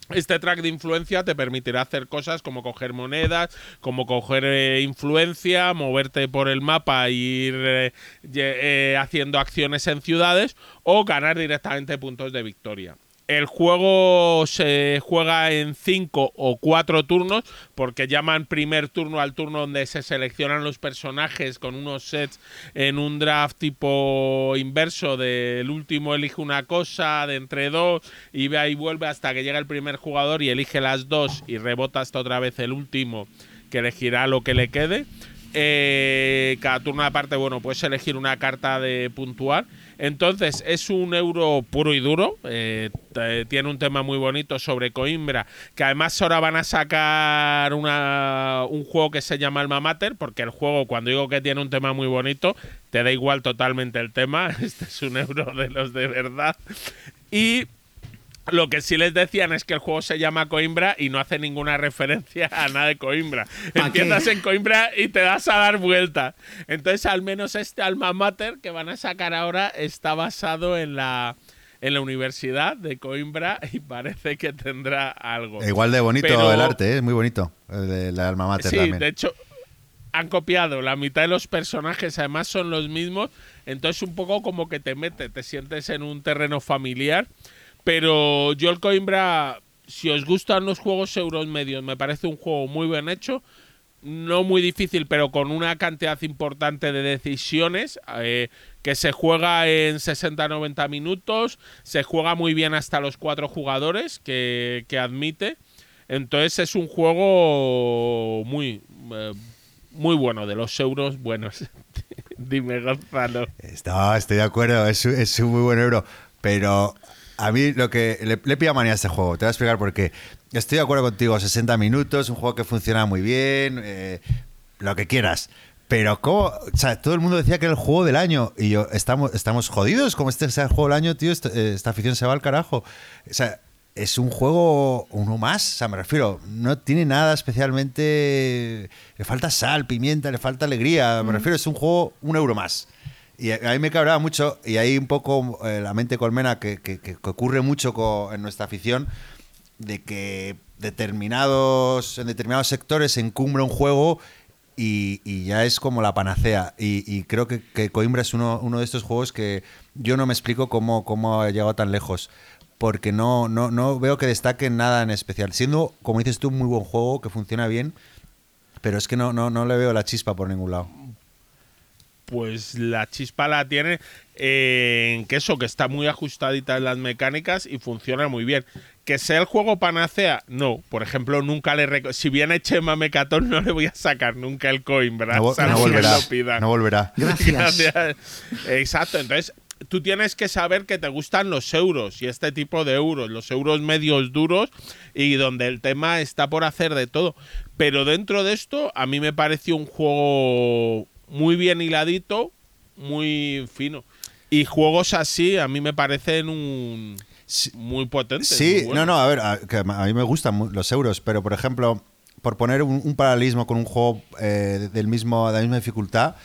Este track de influencia te permitirá hacer cosas como coger monedas, como coger eh, influencia, moverte por el mapa e ir eh, eh, haciendo acciones en ciudades o ganar directamente puntos de victoria. El juego se juega en cinco o cuatro turnos, porque llaman primer turno al turno donde se seleccionan los personajes con unos sets en un draft tipo inverso del último elige una cosa de entre dos y va y vuelve hasta que llega el primer jugador y elige las dos y rebota hasta otra vez el último que elegirá lo que le quede. Eh, cada turno aparte, bueno, puedes elegir una carta de puntuar entonces, es un euro puro y duro. Eh, tiene un tema muy bonito sobre Coimbra. Que además ahora van a sacar una, un juego que se llama Alma Mater. Porque el juego, cuando digo que tiene un tema muy bonito, te da igual totalmente el tema. Este es un euro de los de verdad. Y lo que sí les decían es que el juego se llama Coimbra y no hace ninguna referencia a nada de Coimbra. Empiezas en Coimbra y te das a dar vuelta. Entonces, al menos este alma mater que van a sacar ahora está basado en la en la universidad de Coimbra y parece que tendrá algo. Igual de bonito el arte, es ¿eh? muy bonito el de la alma mater sí, de hecho han copiado la mitad de los personajes, además son los mismos, entonces un poco como que te mete, te sientes en un terreno familiar pero yo el Coimbra, si os gustan los juegos euros medios, me parece un juego muy bien hecho. No muy difícil, pero con una cantidad importante de decisiones. Eh, que se juega en 60-90 minutos. Se juega muy bien hasta los cuatro jugadores que, admite. Entonces es un juego muy, eh, muy bueno, de los euros buenos. Dime, Gonzalo. estoy de acuerdo, es, es un muy buen euro. Pero a mí lo que le, le pilla manía a este juego, te voy a explicar por qué. Estoy de acuerdo contigo, 60 minutos, un juego que funciona muy bien, eh, lo que quieras. Pero ¿cómo? O sea, todo el mundo decía que era el juego del año y yo, estamos, estamos jodidos, como este sea el juego del año, tío, eh, esta, afición se va al carajo. O sea, es un juego uno más, o sea, me refiero, no tiene nada especialmente... Le falta sal, pimienta, le falta alegría, me mm. refiero, es un juego un euro más. Y a mí me cabraba mucho, y hay un poco eh, la mente colmena que, que, ocurre mucho en nuestra afición, de que determinados, en determinados sectores se encumbra un juego y, ya es como la panacea. Y, creo que, Coimbra es uno, uno, de estos juegos que yo no me explico cómo, cómo ha llegado tan lejos. Porque no, no, no veo que destaque nada en especial. Siendo, como dices tú, un muy buen juego, que funciona bien, pero es que no, no, no le veo la chispa por ningún lado pues la chispa la tiene en que eso, que está muy ajustadita en las mecánicas y funciona muy bien. Que sea el juego panacea, no. Por ejemplo, nunca le si viene Chema Mecatón, no le voy a sacar nunca el coin, ¿verdad? No, volverá. No volverá. Gracias. Exacto. Entonces, tú tienes que saber que te gustan los euros y este tipo de euros, los euros medios duros y donde el tema está por hacer de todo. Pero dentro de esto, a mí me pareció un juego muy bien hiladito, muy fino. Y juegos así a mí me parecen un muy potentes. Sí, no, no, a ver, a, mí me gustan los euros, pero por ejemplo, por poner un, paralelismo con un juego eh, del mismo, de la misma dificultad,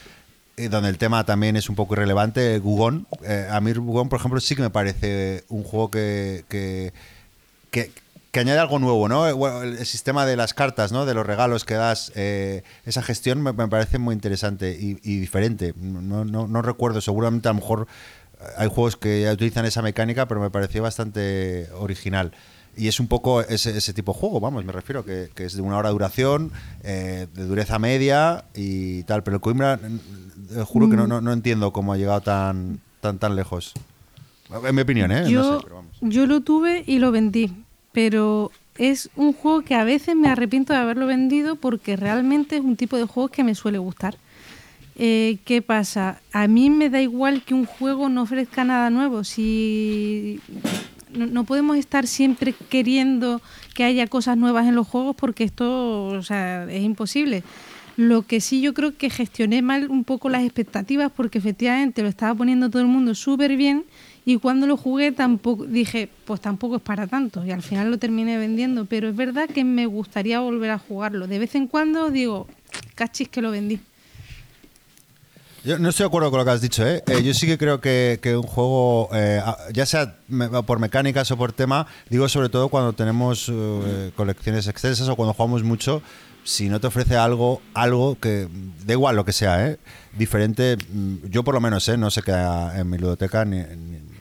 eh, donde el tema también es un poco irrelevante, Gugón. Eh, a mí Gugón, por ejemplo, sí que me parece un juego que, que, que añade algo nuevo, ¿no? El, sistema de las cartas, ¿no? De los regalos que das, eh, esa gestión me, parece muy interesante y, diferente. No, no, no, recuerdo, seguramente a lo mejor eh, hay juegos que ya utilizan esa mecánica, pero me pareció bastante original. Y es un poco ese, ese tipo de juego, vamos, me refiero, que, que es de una hora de duración, eh, de dureza media y tal. Pero el Coimbra, juro que no, no, no, entiendo cómo ha llegado tan, tan, tan lejos. En mi opinión, ¿eh? Yo, yo lo tuve y lo vendí pero es un juego que a veces me arrepiento de haberlo vendido porque realmente es un tipo de juego que me suele gustar. Eh, ¿Qué pasa? A mí me da igual que un juego no ofrezca nada nuevo. Si no, podemos estar siempre queriendo que haya cosas nuevas en los juegos porque esto o sea, es imposible. Lo que sí yo creo que gestioné mal un poco las expectativas porque efectivamente lo estaba poniendo todo el mundo súper bien y cuando lo jugué tampoco dije, pues tampoco es para tanto y al final lo terminé vendiendo, pero es verdad que me gustaría volver a jugarlo. De vez en cuando digo, cachis que lo vendí. Yo no estoy de acuerdo con lo que has dicho, ¿eh? Eh, yo sí que creo que, que un juego, eh, ya sea por mecánicas o por tema, digo sobre todo cuando tenemos eh, colecciones extensas o cuando jugamos mucho, si no te ofrece algo, algo que, da igual lo que sea, ¿eh? diferente, mm, yo por lo menos ¿eh? no se queda en mi ludoteca ni, ni-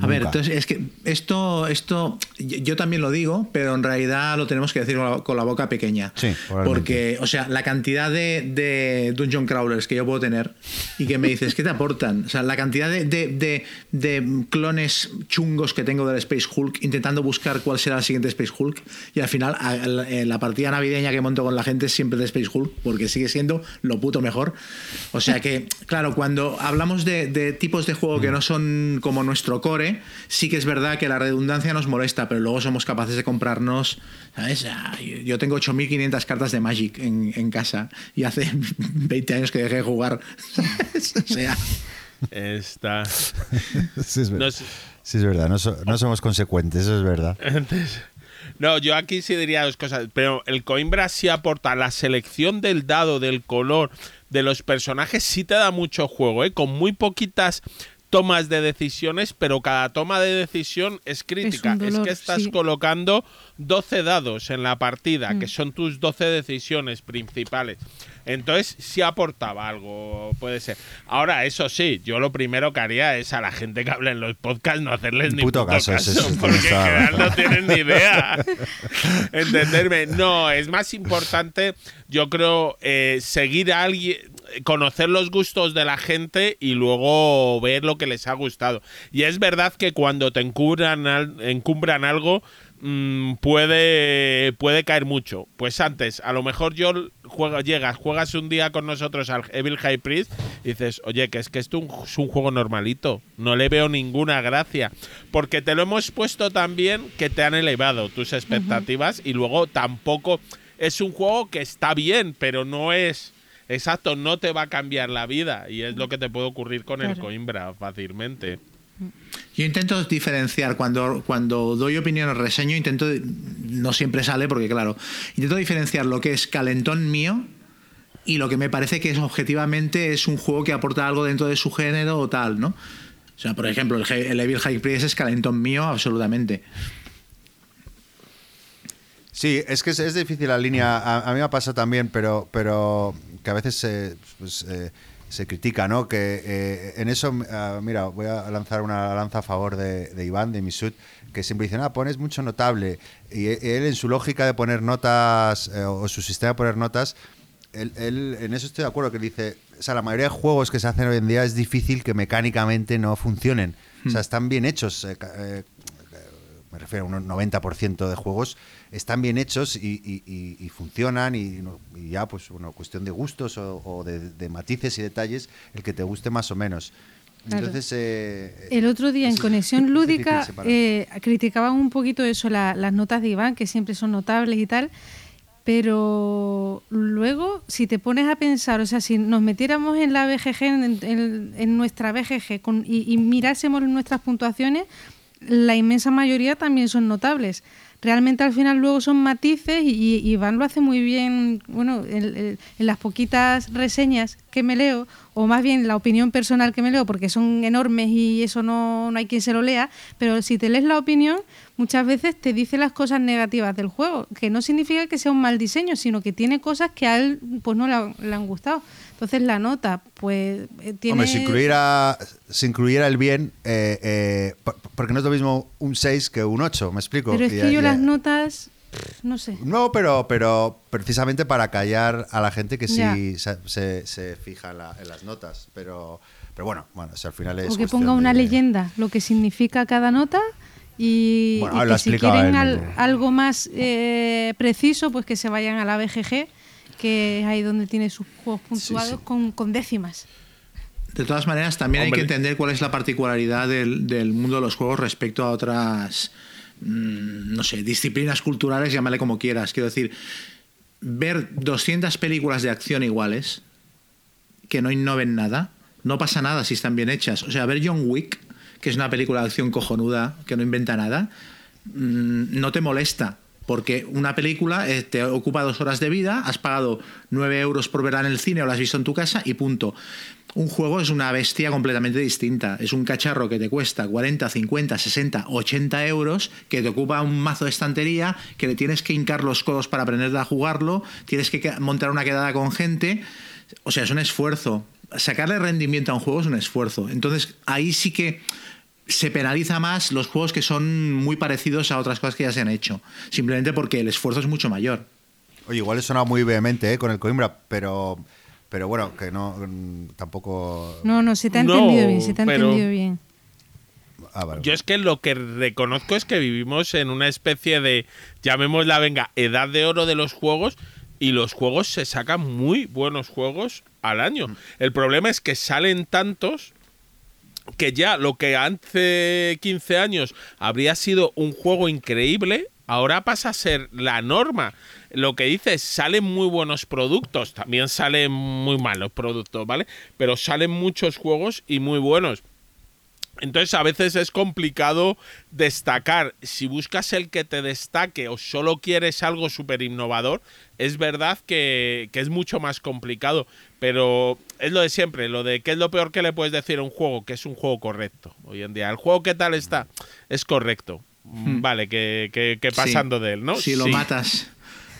A ver, nunca. entonces es que esto, esto, yo también lo digo, pero en realidad lo tenemos que decir con la, con la boca pequeña. Sí. Porque, o sea, la cantidad de, de dungeon crawlers que yo puedo tener y que me dices, ¿qué te aportan? O sea, la cantidad de, de- de- clones chungos que tengo del Space Hulk intentando buscar cuál será el siguiente Space Hulk y al final a- la, eh, la partida navideña que monto con la gente es siempre de Space Hulk porque sigue siendo lo puto mejor. O sea que, claro, cuando hablamos de tipos de juego que no son como nuestro core, sí que es verdad que la redundancia nos molesta, pero luego somos capaces de comprarnos, ¿sabes? Ah, yo- tengo 8.500 cartas de Magic en, en casa y hace 20 años que dejé de jugar. o sea, Está. Sí, es verdad. No sé. Sí, es verdad, no, so- no somos consecuentes, eso es verdad. Entonces, no, yo aquí sí diría dos cosas, pero el Coimbra sí aporta la selección del dado, del color, de los personajes, sí te da mucho juego, ¿eh? con muy poquitas tomas de decisiones, pero cada toma de decisión es crítica. Es, dolor, que estás sí. colocando 12 dados en la partida, que son tus 12 decisiones principales. Entonces sí aportaba algo, puede ser. Ahora, eso sí, yo lo primero que haría es a la gente que habla en los podcasts no hacerles ni Puto puto, caso, caso, ese es- porque general no tienen ni idea. Entenderme. No, es más importante, yo creo, eh, seguir a alguien, conocer los gustos de la gente y luego ver lo que les ha gustado. Y es verdad que cuando te encumbran, al- encumbran algo, mm, puede, puede caer mucho. Pues antes, a lo mejor yo juega, llegas, juegas un día con nosotros al Evil High Priest y dices, oye, que es que esto un- es un juego normalito, no le veo ninguna gracia. Porque te lo hemos puesto también que te han elevado tus expectativas y luego tampoco es un juego que está bien, pero no es... Exacto, no te va a cambiar la vida y es lo que te puede ocurrir con el. Coimbra fácilmente. Yo intento diferenciar cuando, cuando doy opiniones, reseño, intento, no siempre sale porque claro, intento diferenciar lo que es calentón mío y lo que me parece que es objetivamente es un juego que aporta algo dentro de su género o tal, ¿no? O sea, por ejemplo, el, el Evil High Priest es calentón mío absolutamente. Sí, es que es, es difícil la línea. A, mí me pasa también, pero, pero que a veces pues, eh, se critica, ¿no? Que eh, en eso, ah, mira, voy a lanzar una lanza a favor de, de Iván, de Misut, que siempre dice, ah, pones mucho notable. Y e- él en su lógica de poner notas, eh, o su sistema de poner notas, él, él- en eso estoy de acuerdo, que dice, o sea, la mayoría de juegos que se hacen hoy en día es difícil que mecánicamente no funcionen. O sea, están bien hechos. eh, me refiero a un 90% de juegos, están bien hechos y, y- y- y funcionan y, ya, pues, bueno, cuestión de gustos o, o de, de matices y detalles, el que te guste más o menos. Claro. Entonces, eh, El otro día en Conexión Lúdica eh, criticaban un poquito eso, la- las notas de Iván, que siempre son notables y tal, pero luego, si te pones a pensar, o sea, si nos metiéramos en la BGG, en, en- en nuestra BGG, con- y mirásemos nuestras puntuaciones, la inmensa mayoría también son notables. Realmente al final luego son matices y, Iván lo hace muy bien, bueno, en, las poquitas reseñas que me leo, o más bien la opinión personal que me leo, porque son enormes y eso no, no hay quien se lo lea, pero si te lees la opinión, muchas veces te dice las cosas negativas del juego, que no significa que sea un mal diseño, sino que tiene cosas que a él pues no le, le han gustado. Entonces la nota, pues eh, tiene... Hombre, si incluyera, si incluyera el bien, eh, eh, por- porque no es lo mismo un 6 que un 8, me explico. Pero es que yo las notas, no sé. No, pero, pero precisamente para callar a la gente que sí se, se- se fija en, la- en las notas. Pero, pero bueno, bueno, o sea, al final es. O que ponga una de- leyenda, lo que significa cada nota y, Bueno, y que si quieren al- algo más eh, preciso, pues que se vayan a la BGG, que es ahí donde tiene sus juegos puntuados sí. Con, con décimas. De todas maneras, también Hombre. hay que entender cuál es la particularidad del, del mundo de los juegos respecto a otras, mm, no sé, disciplinas culturales, llámale como quieras. Quiero decir, ver 200 películas de acción iguales, que no innoven nada, no pasa nada si están bien hechas. O sea, ver John Wick, que es una película de acción cojonuda, que no inventa nada, mm, no te molesta. Porque una película eh, te ocupa dos horas de vida, has pagado 9 euros por verla en el cine o la has visto en tu casa y punto. Un juego es una bestia completamente distinta. Es un cacharro que te cuesta 40, 50, 60, 80 euros, que te ocupa un mazo de estantería, que le tienes que hincar los codos para aprender a jugarlo, tienes que montar una quedada con gente. O sea, es un esfuerzo. Sacarle rendimiento a un juego es un esfuerzo. Entonces, ahí sí que se penaliza más los juegos que son muy parecidos a otras cosas que ya se han hecho. Simplemente porque el esfuerzo es mucho mayor. Oye, igual he sonado muy vehemente ¿eh? con el Coimbra, pero pero bueno, que no mm, tampoco. No, no, se te ha entendido bien, se te ha entendido bien. Ah, Yo es que lo que reconozco es que vivimos en una especie de, llamémosla, venga, edad de oro de los juegos y los juegos se sacan muy buenos juegos al año. Mm. El problema es que salen tantos que ya lo que hace 15 años habría sido un juego increíble, ahora pasa a ser la norma lo que dices, salen muy buenos productos, también salen muy malos productos, ¿vale? Pero salen muchos juegos y muy buenos. Entonces a veces es complicado destacar. Si buscas el que te destaque o solo quieres algo súper innovador, es verdad que, que, es mucho más complicado. Pero es lo de siempre, lo de qué es lo peor que le puedes decir a un juego, que es un juego correcto hoy en día. El juego qué tal está, es correcto. Hmm. Vale, que, que, pasando de él, ¿no? Si lo matas.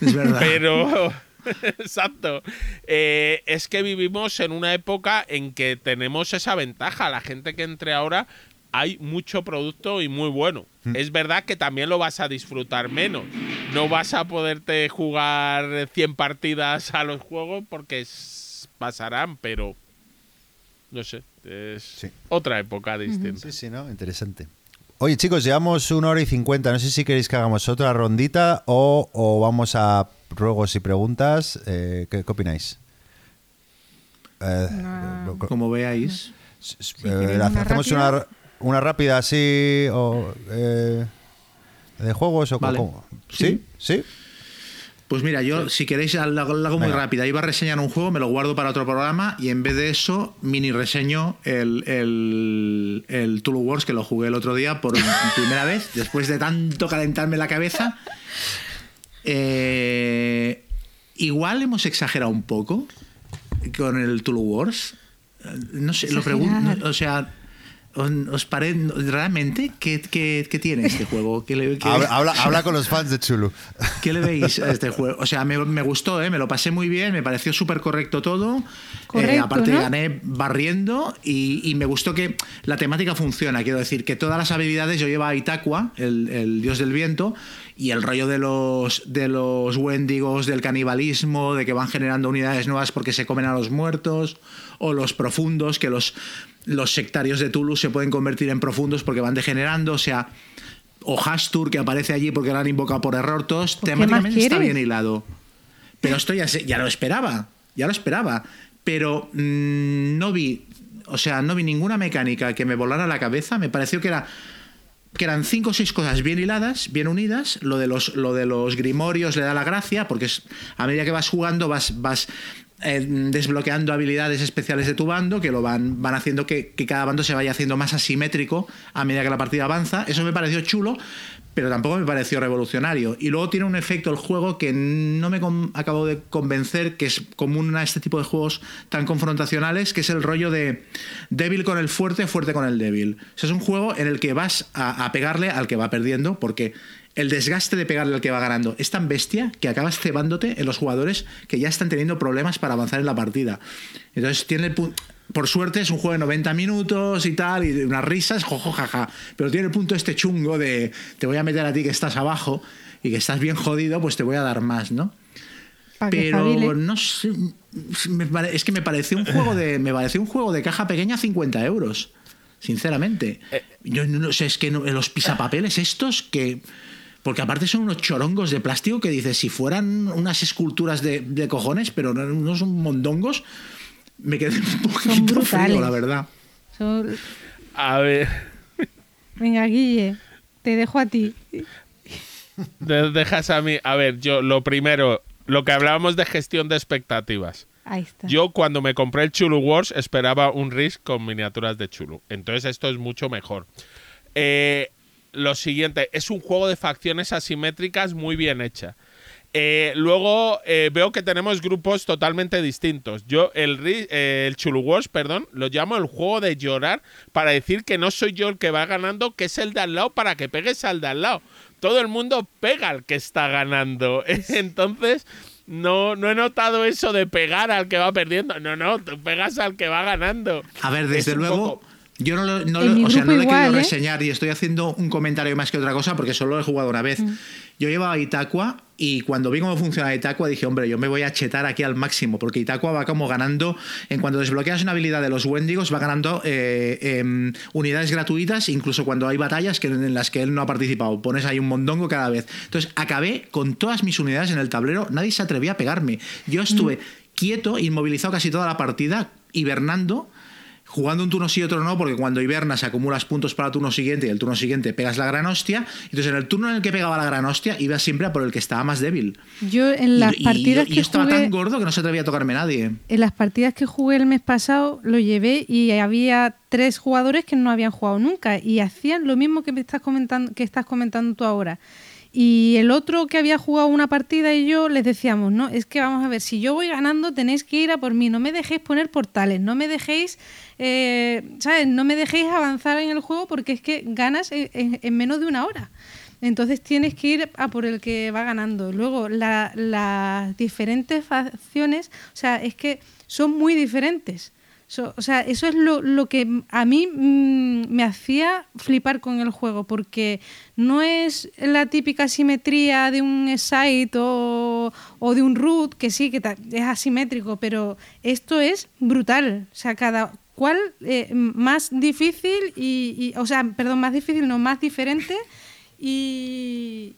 Es verdad. Pero. Exacto. Eh, es que vivimos en una época en que tenemos esa ventaja. La gente que entre ahora hay mucho producto y muy bueno. Mm. Es verdad que también lo vas a disfrutar menos. No vas a poderte jugar 100 partidas a los juegos porque pasarán, pero no sé, es otra época distinta. Sí, sí, ¿no? Interesante. Oye, chicos, llevamos una hora y cincuenta. No sé si queréis que hagamos otra rondita o, vamos a ruegos y preguntas. Eh, ¿qué, opináis? Eh, Como veáis. Eh, hacemos una, rápida así o, de juegos o como. ¿Sí? ¿Sí? Pues mira, yo si queréis la, hago muy rápida. Iba a reseñar un juego, me lo guardo para otro programa y en vez de eso, mini reseño el, el, el Tulu Wars que lo jugué el otro día por primera vez, después de tanto calentarme la cabeza. Eh, igual hemos exagerado un poco con el Tulu Wars. No sé, lo pregunto. O sea, ¿Os parece realmente qué, qué, tiene este juego? habla, con los fans de Chulu. ¿Qué le veis a este juego? O sea, me, gustó, ¿eh? me lo pasé muy bien, me pareció súper correcto todo. Eh, aparte gané barriendo y, me gustó que la temática funciona. Quiero decir que todas las habilidades yo llevo a Itaqua, el, el dios del viento, y el rollo de los de los wendigos, del canibalismo, de que van generando unidades nuevas porque se comen a los muertos, o los profundos, que los, los sectarios de Toulouse se pueden convertir en profundos porque van degenerando, o sea, o Hastur que aparece allí porque lo han invocado por error, todos temáticamente está bien hilado. Pero esto ya, ya lo esperaba, ya lo esperaba, pero mm, no vi, o sea, no vi ninguna mecánica que me volara la cabeza, me pareció que era que eran cinco o seis cosas bien hiladas, bien unidas. Lo de los, lo de los grimorios le da la gracia, porque es, a medida que vas jugando vas, vas eh, desbloqueando habilidades especiales de tu bando que lo van, van haciendo que, que, cada bando se vaya haciendo más asimétrico a medida que la partida avanza. Eso me pareció chulo, pero tampoco me pareció revolucionario. Y luego tiene un efecto el juego que no me acabo de convencer, que es común a este tipo de juegos tan confrontacionales, que es el rollo de débil con el fuerte, fuerte con el débil. O es un juego en el que vas a, pegarle al que va perdiendo, porque el desgaste de pegarle al que va ganando es tan bestia que acabas cebándote en los jugadores que ya están teniendo problemas para avanzar en la partida. Entonces tiene el punto por suerte es un juego de 90 minutos y tal, y unas risas, jojo, jaja. Pero tiene el punto este chungo de te voy a meter a ti que estás abajo y que estás bien jodido, pues te voy a dar más, ¿no? Pero no sé. es que me pareció un juego de. Me pareció un juego de caja pequeña 50 euros. Sinceramente. Eh. Yo no sé, es que los pisapapeles estos que. Porque aparte son unos chorongos de plástico que dices, si fueran unas esculturas de, de cojones, pero no, no son mondongos me quedé un poquito frío, la verdad. A ver. Venga, Guille, te dejo a ti. dejas a mí. A ver, yo lo primero, lo que hablábamos de gestión de expectativas. Ahí está. Yo cuando me compré el Chulu Wars esperaba un Risk con miniaturas de Chulu. Entonces esto es mucho mejor. Eh, lo siguiente, es un juego de facciones asimétricas muy bien hecha. Eh, luego eh, veo que tenemos grupos totalmente distintos. Yo, el, eh, el Chulu Wars, perdón, lo llamo el juego de llorar para decir que no soy yo el que va ganando, que es el de al lado para que pegues al de al lado. Todo el mundo pega al que está ganando. Entonces, no, no he notado eso de pegar al que va perdiendo. No, no, tú pegas al que va ganando. A ver, desde luego. Yo no, lo, no, o sea, no le quiero reseñar y estoy haciendo un comentario más que otra cosa porque solo lo he jugado una vez. Mm. Yo llevaba Itaqua y cuando vi cómo funciona Itaqua dije, hombre, yo me voy a chetar aquí al máximo porque Itaqua va como ganando, en cuanto desbloqueas una habilidad de los Wendigos, va ganando eh, em, unidades gratuitas, incluso cuando hay batallas que, en las que él no ha participado. Pones ahí un mondongo cada vez. Entonces acabé con todas mis unidades en el tablero, nadie se atrevía a pegarme. Yo estuve mm. quieto, inmovilizado casi toda la partida, hibernando jugando un turno sí y otro no, porque cuando hibernas acumulas puntos para el turno siguiente y el turno siguiente pegas la gran hostia. Entonces, en el turno en el que pegaba la gran hostia, iba siempre a por el que estaba más débil. Yo en las partidas que estaba tan gordo que no se atrevía a tocarme nadie. En las partidas que jugué el mes pasado, lo llevé y había tres jugadores que no habían jugado nunca y hacían lo mismo que me estás comentando, que estás comentando tú ahora. Y el otro que había jugado una partida y yo les decíamos, no, es que vamos a ver, si yo voy ganando tenéis que ir a por mí, no me dejéis poner portales, no me dejéis, eh, ¿sabes? No me dejéis avanzar en el juego porque es que ganas en, menos de una hora. Entonces tienes que ir a por el que va ganando. Luego, las diferentes facciones, o sea, es que son muy diferentes o sea, eso es lo, que a mí mm, me hacía flipar con el juego, porque no es la típica simetría de un site o, de un root, que sí, que es asimétrico, pero esto es brutal. O sea, cada cual eh, más difícil y, o sea, perdón, más difícil, no, más diferente y,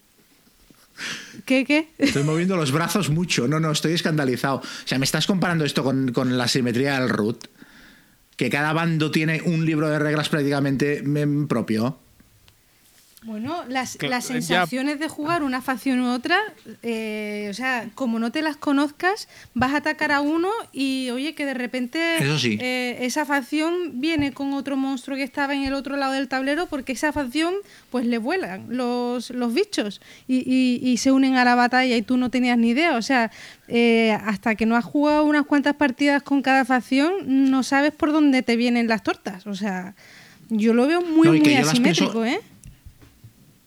¿Qué, qué? Estoy moviendo los brazos mucho. No, no, estoy escandalizado. O sea, ¿me estás comparando esto con, con la simetría del root? Que cada bando tiene un libro de reglas prácticamente propio. Bueno, las, sensaciones de jugar una facción u otra, eh, o sea, como no te las conozcas, vas a atacar a uno y oye, que de repente eh, esa facción viene con otro monstruo que estaba en el otro lado del tablero porque esa facción pues le vuelan los, los bichos y, y, se unen a la batalla y tú no tenías ni idea. O sea, eh, hasta que no has jugado unas cuantas partidas con cada facción, no sabes por dónde te vienen las tortas. O sea, yo lo veo muy, muy asimétrico, ¿eh?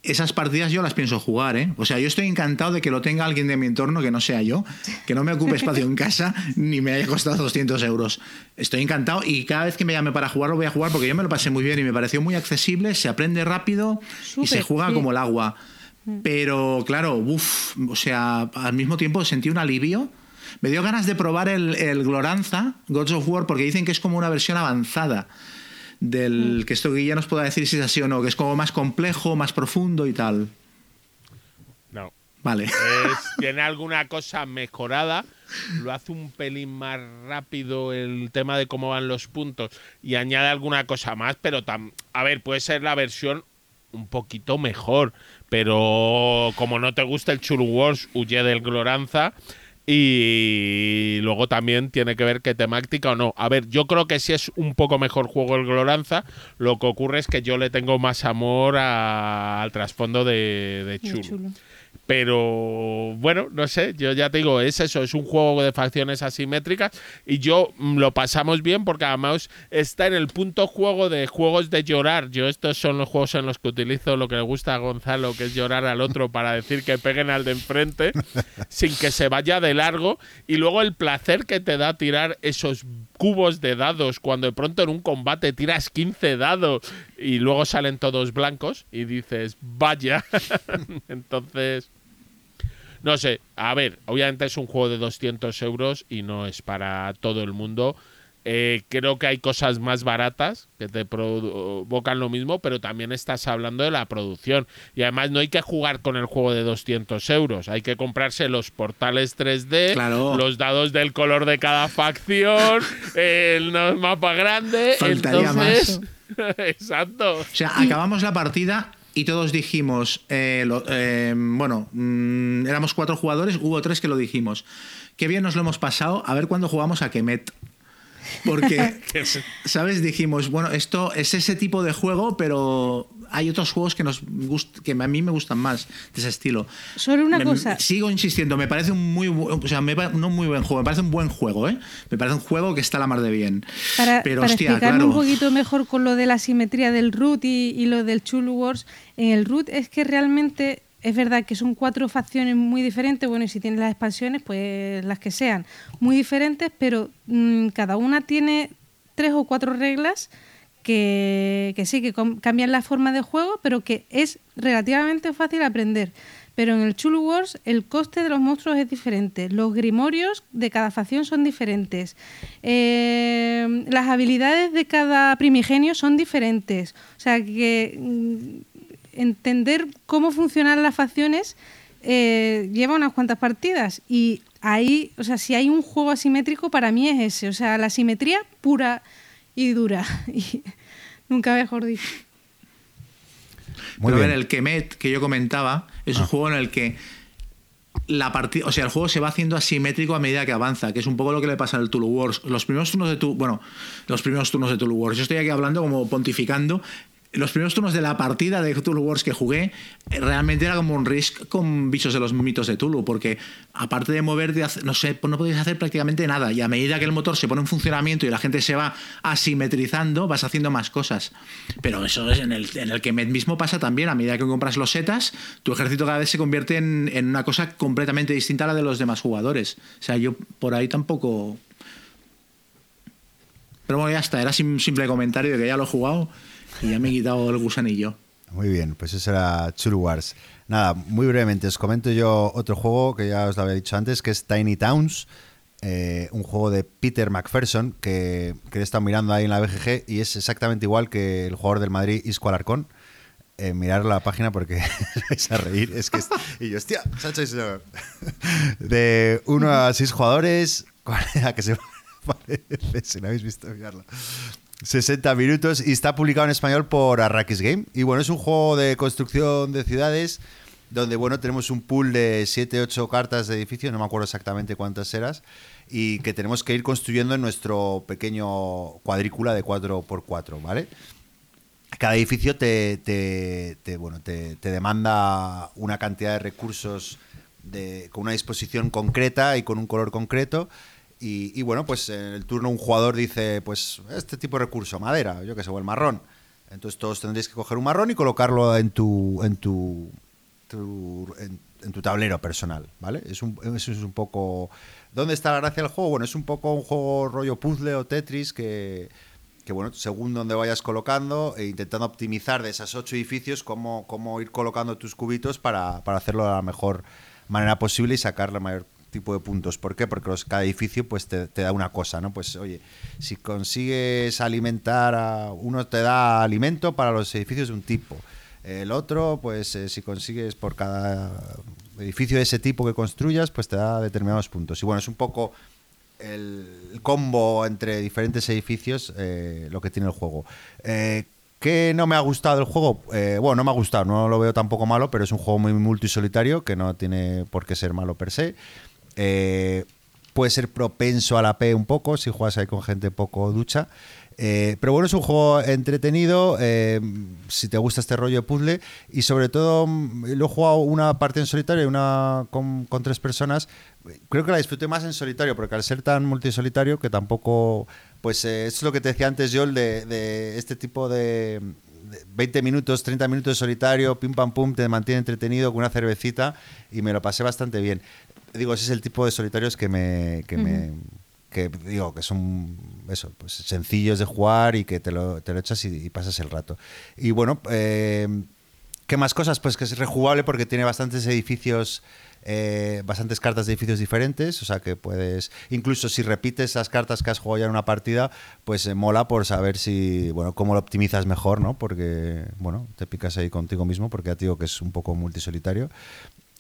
Esas partidas yo las pienso jugar, ¿eh? O sea, yo estoy encantado de que lo tenga alguien de mi entorno que no sea yo, que no me ocupe espacio en casa ni me haya costado 200 euros. Estoy encantado y cada vez que me llame para jugar lo voy a jugar porque yo me lo pasé muy bien y me pareció muy accesible, se aprende rápido y se juega como el agua. Mm. Pero claro, uff, o sea, al mismo tiempo sentí un alivio. Me dio ganas de probar el, el Gloranza, Gods of War, porque dicen que es como una versión avanzada del mm. que esto ya nos pueda decir si es así o no, que es como más complejo, más profundo y tal. No. Vale. tiene alguna cosa mejorada, lo hace un pelín más rápido el tema de cómo van los puntos y añade alguna cosa más, pero a ver, puede ser la versión un poquito mejor, pero como no te gusta el Chulu Wars, huye del Gloranza y luego también tiene que ver qué temática o no. A ver, yo creo que sí es un poco mejor juego el Gloranza. Lo que ocurre es que yo le tengo más amor al trasfondo de, de chulo. Pero bueno, no sé, yo ya te digo, es eso, es un juego de facciones asimétricas y yo mm, lo pasamos bien porque además está en el punto juego de juegos de llorar. Yo estos son los juegos en los que utilizo lo que le gusta a Gonzalo, que es llorar al otro para decir que peguen al de enfrente sin que se vaya de largo y luego el placer que te da tirar esos cubos de dados cuando de pronto en un combate tiras 15 dados y luego salen todos blancos y dices, vaya. Entonces, no sé, a ver, obviamente es un juego de 200 euros y no es para todo el mundo. Eh, creo que hay cosas más baratas que te provocan lo mismo, pero también estás hablando de la producción. Y además no hay que jugar con el juego de 200 euros, hay que comprarse los portales 3D, los dados del color de cada facción, el mapa grande. Faltaría más. Exacto. O sea, acabamos la partida y todos dijimos, eh, eh, bueno, mm, éramos cuatro jugadores, hubo tres que lo dijimos. Qué bien nos lo hemos pasado, a ver cuándo jugamos a Kemet. Porque, ¿sabes? Dijimos, bueno, esto es ese tipo de juego, pero hay otros juegos que, nos que a mí me gustan más de ese estilo. Solo una cosa. Sigo insistiendo, me parece un muy, o sea, no muy buen juego, me parece un buen juego, ¿eh? Me parece un juego que está a la mar de bien. Para, pero, explicarme un poquito mejor con lo de la simetría del root y, y lo del Chulu Wars, en el root es que realmente es verdad que son cuatro facciones muy diferentes, bueno, y si tienes las expansiones, pues las que sean, muy diferentes, pero mm, cada una tiene tres o cuatro reglas que, sí, que cambian la forma de juego, pero que es relativamente fácil aprender. Pero en el Chulu Wars el coste de los monstruos es diferente, los grimorios de cada facción son diferentes, eh, las habilidades de cada primigenio son diferentes. O sea que mm, entender cómo funcionan las facciones eh, lleva unas cuantas partidas y ahí, o sea, si hay un juego asimétrico para mí es ese, o sea, la simetría pura y dura y nunca mejor dicho. Muy bien. el Kemet que yo comentaba es un ah. juego en el que la partida, o sea, el juego se va haciendo asimétrico a medida que avanza, que es un poco lo que le pasa al Tulu Wars. Los primeros turnos de tu, bueno, los primeros turnos de Tulu Wars. Yo estoy aquí hablando como pontificando los primeros turnos de la partida de Tulu Wars que jugué, eh, realmente era como un risk con bichos de los mitos de Tulu, porque aparte de moverte, no sé, hacer prácticamente nada. Y a medida que el motor se pone en funcionamiento y la gente se va asimetrizando, vas haciendo más cosas. Pero eso es en el, que mismo pasa también. A medida que compras los setas, tu ejército cada vez se convierte en, en una cosa completamente distinta a la de los demás jugadores. O sea, yo por ahí tampoco. Pero bueno, ya está, era simple comentario de que ya lo he jugado y ya me he quitado el gusanillo. Muy bien, pues eso era Chulu Wars. Nada, muy brevemente os comento yo otro juego que ya os lo había dicho antes, que es Tiny Towns, eh, un juego de Peter McPherson que, que he estado mirando ahí en la BGG y es exactamente igual que el jugador del Madrid Isco Alarcón. Eh, mirar la página porque vais a reír. Es que y yo, hostia, De uno a seis jugadores, a que se parece, si no habéis visto, mirarlo. 60 minutos y está publicado en español por Arrakis Game. Y bueno, es un juego de construcción de ciudades donde bueno, tenemos un pool de 7, 8 cartas de edificio, no me acuerdo exactamente cuántas eras, y que tenemos que ir construyendo en nuestro pequeño cuadrícula de 4x4, ¿vale? Cada edificio te, bueno, te, demanda una cantidad de recursos de, con una disposición concreta y con un color concreto y, bueno, pues en el turno un jugador dice, pues este tipo de recurso, madera, yo que sé, o el marrón. Entonces todos tendréis que coger un marrón y colocarlo en tu, en tu, en, tu tablero personal, ¿vale? Es un, eso es un poco... ¿Dónde está la gracia del juego? Bueno, es un poco un juego rollo puzzle o Tetris que, que bueno, según donde vayas colocando e intentando optimizar de esos ocho edificios, cómo, cómo ir colocando tus cubitos para, para hacerlo de la mejor manera posible y sacar la mayor tipo de puntos. ¿Por qué? Porque cada edificio pues te, da una cosa, ¿no? Pues oye, si consigues alimentar a uno te da alimento para los edificios de un tipo. El otro, pues eh, si consigues por cada edificio de ese tipo que construyas, pues te da determinados puntos. Y bueno, es un poco el combo entre diferentes edificios eh, lo que tiene el juego. Eh, ¿Qué no me ha gustado el juego? bueno, no me ha gustado, no lo veo tampoco malo, pero es un juego muy multisolitario que no tiene por qué ser malo per se. Eh, puede ser propenso a la P un poco si juegas ahí con gente poco ducha. Eh, pero bueno, es un juego entretenido, eh, si te gusta este rollo de puzzle, y sobre todo mm, lo he jugado una parte en solitario y una con, tres personas. Creo que la disfruté más en solitario, porque al ser tan multisolitario, que tampoco, pues es lo que te decía antes, yo, de, de este tipo de, 20 minutos, 30 minutos de solitario, pim pam pum, te mantiene entretenido con una cervecita y me lo pasé bastante bien digo, ese es el tipo de solitarios que me, que me que digo que son eso, pues sencillos de jugar y que te lo, te lo echas y, pasas el rato. Y bueno, eh, ¿qué más cosas? Pues que es rejugable porque tiene bastantes edificios. Eh, bastantes cartas de edificios diferentes, o sea que puedes, incluso si repites las cartas que has jugado ya en una partida, pues eh, mola por saber si, bueno, cómo lo optimizas mejor, ¿no? Porque, bueno, te picas ahí contigo mismo, porque ya te digo que es un poco multisolitario.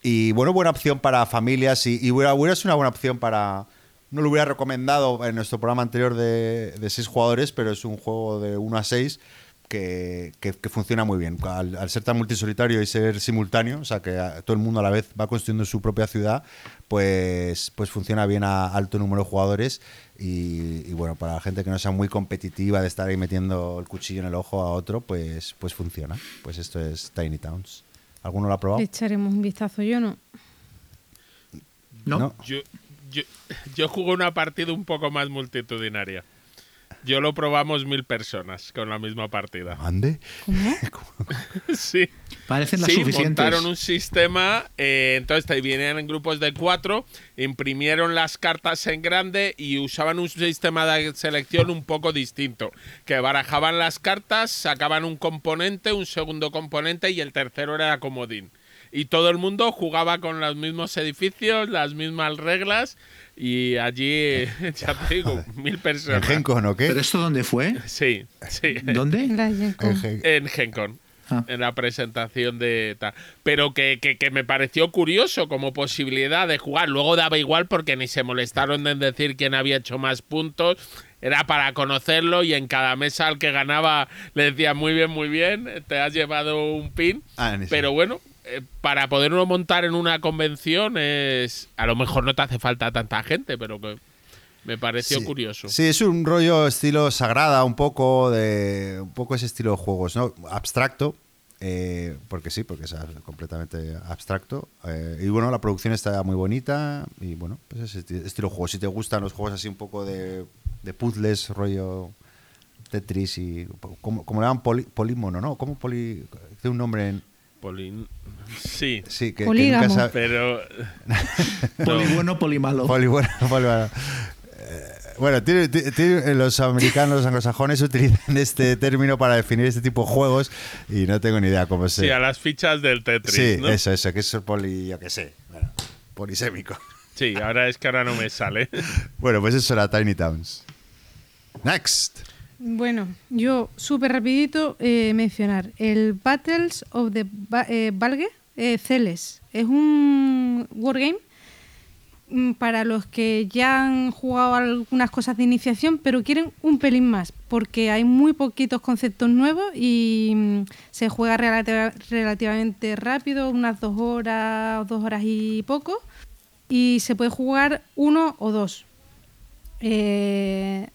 Y bueno, buena opción para familias y, y sido una buena opción para... No lo hubiera recomendado en nuestro programa anterior de, de seis jugadores, pero es un juego de 1 a 6 que, que- funciona muy bien. Al, al ser tan multisolitario y ser simultáneo, o sea, que a- todo el mundo a la vez va construyendo su propia ciudad, pues, pues funciona bien a alto número de jugadores. Y, y bueno, para la gente que no sea muy competitiva de estar ahí metiendo el cuchillo en el ojo a otro, pues, pues funciona. Pues esto es Tiny Towns. ¿Alguno lo ha probado? Le echaremos un vistazo, yo no. ¿No? No. Yo, yo, yo jugué una partida un poco más multitudinaria. Yo lo probamos mil personas con la misma partida. ¿Ande? Sí. Parecen las sí, suficientes. montaron un sistema, eh, entonces te vinieron en grupos de cuatro, imprimieron las cartas en grande y usaban un sistema de selección un poco distinto, que barajaban las cartas, sacaban un componente, un segundo componente y el tercero era comodín. Y todo el mundo jugaba con los mismos edificios, las mismas reglas y allí, ya te digo, mil ¿En personas. Gencon o qué? ¿Pero esto dónde fue? Sí, sí. ¿Dónde? En Gen- En Gencon. Ah. En la presentación de tal. Pero que, que- que me pareció curioso como posibilidad de jugar. Luego daba igual porque ni se molestaron en decir quién había hecho más puntos. Era para conocerlo y en cada mesa al que ganaba le decía muy bien, muy bien, te has llevado un pin. Ah, Pero bueno, eh, para poderlo montar en una convención es... A lo mejor no te hace falta tanta gente, pero que me pareció Sí. curioso. Sí, es un rollo estilo sagrada, un poco de un poco ese estilo de juegos, ¿no? Abstracto, eh, porque sí, porque es completamente abstracto. eh, y bueno, la producción está muy bonita y bueno, pues ese esti- estilo de juego. Si te gustan los juegos así un poco de, de puzzles, rollo Tetris y como, como le llaman poli- polímono, ¿no? ¿Cómo poli tiene un nombre en Polín- Sí, sí que, que Polígamo. nunca sabe- pero... Poli bueno, poli malo. Poli bueno, poli bueno. Eh, Bueno, tiene- ti- tiene- los americanos, los anglosajones utilizan este término para definir este tipo de juegos y no tengo ni idea cómo se... Sí, a las fichas del Tetris, Sí, ¿no? eso, eso, que es poli, yo qué sé, bueno, polisémico. Sí, ahora es que ahora no me sale. Bueno, pues eso era Tiny Towns. Next. Bueno, yo súper rapidito eh, mencionar el Battles of the Ba- eh, eh, Celes. Es un wargame mm, para los que ya han jugado algunas cosas de iniciación, pero quieren un pelín más, porque hay muy poquitos conceptos nuevos y mm, se juega relativa- relativamente rápido, unas dos horas dos horas y poco, y se puede jugar uno o dos. Eh,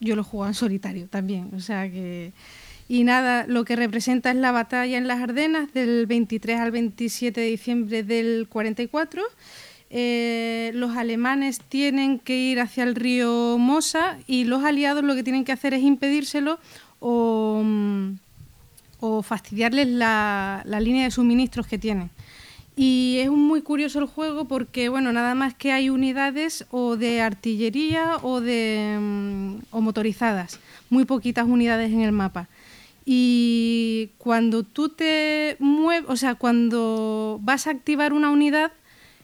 yo lo juego en solitario también, o sea que... Y nada, lo que representa es la batalla en las Ardenas del 23 al 27 de diciembre del 44. Eh, los alemanes tienen que ir hacia el río Mosa y los aliados lo que tienen que hacer es impedírselo o, mm, o fastidiarles la, la línea de suministros que tienen. Y es muy curioso el juego porque, bueno, nada más que hay unidades o de artillería o de mm, o motorizadas, muy poquitas unidades en el mapa. Y cuando tú te mueves, o sea, cuando vas a activar una unidad,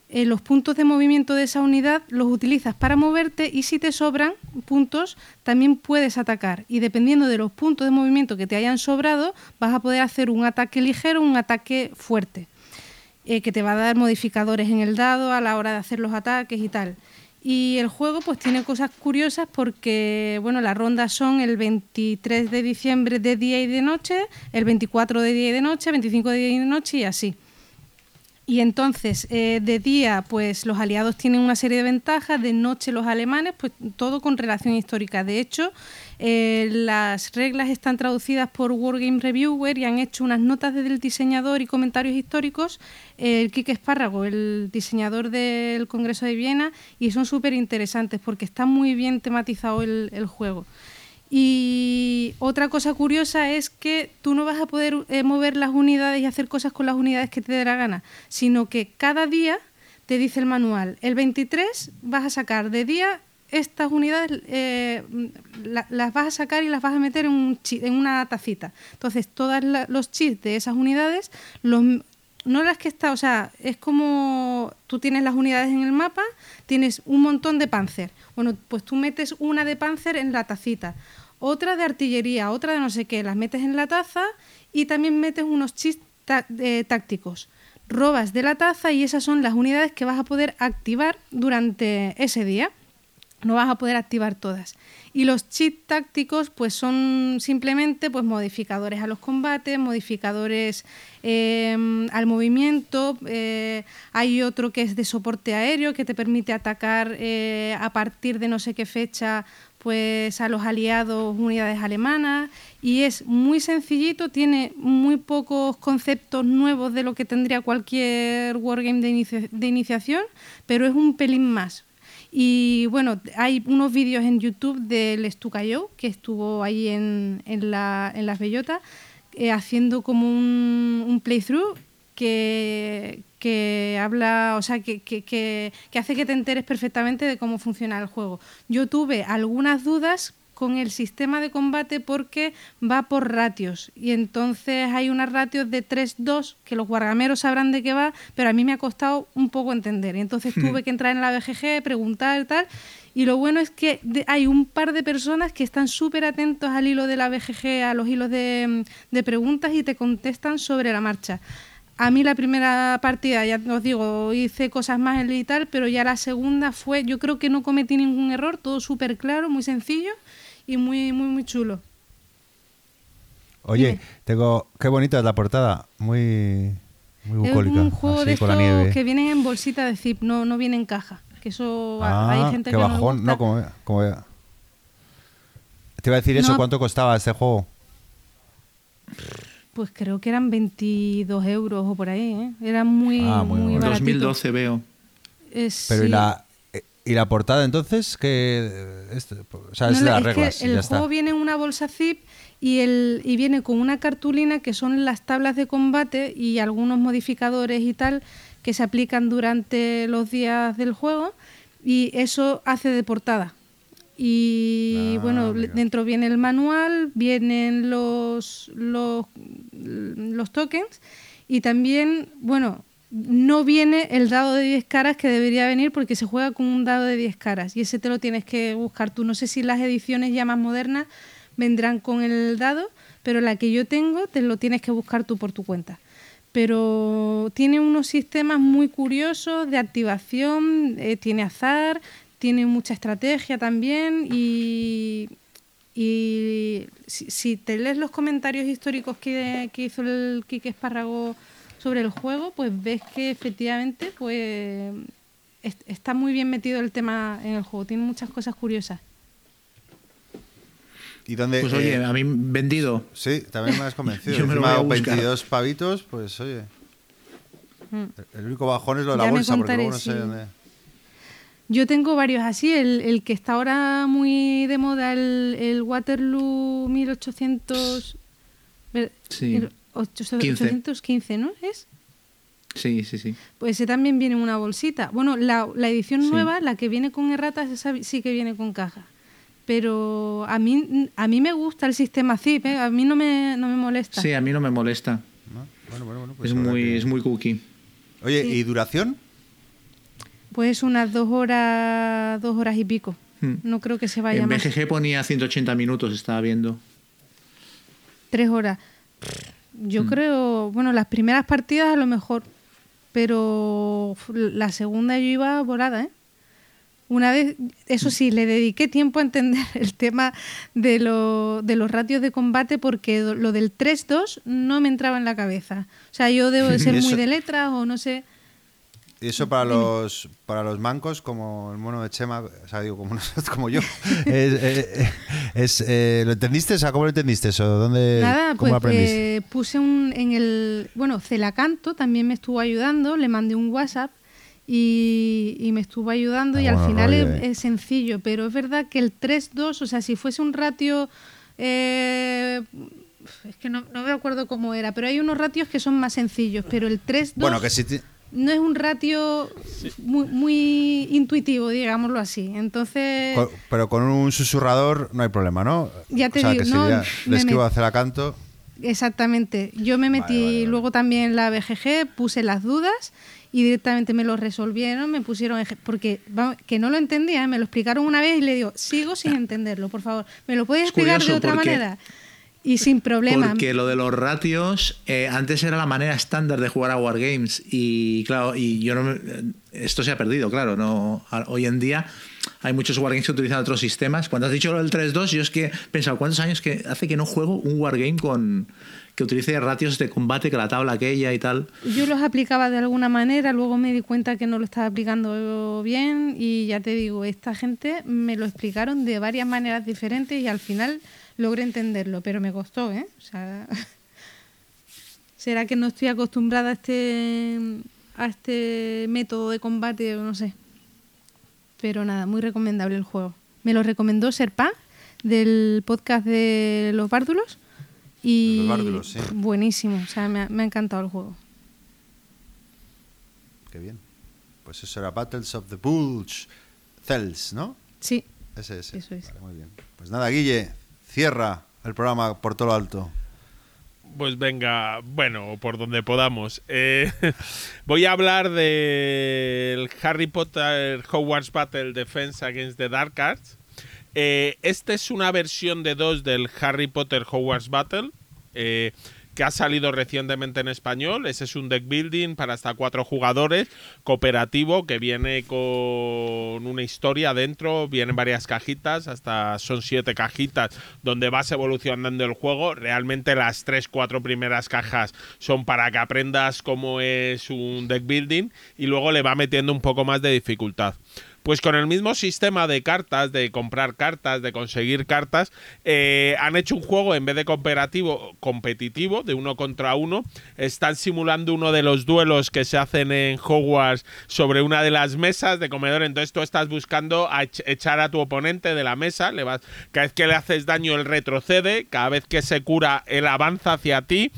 eh, los puntos de movimiento de esa unidad los utilizas para moverte y si te sobran puntos también puedes atacar y dependiendo de los puntos de movimiento que te hayan sobrado vas a poder hacer un ataque ligero un ataque fuerte eh, que te va a dar modificadores en el dado a la hora de hacer los ataques y tal. Y el juego pues tiene cosas curiosas porque bueno, las rondas son el 23 de diciembre de día y de noche, el 24 de día y de noche, 25 de día y de noche y así. Y entonces, eh, de día, pues los aliados tienen una serie de ventajas, de noche los alemanes, pues todo con relación histórica. De hecho, eh, las reglas están traducidas por Wargame Reviewer y han hecho unas notas del diseñador y comentarios históricos, eh, el Kike Espárrago, el diseñador del Congreso de Viena, y son súper interesantes porque está muy bien tematizado el, el juego. Y otra cosa curiosa es que tú no vas a poder eh, mover las unidades y hacer cosas con las unidades que te dé la gana, sino que cada día te dice el manual, el 23 vas a sacar de día estas unidades, eh, la- las vas a sacar y las vas a meter en, un chi- en una tacita. Entonces, todos los chips de esas unidades, los, no las que está, o sea, es como tú tienes las unidades en el mapa, tienes un montón de panzer. Bueno, pues tú metes una de panzer en la tacita, otra de artillería, otra de no sé qué, las metes en la taza y también metes unos chips eh, tácticos. Robas de la taza y esas son las unidades que vas a poder activar durante ese día. No vas a poder activar todas. Y los cheats tácticos pues son simplemente pues modificadores a los combates, modificadores eh, al movimiento. eh, hay otro que es de soporte aéreo que te permite atacar eh, a partir de no sé qué fecha pues a los aliados unidades alemanas y es muy sencillito, tiene muy pocos conceptos nuevos de lo que tendría cualquier wargame de iniciación, pero es un pelín más. Y bueno, hay unos vídeos en YouTube del Stukayo, que estuvo ahí en, en, la, en las bellotas, eh, haciendo como un, playthrough que, que habla, o sea, que- que- que hace que te enteres perfectamente de cómo funciona el juego. Yo tuve algunas dudas con el sistema de combate porque va por ratios. Y entonces hay unas ratios de 3-2 que los guargameros sabrán de qué va, pero a mí me ha costado un poco entender. Y entonces tuve que entrar en la BGG, preguntar y tal. Y lo bueno es que hay un par de personas que están súper atentos al hilo de la BGG, a los hilos de, de preguntas y te contestan sobre la marcha. A mí la primera partida, ya os digo, hice cosas más y tal, pero ya la segunda fue, yo creo que no cometí ningún error, todo súper claro, muy sencillo y muy, muy, muy chulo. Oye, Dime. tengo. Qué bonita es la portada. Muy. Muy Es bucólica. un juego así de con la estos nieve. que vienen en bolsita de zip, no, no viene en caja. Que eso Ah, hay gente qué que bajón. gusta. No, como, como- Te iba a decir eso, No. ¿cuánto costaba este juego? Pues creo que eran 22 euros o por ahí, ¿eh? Era muy, Ah, muy muy bueno. baratito. 2012 veo. Eh, Pero sí. ¿y, la, ¿y la portada entonces? que este, O sea, es No, no, las es que reglas. y el ya juego está. viene en una bolsa zip y, el, y viene con una cartulina que son las tablas de combate y algunos modificadores y tal que se aplican durante los días del juego y eso hace de portada. Y Ah, bueno, dentro viene el manual, vienen los, los, los tokens y también, bueno, no viene el dado de 10 caras que debería venir porque se juega con un dado de 10 caras y ese te lo tienes que buscar tú. No sé si las ediciones ya más modernas vendrán con el dado, pero la que yo tengo te lo tienes que buscar tú por tu cuenta. Pero tiene unos sistemas muy curiosos de activación, eh, tiene azar, tiene mucha estrategia también y, si, te lees los comentarios históricos que, hizo el Kike Espárrago sobre el juego, pues ves que efectivamente pues est- está muy bien metido el tema en el juego, tiene muchas cosas curiosas. ¿Y dónde? Pues eh, oye, a mí vendido. Sí, también me has convencido. Yo me lo Encima, voy a buscar. 22 pavitos, pues oye. Mm. El único bajón es lo de la Ya bolsa, porque contaré, luego no sé dónde. Yo tengo varios así, el, el que está ahora muy de moda, el, el Waterloo 1800... ver- Sí, el 815, ¿no? ¿Es? Sí, sí, sí. Pues ese también viene en una bolsita. Bueno, la, la edición Sí. nueva, la que viene con erratas, esa sí que viene con caja. Pero a mí, a mí me gusta el sistema zip, ¿eh? a mí no me, no me molesta. Sí, a mí no me molesta. ¿no? Bueno, bueno, bueno. pues es, muy, que- es muy cookie. Oye, Sí. ¿y duración? Pues unas dos horas, dos horas y pico. Hmm. No creo que se vaya En más. BGG ponía 180 minutos, estaba viendo. Tres horas. Yo Mm. creo, bueno, las primeras partidas a lo mejor, pero la segunda yo iba volada, ¿eh? Una vez, eso sí, le dediqué tiempo a entender el tema de, lo- de los ratios de combate porque lo del 3-2 no me entraba en la cabeza. O sea, yo debo de ser muy de letras o no sé. Y eso para los para los mancos, como el mono de Chema, o sea, digo, como, nosotros, como yo. es, eh, es, eh, ¿Lo entendiste? O sea, ¿cómo lo entendiste eso? ¿Dónde, Nada, ¿Cómo pues lo aprendiste? eh, puse un en el bueno, Celacanto también me estuvo ayudando, le mandé un WhatsApp y, y me estuvo ayudando Ah, y al final es, eh. es sencillo, pero es verdad que el 3-2, o sea, si fuese un ratio eh, es que no, no me acuerdo cómo era, pero hay unos ratios que son más sencillos, pero el 3-2 Bueno, que si... no es un ratio muy, muy intuitivo, digámoslo así. Entonces, con- pero con un susurrador no hay problema, ¿no? Ya te o sea, digo, que no, sería, le met- a hacer a canto. Exactamente. Yo me metí Vale, vale, vale. luego también en la BGG, puse las dudas y directamente me lo resolvieron, me pusieron eje- porque vamos, que no lo entendía, ¿eh? me lo explicaron una vez y le digo, sigo sin entenderlo, por favor, ¿me lo puedes Es explicar de otra porque- manera? Y sin problema. Porque lo de los ratios, eh, antes era la manera estándar de jugar a Wargames. Y claro, y yo no me- esto se ha perdido, claro. no Hoy en día hay muchos Wargames que utilizan otros sistemas. Cuando has dicho lo del 3-2, yo es que he pensado, ¿cuántos años que hace que no juego un Wargame con que utilice ratios de combate, que la tabla aquella y tal? Yo los aplicaba de alguna manera, luego me di cuenta que no lo estaba aplicando bien y ya te digo, esta gente me lo explicaron de varias maneras diferentes y al final logré entenderlo, pero me costó, ¿eh? O sea, será que no estoy acostumbrada a este a este método de combate, o no sé. Pero nada, muy recomendable el juego. Me lo recomendó Serpa del podcast de los Bárdulos y Los Bárdulos, sí. buenísimo, o sea, me ha- me ha encantado el juego. Qué bien. Pues eso era Battles of the Bulge Cells, ¿no? Sí, Ese, ese. Eso es. Vale, muy bien. Pues nada, Guille, cierra el programa por todo lo alto. Pues venga, bueno, por donde podamos. Eh, voy a hablar del Harry Potter Hogwarts Battle Defense Against the Dark Arts. Eh, este es una versión de dos del Harry Potter Hogwarts Battle. eh, que ha salido recientemente en español. Ese es un deck building para hasta cuatro jugadores, cooperativo, que viene con una historia dentro, vienen varias cajitas, hasta son siete cajitas, donde vas evolucionando el juego. Realmente las tres, cuatro primeras cajas son para que aprendas cómo es un deck building y luego le va metiendo un poco más de dificultad. Pues con el mismo sistema de cartas, de comprar cartas, de conseguir cartas, eh, han hecho un juego en vez de cooperativo, competitivo, de uno contra uno. Están simulando uno de los duelos que se hacen en Hogwarts sobre una de las mesas de comedor. Entonces tú estás buscando echar a tu oponente de la mesa. Le vas, cada vez que le haces daño, él retrocede. Cada vez que se cura, él avanza hacia ti.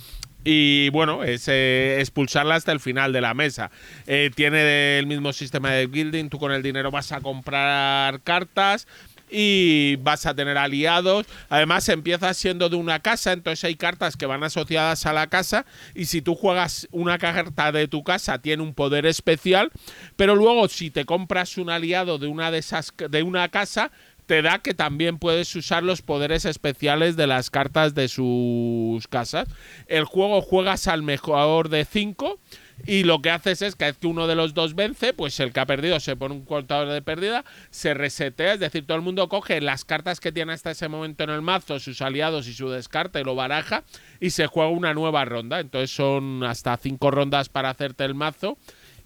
Y bueno, es expulsarla hasta el final de la mesa. Eh, tiene el mismo sistema de building. Tú con el dinero vas a comprar cartas y vas a tener aliados. Además, empieza siendo de una casa, entonces hay cartas que van asociadas a la casa. Y si tú juegas una carta de tu casa, tiene un poder especial. Pero luego, si te compras un aliado de una de esas de una casa, te da que también puedes usar los poderes especiales de las cartas de sus casas. El juego juegas al mejor de 5 y lo que haces es que cada vez que uno de los dos vence, pues el que ha perdido se pone un contador de pérdida, se resetea, es decir, todo el mundo coge las cartas que tiene hasta ese momento en el mazo, sus aliados y su descarte, lo baraja y se juega una nueva ronda. Entonces son hasta cinco rondas para hacerte el mazo.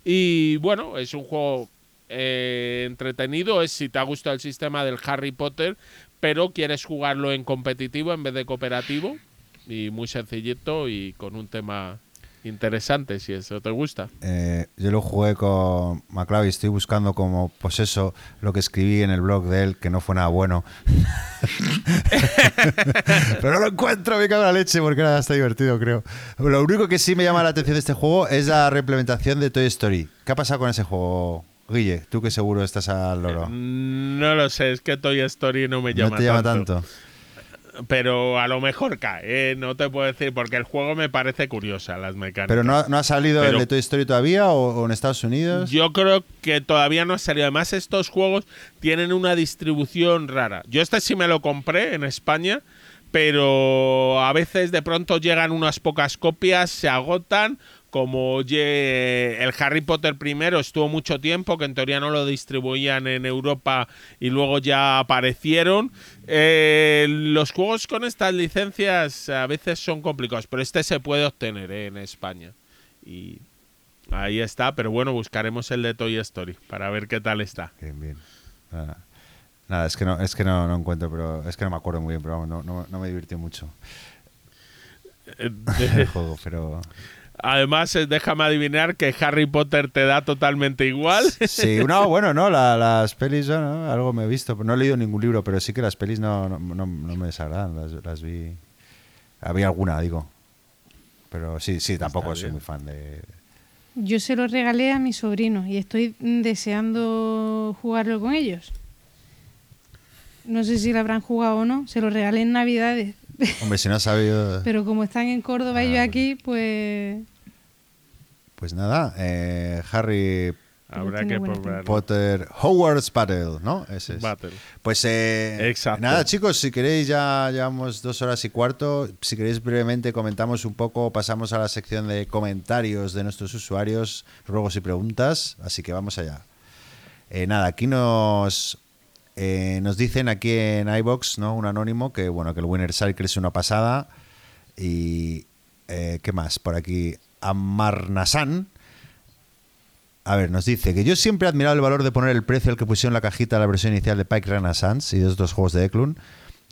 Y bueno, es un juego eh, entretenido es si te ha gustado el sistema del Harry Potter, pero quieres jugarlo en competitivo en vez de cooperativo. Y muy sencillito y con un tema interesante, si eso te gusta. Eh, yo lo jugué con McLeod y estoy buscando como pues eso lo que escribí en el blog de él, que no fue nada bueno. Pero no lo encuentro, me cago en la leche porque era hasta divertido, creo. Lo único que sí me llama la atención de este juego es la reimplementación de Toy Story. ¿Qué ha pasado con ese juego, Guille? Tú que seguro estás al loro. No lo sé, es que Toy Story no me llama, no te llama tanto. tanto. Pero a lo mejor cae, ¿eh? no te puedo decir, porque el juego me parece curiosa, las mecánicas. ¿Pero no, ha- no ha salido Pero- el de Toy Story todavía o, o en Estados Unidos? Yo creo que todavía no ha salido. Además, estos juegos tienen una distribución rara. Yo este sí me lo compré en España, pero a veces de pronto llegan unas pocas copias, se agotan. Como ye- el Harry Potter primero estuvo mucho tiempo, que en teoría no lo distribuían en Europa y luego ya aparecieron. Eh, los juegos con estas licencias a veces son complicados, pero este se puede obtener eh, en España. Y Ahí está, pero bueno, buscaremos el de Toy Story para ver qué tal está. Bien, bien. Nada, Nada, es que no, es que no, no encuentro, pero es que no me acuerdo muy bien, pero vamos, no, no, no me divirtió mucho Eh, el juego, pero Además, eh, déjame adivinar que Harry Potter te da totalmente igual. sí, no, bueno, no, la- las pelis, bueno, algo me he visto, no he leído ningún libro, pero sí que las pelis no, no, no- no me desagradan, las, las vi, había alguna, digo, pero sí, sí, tampoco soy muy fan de, Yo se lo regalé a mis sobrinos y estoy deseando jugarlo con ellos. No sé si lo habrán jugado o no, se lo regalé en Navidades. hombre, si no has sabido, Pero como están en Córdoba y Ah, yo vale. aquí, pues pues nada, eh, Harry Habrá que probarlo. Potter Hogwarts Battle, ¿no? Ese es. Battle. Pues eh, Exacto. nada, chicos, si queréis, ya llevamos dos horas y cuarto. Si queréis brevemente comentamos un poco, pasamos a la sección de comentarios de nuestros usuarios, ruegos y preguntas. Así que vamos allá. Eh, nada, aquí nos eh, nos dicen aquí en iBox, ¿no? Un anónimo que bueno que el Winner Cycle es una pasada y eh, qué más por aquí Amarnasan. A ver, nos dice que yo siempre he admirado el valor de poner el precio al que pusieron la cajita de la versión inicial de Pike Renaissance y de otros juegos de Eklund,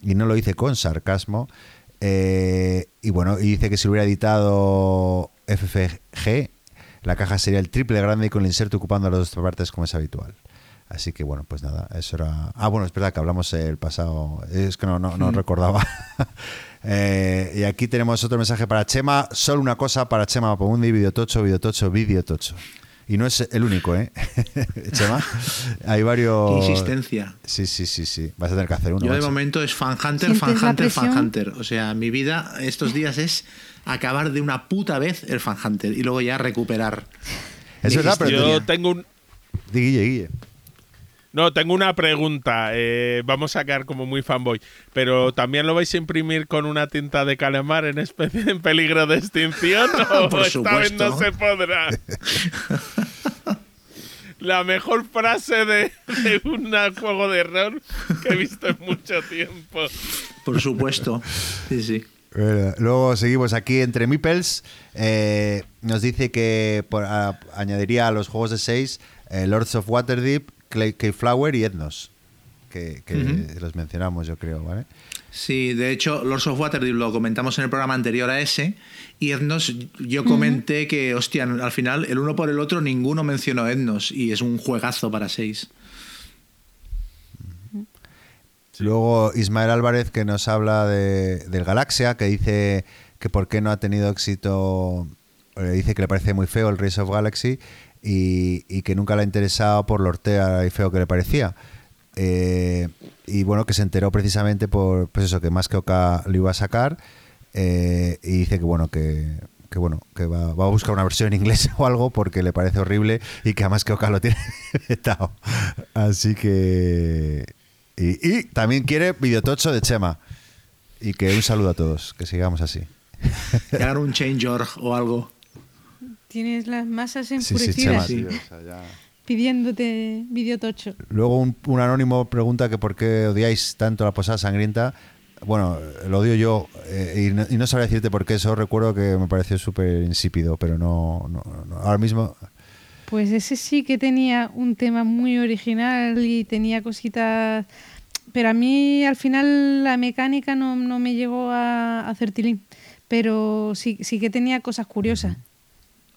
y no lo hice con sarcasmo. Eh, y bueno, y dice que si lo hubiera editado FFG, la caja sería el triple grande y con el inserto ocupando las dos partes como es habitual. Así que bueno, pues nada, eso era... Ah, bueno, es verdad que hablamos el pasado... Es que no, no, no recordaba. Eh, y aquí tenemos otro mensaje para Chema. Solo una cosa para Chema Mapamundi, Videotocho, Videotocho, Videotocho. Y no es el único, ¿eh? Chema. Hay varios... Insistencia. Sí, sí, sí, sí. Vas a tener que hacer uno. Yo de momento es fan hunter, ¿Sientes fan hunter, fan hunter. O sea, mi vida estos días es acabar de una puta vez el fan hunter y luego ya recuperar. Es verdad, pero. Yo tengo un, Di, Guille, Guille. No, tengo una pregunta. eh, vamos a quedar como muy fanboy. Pero ¿también lo vais a imprimir con una tinta de calamar en especie en peligro de extinción? ¿O Por esta vez no supuesto. se podrá? La mejor frase de, de un juego de rol que he visto en mucho tiempo. Por supuesto. Sí, sí. Bueno, Luego seguimos aquí entre Mipels. eh, nos dice que por- a- añadiría a los juegos de 6 Lords of Waterdeep, Clay Flower y Ethnos. Que, los mencionamos, yo creo, ¿vale? Sí, de hecho, Lords of Waterdeep lo comentamos en el programa anterior a ese. Y Etnos, yo comenté que, hostia, al final, el uno por el otro, ninguno mencionó Etnos. Y es un juegazo para seis. Luego Ismael Álvarez que nos habla de, del Galaxia, que dice que por qué no ha tenido éxito, eh, dice que le parece muy feo el Race of Galaxy y, que nunca le ha interesado por lo hortea y feo que le parecía. Eh, y bueno, que se enteró precisamente por, pues eso, que más que Oka lo iba a sacar eh, y dice que bueno, que, bueno, que va, va a buscar una versión en inglés o algo porque le parece horrible y que además que Oka lo tiene vetado. Así que... Y, también quiere videotocho de Chema. Y que un saludo a todos, que sigamos así. Hagan un change.org o algo. Tienes las masas Sí, sí, enfurecidas Chema, Sí. tío, o sea, ya- pidiéndote videotocho. Luego un, un anónimo pregunta que por qué odiáis tanto la posada sangrienta. Bueno, lo odio yo eh, y, no, y no sabría decirte por qué eso. Recuerdo que me pareció súper insípido, pero no, no- no. Ahora mismo Pues ese sí que tenía un tema muy original y tenía cositas. Pero a mí al final la mecánica no, no me llegó a a hacer tilín. Pero sí, sí que tenía cosas curiosas.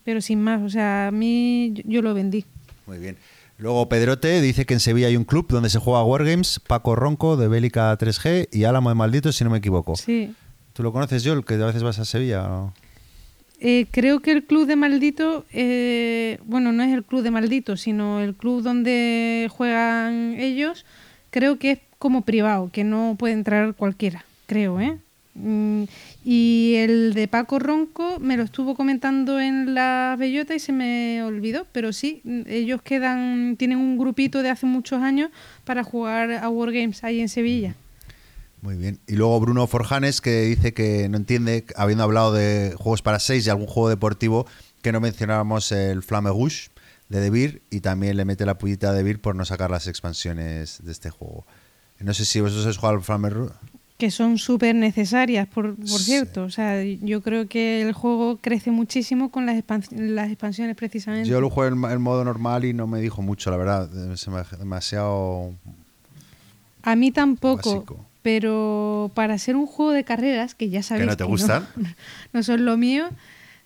Pero sin más, o sea, a mí yo, yo lo vendí. Muy bien. Luego Pedrote dice que en Sevilla hay un club donde se juega Wargames, Paco Ronco de Bélica 3G y Álamo de Malditos, si no me equivoco. Sí. ¿Tú lo conoces, Joel, que a veces vas a Sevilla? Eh, creo que el club de maldito, eh, bueno, no es el club de maldito, sino el club donde juegan ellos, creo que es como privado, que no puede entrar cualquiera, creo, ¿eh? Mm, y el de Paco Ronco me lo estuvo comentando en la bellota y se me olvidó, pero sí, ellos quedan, tienen un grupito de hace muchos años para jugar a Wargames ahí en Sevilla. Muy bien. Y luego Bruno Forjanes que dice que no entiende, habiendo hablado de juegos para seis y algún juego deportivo, que no mencionábamos el Flamme Rouge de Debir y también le mete la pullita a Debir por no sacar las expansiones de este juego. No sé si vosotros habéis jugado al Flamme Rouge. Que son súper necesarias, por, por Sí. cierto. O sea, yo creo que el juego crece muchísimo con las, expans- las expansiones precisamente. Yo lo jugué en, en modo normal y no me dijo mucho, la verdad. Demasiado A mí tampoco, básico. pero para ser un juego de carreras, que ya sabéis no te gustan? no son lo mío,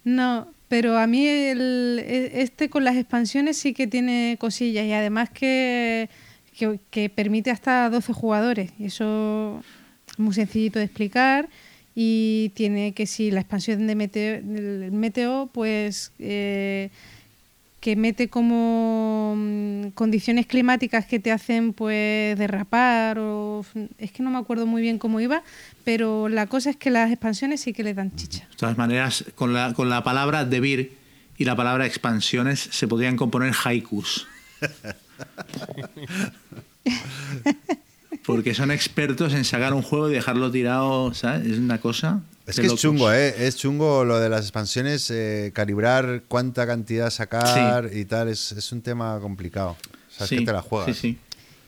no. Pero a mí el, e- este con las expansiones sí que tiene cosillas y además que, que, que permite hasta 12 jugadores. Y eso es muy sencillito de explicar y tiene que si la expansión de Meteo, del Meteo pues eh, que mete como mm, condiciones climáticas que te hacen pues derrapar o es que no me acuerdo muy bien cómo iba, pero la cosa es que las expansiones sí que le dan chicha. De todas maneras, con la, con la palabra debir y la palabra expansiones se podrían componer haikus. Porque son expertos en sacar un juego y dejarlo tirado, ¿sabes? Es una cosa. Es que es chungo, ¿eh? Es chungo lo de las expansiones, eh, calibrar cuánta cantidad sacar y tal, es, es un tema complicado. O sea, es Sí, que te la juegas. Sí, sí.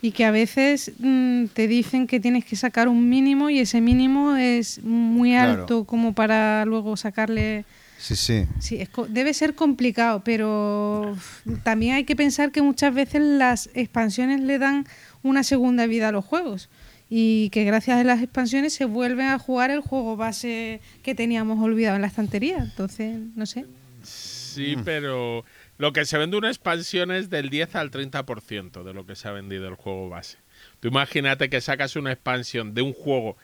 Y que a veces mm, te dicen que tienes que sacar un mínimo y ese mínimo es muy Claro. alto como para luego sacarle... Sí, sí. Sí, es debe ser complicado, pero también hay que pensar que muchas veces las expansiones le dan una segunda vida a los juegos y que gracias a las expansiones se vuelven a jugar el juego base que teníamos olvidado en la estantería. Entonces, no sé. Sí, Mm. pero lo que se vende una expansión es del 10 al 30% de lo que se ha vendido el juego base. Tú imagínate que sacas una expansión de un juego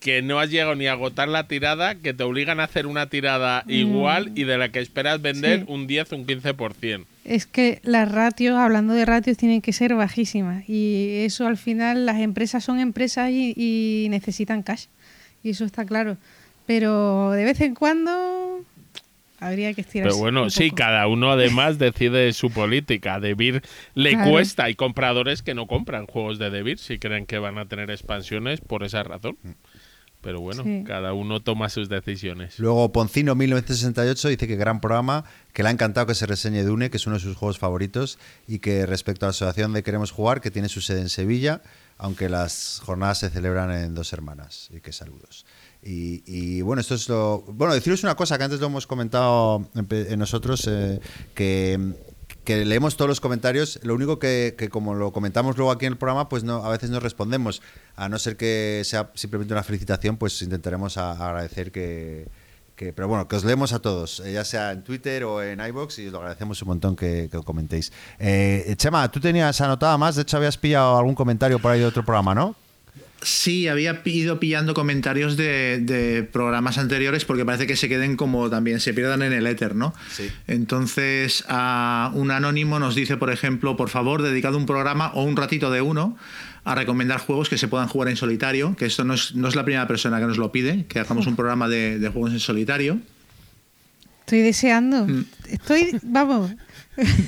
que no has llegado ni a agotar la tirada, que te obligan a hacer una tirada igual y de la que esperas vender Sí. un 10 o un 15%. Es que las ratios, hablando de ratios, tienen que ser bajísimas y eso al final las empresas son empresas y, y necesitan cash y eso está claro. Pero de vez en cuando habría que estirarse. Pero bueno, un sí, poco. cada uno además decide su política. Debir le Claro. cuesta. Hay compradores que no compran juegos de Debir si creen que van a tener expansiones por esa razón. Pero bueno, Sí. cada uno toma sus decisiones. Luego Poncino 1968 dice que gran programa, que le ha encantado que se reseñe Dune, que es uno de sus juegos favoritos, y que respecto a la asociación de Queremos Jugar, que tiene su sede en Sevilla, aunque las jornadas se celebran en dos hermanas, y que saludos. Y, y, bueno, esto es lo. Bueno, deciros una cosa que antes lo hemos comentado en nosotros, eh, que, que leemos todos los comentarios. Lo único que, que, como lo comentamos luego aquí en el programa, pues no, a veces no respondemos. A no ser que sea simplemente una felicitación, pues intentaremos agradecer que, que- pero bueno, que os leemos a todos, eh, ya sea en Twitter o en iBox y os lo agradecemos un montón que, que comentéis. Eh, Chema, tú tenías anotada más, de hecho habías pillado algún comentario por ahí de otro programa, ¿no? Sí, había ido pillando comentarios de, de programas anteriores porque parece que se queden como también, se pierdan en el éter, ¿no? Sí. Entonces, a un anónimo nos dice, por ejemplo, por favor, dedicado un programa o un ratito de uno a recomendar juegos que se puedan jugar en solitario, que esto no es, no es la primera persona que nos lo pide, que hagamos un programa de, de juegos en solitario. Estoy deseando. Mm. Estoy, vamos,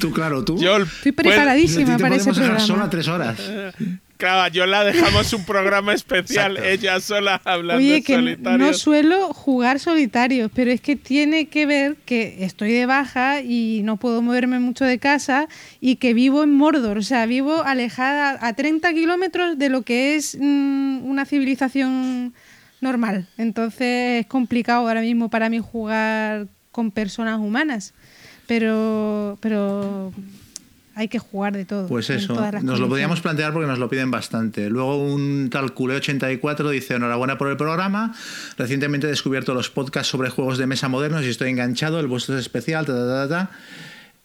Tú, claro, tú. Yo, estoy preparadísima para ese podemos dejar sola programa. tres horas. claro, yo la dejamos un programa especial, Exacto. ella sola hablando Oye, en que solitario. no suelo jugar solitarios, pero es que tiene que ver que estoy de baja y no puedo moverme mucho de casa y que vivo en Mordor, o sea, vivo alejada a 30 kilómetros de lo que es mm, una civilización normal. Entonces es complicado ahora mismo para mí jugar con personas humanas, pero, pero hay que jugar de todo. Pues eso, nos lo podíamos plantear porque nos lo piden bastante. Luego un tal Cule84 dice, enhorabuena por el programa, recientemente he descubierto los podcasts sobre juegos de mesa modernos y estoy enganchado, el vuestro es especial, ta, ta, ta, ta, ta".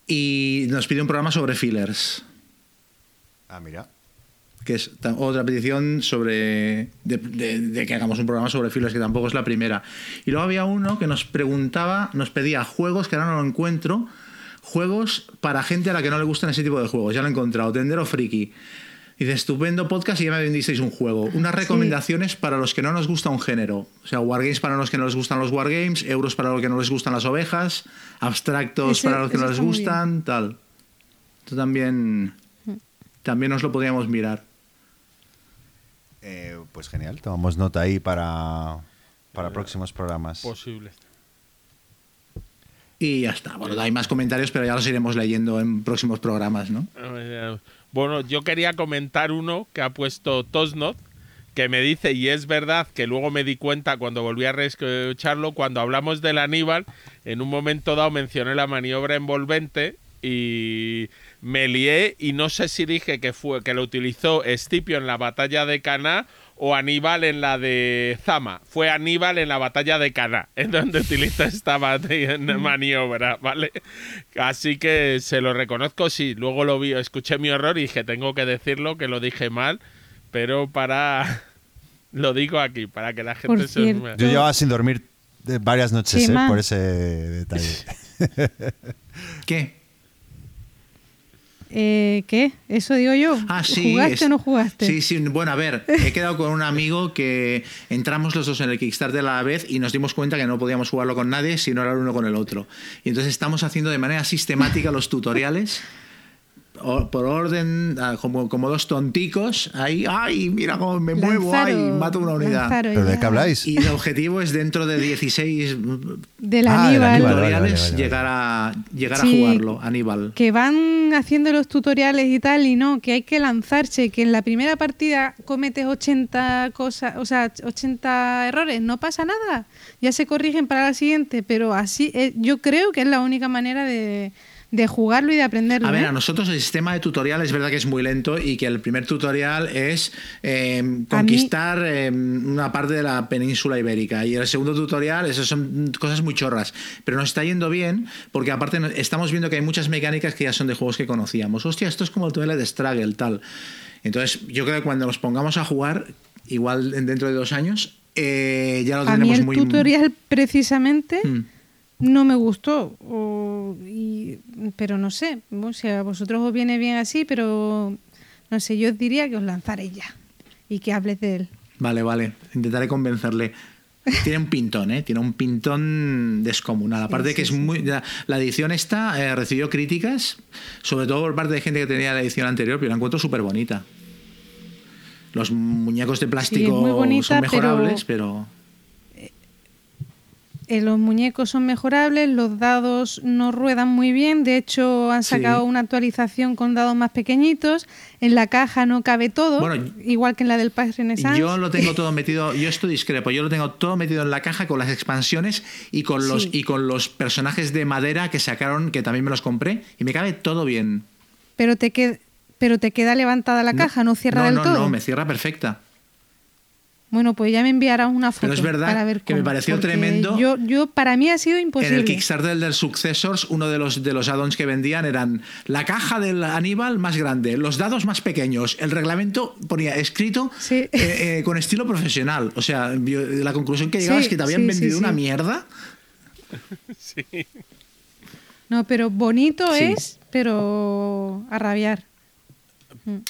y nos pide un programa sobre fillers, Ah, mira. que es otra petición sobre de, de- de que hagamos un programa sobre fillers, que tampoco es la primera. Y luego había uno que nos preguntaba, nos pedía juegos, que ahora no lo encuentro, juegos para gente a la que no le gustan ese tipo de juegos. Ya lo he encontrado, Tendero Friki. Dice, estupendo podcast y ya me vendisteis un juego. Unas recomendaciones para los que no nos gusta un género. O sea, wargames para los que no les gustan los wargames, euros para los que no les gustan las ovejas, abstractos Ese- para los que no les gustan, tal. Esto también, también nos lo podríamos mirar. Eh, pues genial, tomamos nota ahí para, para próximos programas. Posible. Y ya está. Bueno, hay más comentarios, pero ya los iremos leyendo en próximos programas, ¿no? Bueno, yo quería comentar uno que ha puesto Tosnot, que me dice, y es verdad que luego me di cuenta cuando volví a reescucharlo, cuando hablamos del Aníbal, en un momento dado mencioné la maniobra envolvente y me lié y no sé si dije que fue que lo utilizó Escipio en la batalla de Caná o Aníbal en la de Zama. Fue Aníbal en la batalla de Caná, en donde utiliza esta maniobra, ¿vale? Así que se lo reconozco, sí. Luego lo vi, escuché mi error y dije, tengo que decirlo, que lo dije mal, pero para... Lo digo aquí, para que la gente Por se... cierto. Yo llevaba sin dormir eh, varias noches eh, por ese detalle. ¿Qué? Eh, ¿Qué? Eso digo yo. Ah, sí. ¿Jugaste es- o no jugaste? Sí, sí. Bueno, a ver, he quedado con un amigo que entramos los dos en el Kickstarter a la vez y nos dimos cuenta que no podíamos jugarlo con nadie si no era el uno con el otro. Y entonces estamos haciendo de manera sistemática los tutoriales. Por orden, ah, como, como dos tonticos, ahí, ay, mira cómo me muevo, ay, mato una unidad. ¿Pero de qué habláis? Y el objetivo es dentro de 16 Del Ah, del Aníbal. Aníbal, vale, tutoriales vale, vale. llegar a llegar Sí. a jugarlo, Aníbal. Que van haciendo los tutoriales y tal, y no, que hay que lanzarse, que en la primera partida cometes 80 cosas, o sea, 80 errores, no pasa nada, ya se corrigen para la siguiente, pero así, eh, yo creo que es la única manera de, de jugarlo y de aprenderlo. A ver, ¿eh? a nosotros el sistema de tutorial es verdad que es muy lento y que el primer tutorial es eh, conquistar eh, una parte de la península ibérica y el segundo tutorial, eso son cosas muy chorras, pero nos está yendo bien porque aparte estamos viendo que hay muchas mecánicas que ya son de juegos que conocíamos. Hostia, esto es como el túnel de Struggle, tal. Entonces, yo creo que cuando nos pongamos a jugar, igual en- dentro de dos años, eh, ya lo a mí el muy... tutorial precisamente Mm. No me gustó, o- y- pero no sé, o sea, a vosotros os viene bien así, pero no sé, yo os diría que os lanzaréis ya y que hables de él. Vale, vale. Intentaré convencerle. Tiene un pintón, ¿eh? Tiene un pintón descomunal. Aparte de que es muy. La, la edición esta eh, recibió críticas, sobre todo por parte de gente que tenía la edición anterior, pero la encuentro súper bonita. Los muñecos de plástico bonita, son pero- mejorables, pero. Eh, los muñecos son mejorables, los dados no ruedan muy bien, de hecho han Sí. sacado una actualización con dados más pequeñitos, en la caja no cabe todo, Bueno, igual que en la del Pack Renaissance. Yo lo tengo todo metido, yo esto discrepo, yo lo tengo todo metido en la caja con las expansiones y con los Sí. y con los personajes de madera que sacaron, que también me los compré, y me cabe todo bien. pero, te qued- pero te queda levantada la caja, no cierra no, del no, todo. No, me cierra perfecta. Bueno, pues ya me enviarás una foto. Pero es verdad para ver que me cómo, pareció tremendo. Yo, yo, para mí ha sido imposible. En el Kickstarter del Successors, uno de los, de los add-ons que vendían eran la caja del Aníbal más grande, los dados más pequeños, el reglamento ponía escrito Sí. eh, eh, con estilo profesional. O sea, yo- la conclusión que llegaba Sí, es que te habían sí, vendido sí, una mierda. Sí. No, pero bonito Sí. es, pero a rabiar.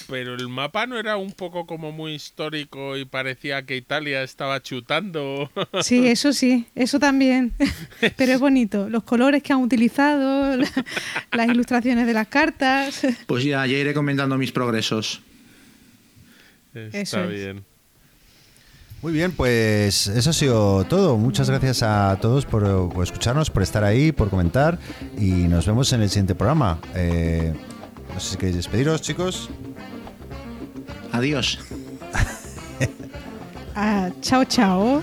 Pero el mapa no era un poco como muy histórico y parecía que Italia estaba chutando. Sí, eso sí, eso también. Pero es bonito. Los colores que han utilizado, la- las ilustraciones de las cartas. Pues ya, ya iré comentando mis progresos. Está Eso es. bien. Muy bien, pues eso ha sido todo. Muchas gracias a todos por, por escucharnos, por estar ahí, por comentar y nos vemos en el siguiente programa. Eh, no sé si queréis despediros, chicos. Adiós. Ah, chao, chao.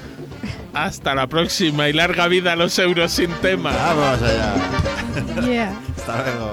Hasta la próxima y larga vida a los euros sin tema. Vamos allá. Yeah. Hasta luego.